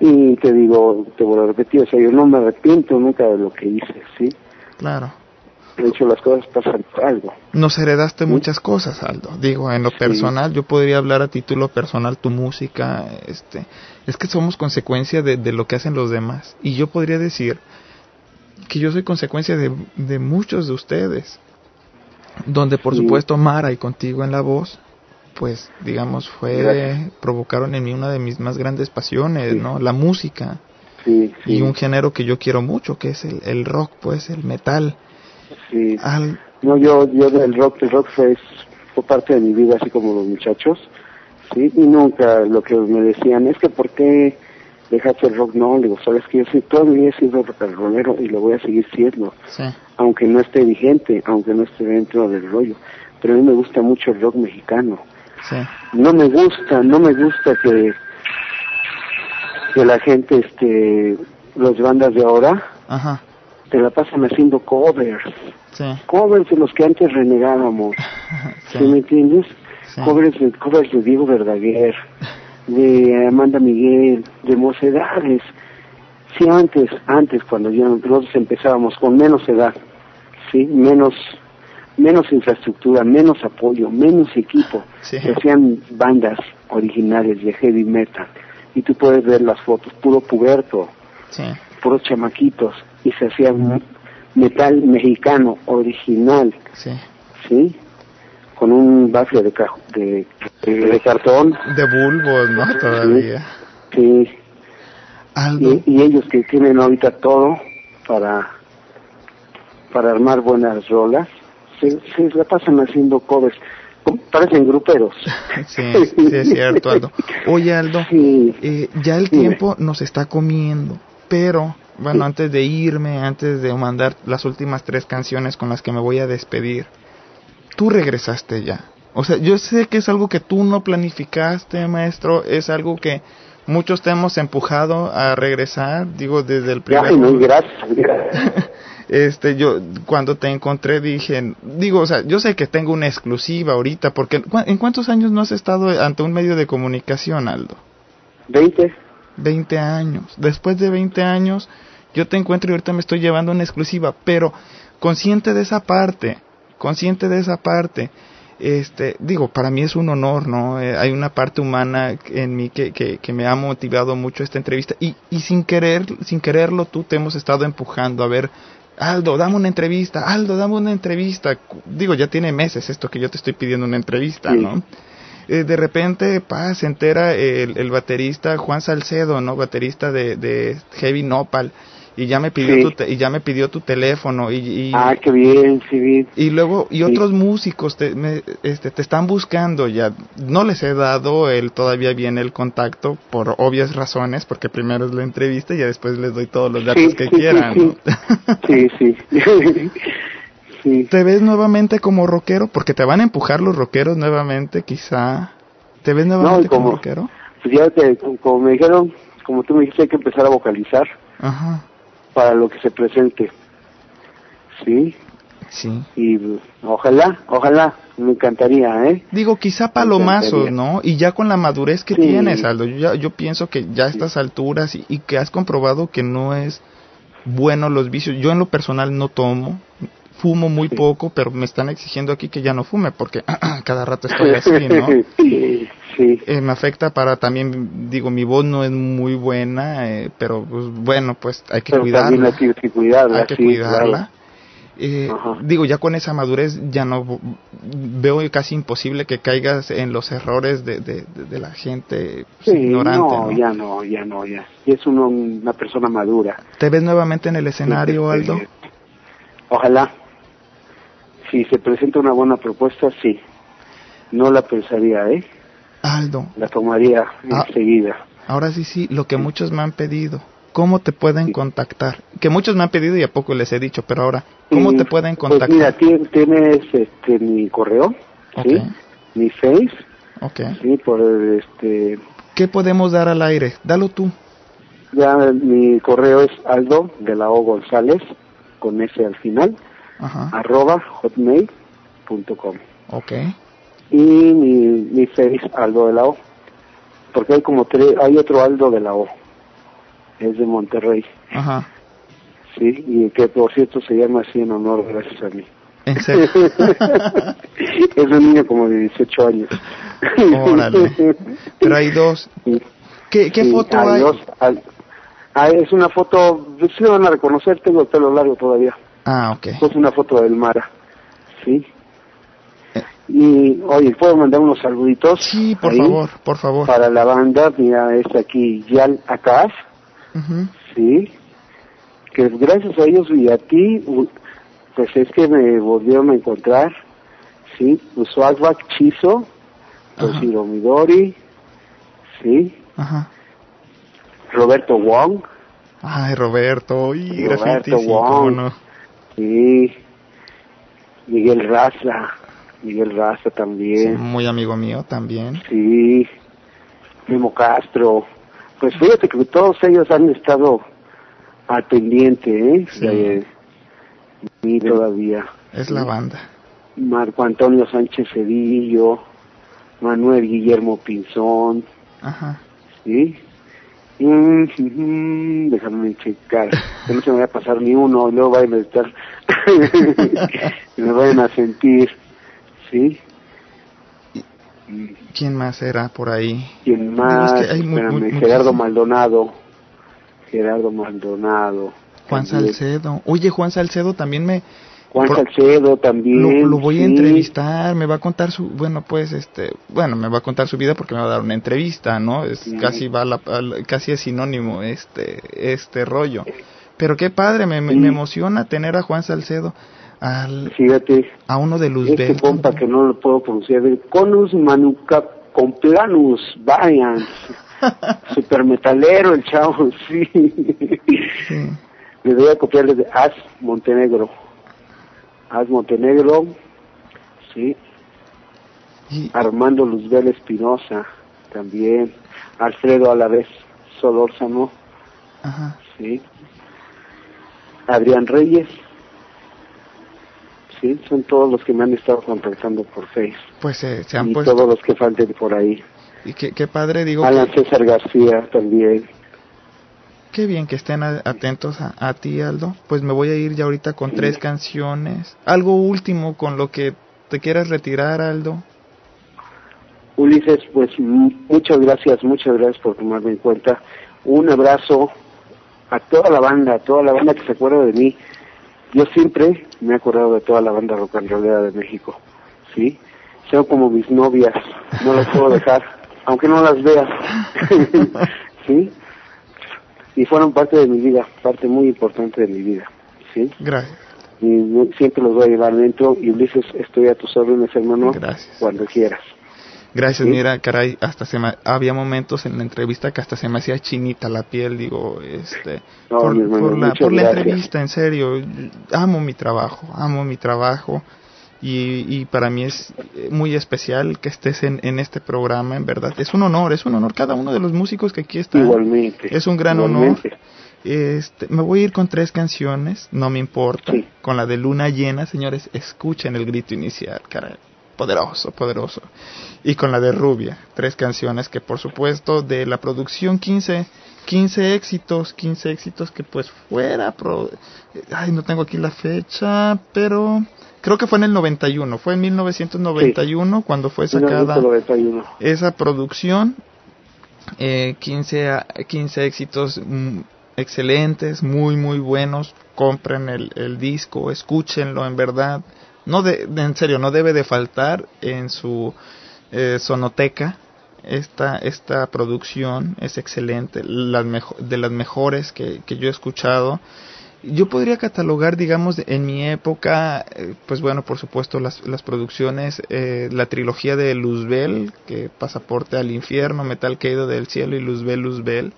Y te digo, te voy a repetir, o sea, yo no me arrepiento nunca de lo que hice, ¿sí? Claro de hecho las cosas pasan por algo. Nos heredaste muchas cosas, Aldo. Digo, en lo personal, yo podría hablar a título personal tu música, este, es que somos consecuencia de, de, lo que hacen los demás. Y yo podría decir que yo soy consecuencia de, de muchos de ustedes. Donde por supuesto Mara y contigo en la voz, pues digamos, fue, provocaron en mí una de mis más grandes pasiones, ¿no? La música. Y un género que yo quiero mucho, que es el, el rock, pues, el metal Sí. No, yo, yo del rock, el rock fue, fue parte de mi vida, así como los muchachos, sí, y nunca lo que me decían es que ¿por qué dejaste el rock? No, le digo, sabes que yo sí, todavía he sido rollero y lo voy a seguir siendo, aunque no esté vigente, aunque no esté dentro del rollo, pero a mí me gusta mucho el rock mexicano. No me gusta, no me gusta que que la gente, este, las bandas de ahora, Ajá te la pasan haciendo covers. Covers de los que antes renegábamos. sí. me entiendes? Covers, de, covers de Diego Verdaguer, de Amanda Miguel, de Mocedades. Sí, antes, antes, cuando ya nosotros empezábamos con menos edad, sí, menos menos infraestructura, menos apoyo, menos equipo, se hacían bandas originales de heavy metal. Y tú puedes ver las fotos, puro puberto, puros chamaquitos, y se hacía metal mexicano original. Sí. ¿Sí? Con un bafle de, de, de, cartón. De bulbos, ¿no? Todavía. Sí. Y, ellos que tienen ahorita todo para para armar buenas rolas, se, se la pasan haciendo covers. Parecen gruperos. sí, sí, es cierto, Aldo. Oye, Aldo, eh, ya el tiempo nos está comiendo, pero bueno, antes de irme, antes de mandar las últimas tres canciones con las que me voy a despedir, tú regresaste ya. O sea, yo sé que es algo que tú no planificaste, maestro, es algo que muchos te hemos empujado a regresar, digo, desde el primer... Ay, gracias, Este, yo cuando te encontré dije, digo, o sea, yo sé que tengo una exclusiva ahorita, porque ¿en cuántos años no has estado ante un medio de comunicación, Aldo? Veinte. 20 años. Después de 20 años, yo te encuentro y ahorita me estoy llevando una exclusiva, pero consciente de esa parte, consciente de esa parte. Este, digo, para mí es un honor, ¿no? Eh, hay una parte humana en mí que, que, que, me ha motivado mucho esta entrevista y, y sin querer, sin quererlo tú te hemos estado empujando a ver Aldo, dame una entrevista, Aldo, dame una entrevista. Digo, ya tiene meses esto que yo te estoy pidiendo una entrevista, ¿no? Eh, de repente, pa, se entera el, el, baterista Juan Salcedo, ¿no? Baterista de, de Heavy Nopal y ya me pidió tu y ya me pidió tu teléfono y, ah qué bien sí y luego y otros músicos te me, este te están buscando ya. No les he dado el todavía bien el contacto por obvias razones porque primero es la entrevista y ya después les doy todos los datos que quieran sí sí, sí. te ves nuevamente como rockero porque te van a empujar los rockeros nuevamente quizá te ves nuevamente como, como, rockero pues ya te, como me dijeron como tú me dijiste hay que empezar a vocalizar Ajá para lo que se presente. ¿Sí? Sí. Y ojalá, ojalá, me encantaría, ¿eh? Digo, quizá palomazos, ¿no? Y ya con la madurez que tienes, Aldo, yo, yo pienso que ya a estas alturas y, que has comprobado que no es bueno los vicios. Yo en lo personal no tomo, fumo muy poco, pero me están exigiendo aquí que ya no fume porque cada rato estoy así, ¿no? Sí. Eh, me afecta para también, digo, mi voz no es muy buena, eh, pero pues, bueno, pues hay que cuidarla. Hay que cuidarla. Hay que cuidarla. Eh, digo, ya con esa madurez ya no veo casi imposible que caigas en los errores de, de, de, la gente pues, ignorante. No, ya no, ya no, ya. Y es uno, una persona madura. ¿Te ves nuevamente en el escenario, Aldo? Ojalá. Si se presenta una buena propuesta, sí. No la pensaría, ¿eh? Aldo. La tomaría ah, enseguida. Ahora sí, sí, lo que muchos me han pedido. ¿Cómo te pueden contactar? Que muchos me han pedido y a poco les he dicho, pero ahora, ¿cómo te pueden pues contactar? mira, tienes este, mi correo, ¿sí? Mi face. Okay. Sí, por este... ¿Qué podemos dar al aire? Dalo tú. Ya, mi correo es aldo de la O González, con S al final, Ajá. arroba hotmail.com. Ok y mi, mi face Aldo de la O. Porque hay como tres, hay otro Aldo de la O. Es de Monterrey. Ajá. Sí, y que por cierto se llama así en honor gracias a mí. ¿En serio? es un niño como de 18 años. Órale. Pero hay dos. ¿Qué, qué foto hay? Dos, hay, es una foto, sí van a reconocer, tengo el pelo largo todavía. Ah, ok. Es una foto del Mara. Sí. Y, oye, ¿puedo mandar unos saluditos? Sí, por favor, por favor. Para la banda, mira, es aquí Yal Akaf, sí, que gracias a ellos y a ti, pues es que me volvieron a encontrar, sí, Usualbak Chizo, Toshiro Midori, sí, Ajá. Roberto Wong. Ay, Roberto, y Roberto Wong, sí, Miguel Raza, Miguel Raza también. muy amigo mío también. Sí, Memo Castro. Pues fíjate que todos ellos han estado al pendiente, ¿eh? Sí. mí todavía. Es la banda. Marco Antonio Sánchez Cedillo, Manuel Guillermo Pinzón. Ajá. ¿Sí? Mm, déjame checar, que no se me vaya a pasar ni uno, y luego vayan a estar, me vayan a sentir. ¿sí? ¿Quién más era por ahí? ¿Quién más? Gerardo Maldonado. Gerardo Maldonado. Juan Salcedo. Oye, Juan Salcedo también me... Juan Salcedo también. Lo, voy a entrevistar, me va a contar su, bueno, pues, este, bueno, me va a contar su vida porque me va a dar una entrevista, ¿no? Es casi va la, casi es sinónimo este, este rollo. Pero qué padre, me, me emociona tener a Juan Salcedo al, Fíjate, a uno de Luzbel. Este compa que no lo puedo pronunciar, Conus Manuca Complanus vayan Super metalero el chavo, sí. Le voy a copiarle de As Montenegro. As Montenegro, sí. Armando Luzbel Espinosa, también. Alfredo a la vez Solórzano, Ajá. sí. Adrián Reyes, sí, son todos los que me han estado contactando por Facebook. Pues eh, se han y puesto... todos los que falten por ahí. Y qué, qué padre, digo... Alan César García también. Qué bien que estén atentos a, ti, Aldo. Pues me voy a ir ya ahorita con tres canciones. Algo último con lo que te quieras retirar, Aldo. Ulises, pues muchas gracias, muchas gracias por tomarme en cuenta. Un abrazo a toda la banda, a toda la banda que se acuerda de mí yo siempre me he acordado de toda la banda rock and rollera de México, ¿sí? Son como mis novias, no las puedo dejar, aunque no las vea, ¿sí? Y fueron parte de mi vida, parte muy importante de mi vida, ¿sí? Gracias. Y siempre los voy a llevar dentro y Ulises, estoy a tus órdenes, hermano, Gracias. cuando quieras. Gracias, mira, caray, hasta se había momentos en la entrevista que hasta se me hacía chinita la piel, digo, este, por, la, por la entrevista, en serio, amo mi trabajo, amo mi trabajo y, y para mí es muy especial que estés en, en este programa, en verdad, es un honor, es un honor cada uno de los músicos que aquí están. Igualmente. Es un gran honor. Este, me voy a ir con tres canciones, no me importa, con la de Luna Llena, señores, escuchen el grito inicial, caray poderoso, poderoso. Y con la de Rubia, tres canciones que por supuesto de la producción 15, 15 éxitos, 15 éxitos que pues fuera, pro, ay no tengo aquí la fecha, pero creo que fue en el 91, fue en 1991 cuando fue sacada esa producción, eh, 15, 15 éxitos mm, excelentes, muy muy buenos, compren el, el disco, escúchenlo en verdad no de, en serio, no debe de faltar en su eh, sonoteca. Esta, esta producción es excelente, las de las mejores que, que yo he escuchado yo podría catalogar, digamos, en mi época, eh, pues bueno, por supuesto, las, las producciones, eh, la trilogía de Luzbel, que Pasaporte al Infierno, Metal Caído del Cielo y Luzbel, Luzbel.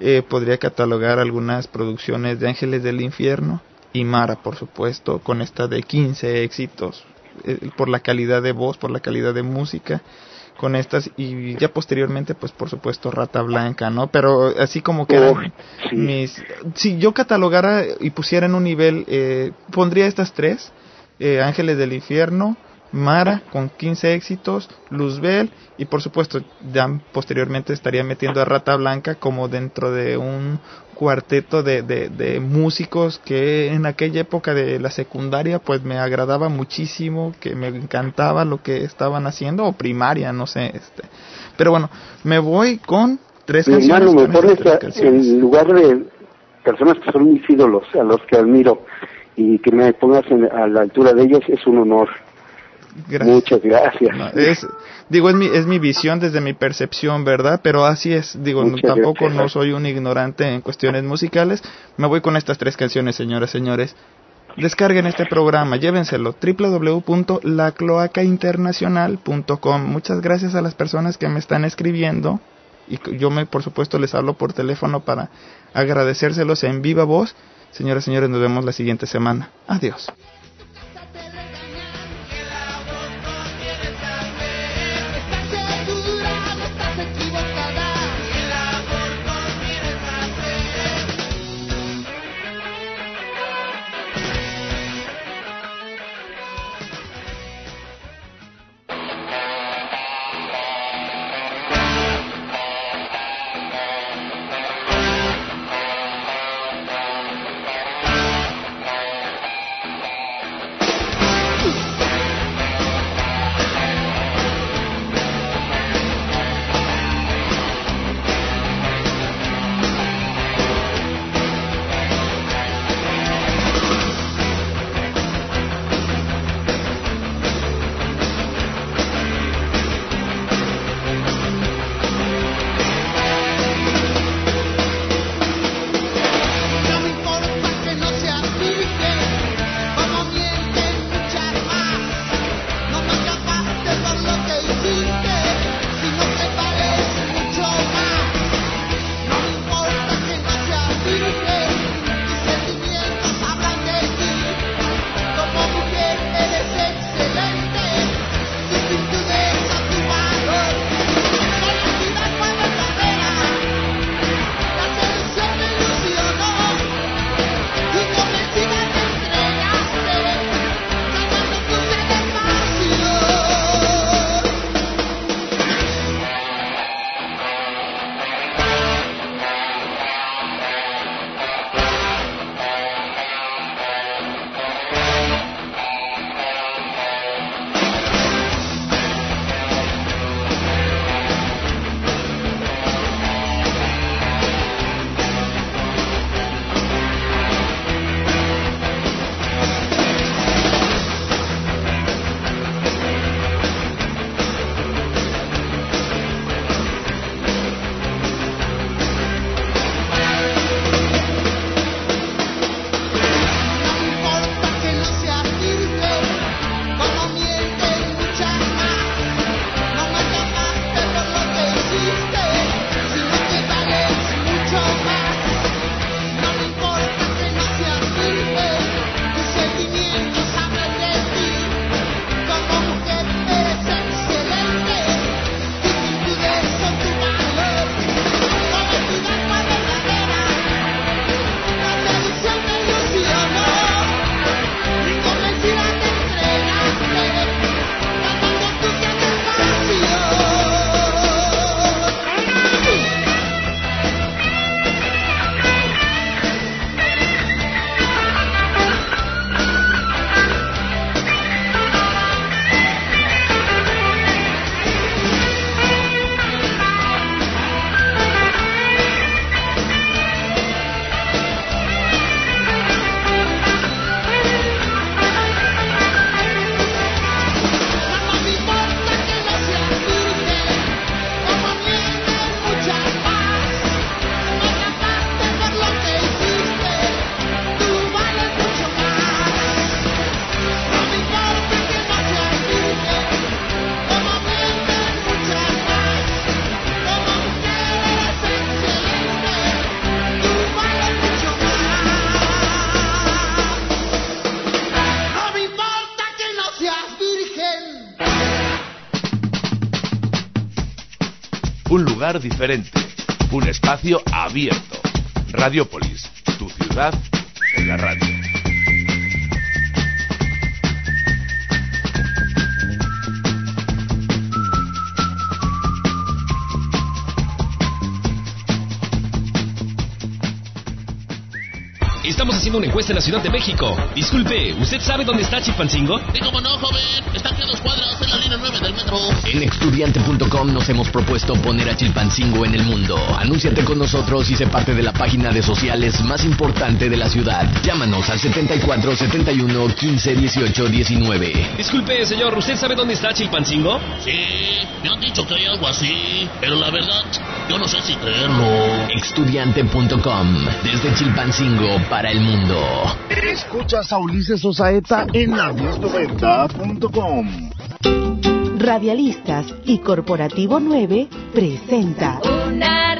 Eh, podría catalogar algunas producciones de Ángeles del Infierno, y Mara, por supuesto, con esta de 15 éxitos, eh, por la calidad de voz, por la calidad de música, con estas y ya posteriormente, pues por supuesto, Rata Blanca, ¿no? Pero así como que mis... Si yo catalogara y pusiera en un nivel, eh, pondría estas tres, eh, Ángeles del Infierno, Mara con 15 éxitos, Luzbel y por supuesto ya posteriormente estaría metiendo a Rata Blanca como dentro de un cuarteto de, de, músicos que en aquella época de la secundaria pues me agradaba muchísimo, que me encantaba lo que estaban haciendo o primaria, no sé, este. Pero bueno, me voy con tres canciones. en lugar de personas que son mis ídolos, a los que admiro y que me pongas a la altura de ellos es un honor. Muchas gracias. digo, es mi, es mi visión desde mi percepción, ¿verdad? Pero así es. Digo, tampoco no soy un ignorante en cuestiones musicales. Me voy con estas tres canciones, señoras, señores. Descarguen este programa, llévenselo, www.lacloacainternacional.com. Muchas gracias a las personas que me están escribiendo y yo me, por supuesto, les hablo por teléfono para agradecérselos en viva voz. Señoras, señores, nos vemos la siguiente semana. Adiós. Diferente, un espacio abierto. Radiopolis, tu ciudad en la radio. Estamos haciendo una encuesta en la Ciudad de México. Disculpe, ¿usted sabe dónde está Chilpancingo? Sí, cómo no, joven. Está aquí a dos cuadras, en la línea 9 del metro. En estudiante.com nos hemos propuesto poner a Chilpancingo en el mundo. Anúnciate con nosotros y sé parte de la página de sociales más importante de la ciudad. Llámanos al 74 71 15 18 19. Disculpe, señor, ¿usted sabe dónde está Chilpancingo? Sí, me han dicho que hay algo así, pero la verdad, yo no sé si creerlo. Estudiante.com, desde Chilpancingo para el mundo. Escuchas a Ulises Osaeta en la Radialistas y Corporativo 9 presenta Una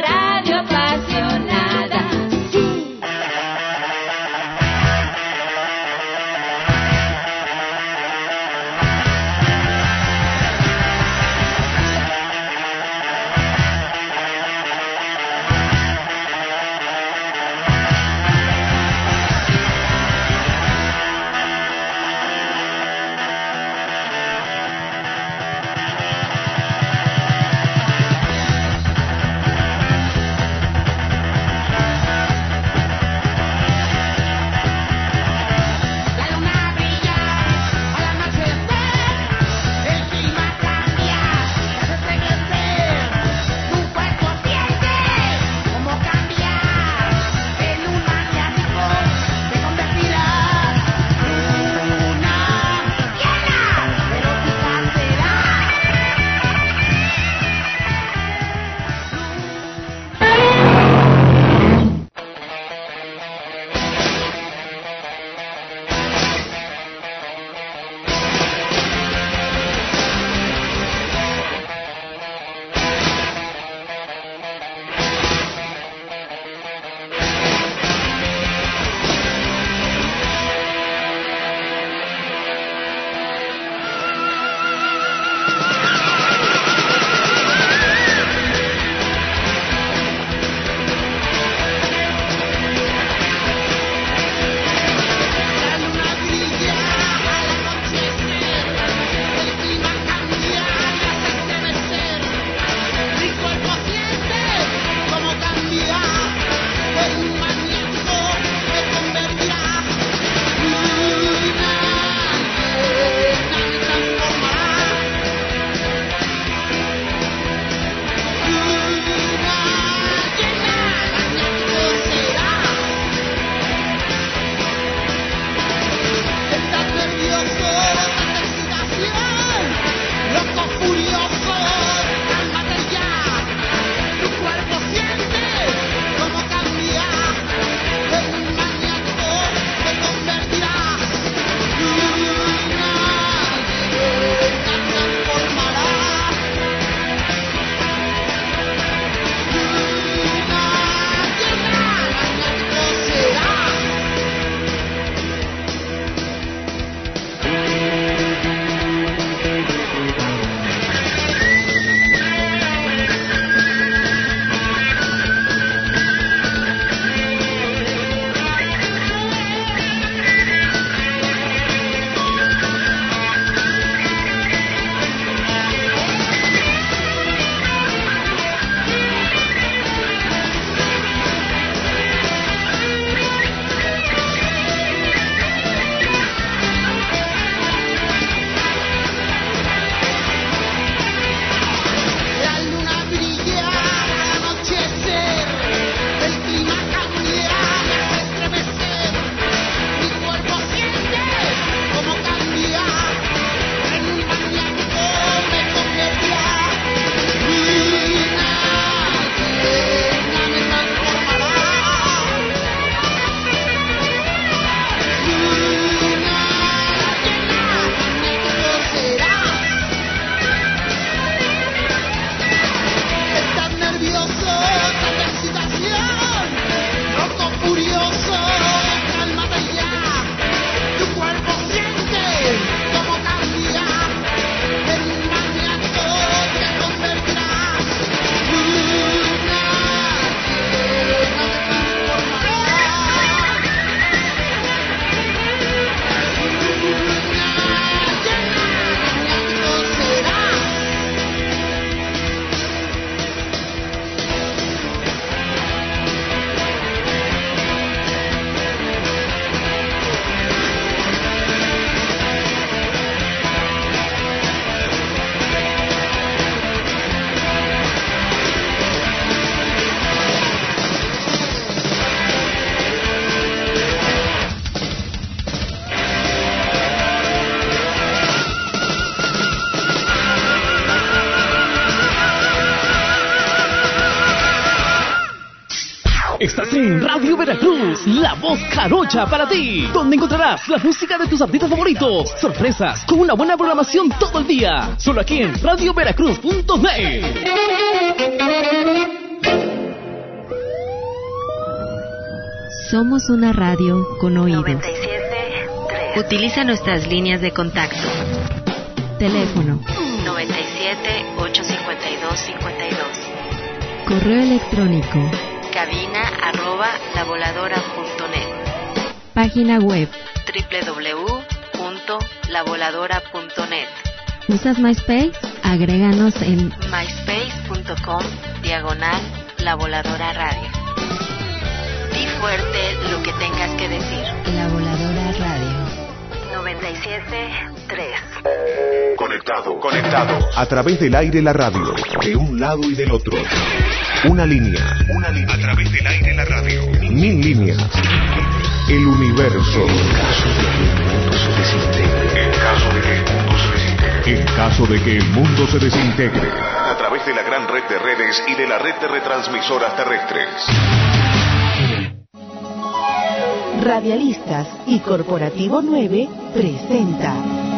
La voz carocha para ti, donde encontrarás la música de tus artistas favoritos, sorpresas, con una buena programación todo el día, solo aquí en radioveracruz.net. Somos una radio con oídos. Utiliza nuestras líneas de contacto. Teléfono 97 852 52. Correo electrónico cabina arroba lavoladora.net. Página web www.lavoladora.net. ¿Usas MySpace? Agréganos en myspace.com diagonal la voladora radio. Di fuerte lo que tengas que decir. La voladora radio. 97.3. Conectado, conectado. A través del aire la radio. De un lado y del otro. Una línea. Una línea. A través del aire la radio. Mil líneas. El universo. En caso de que el mundo se desintegre. En caso de que el mundo se desintegre. A través de la gran red de redes y de la red de retransmisoras terrestres. Radialistas y Corporativo 9 presenta.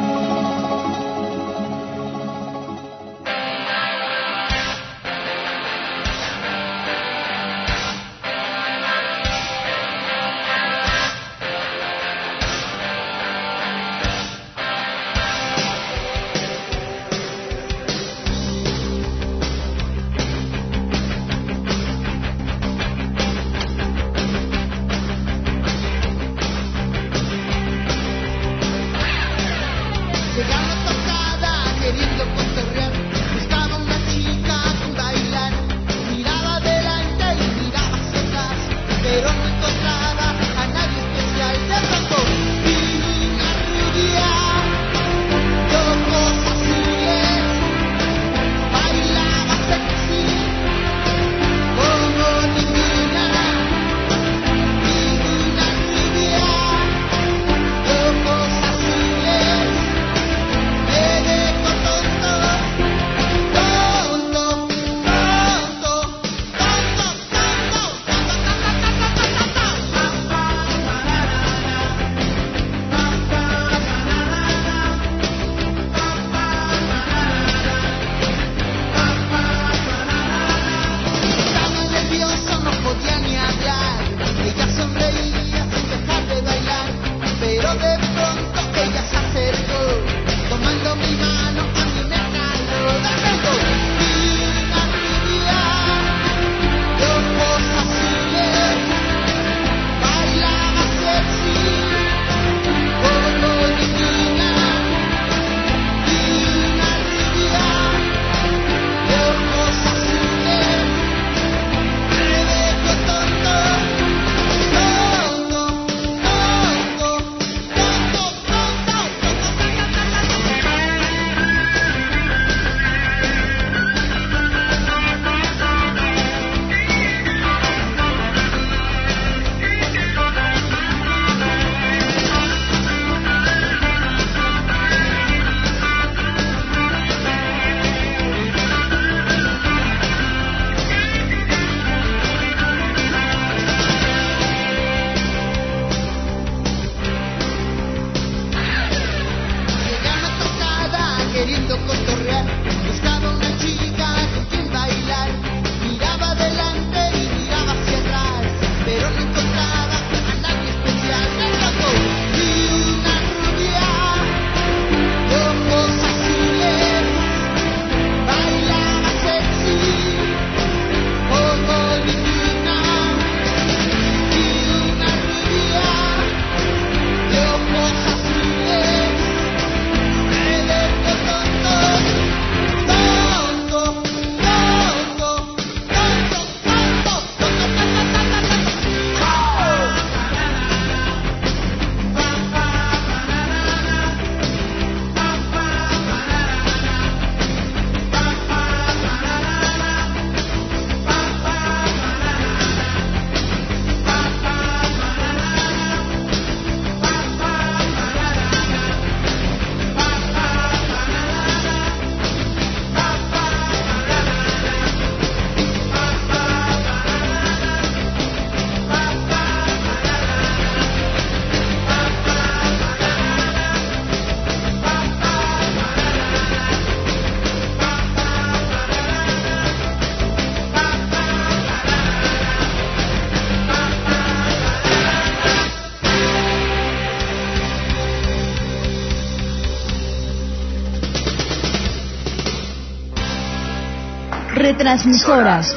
Retransmisoras.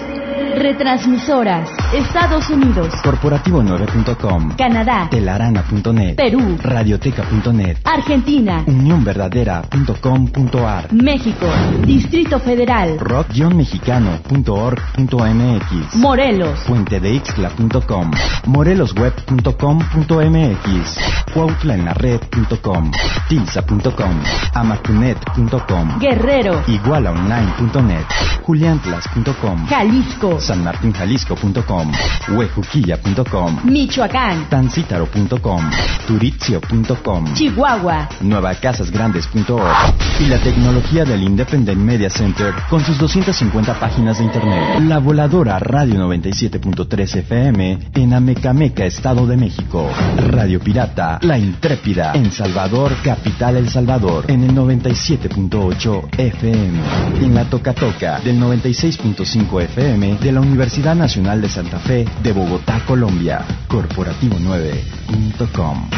Retransmisoras. Estados Unidos. Corporativo9.com. Canadá. Telarana.net. Perú. Radioteca.net. Argentina. Unionverdadera.com.ar. México. Distrito Federal. rock-mexicano.org.mx. Morelos. Puentedeixtla.com. morelosweb.com.mx. cuautlaenlared.com. Tilsa.com. amacunet.com. Guerrero. igualaonline.net. juliantlas.com. Jalisco. sanmartinjalisco.com. huejuquilla.com. Michoacán. tancítaro.com. turizio.com. Chihuahua. nuevacasasgrandes.org. Y la tecnología del Independent Media Center con sus 250 páginas de internet. La voladora Radio 97.3 FM en Amecameca, Estado de México. Radio Pirata, La Intrépida, en Salvador, Capital El Salvador, en el 97.8 FM. En la Toca Toca, del 96.5 FM de la Universidad Nacional de Santa Fe de Bogotá, Colombia. Corporativo9.com.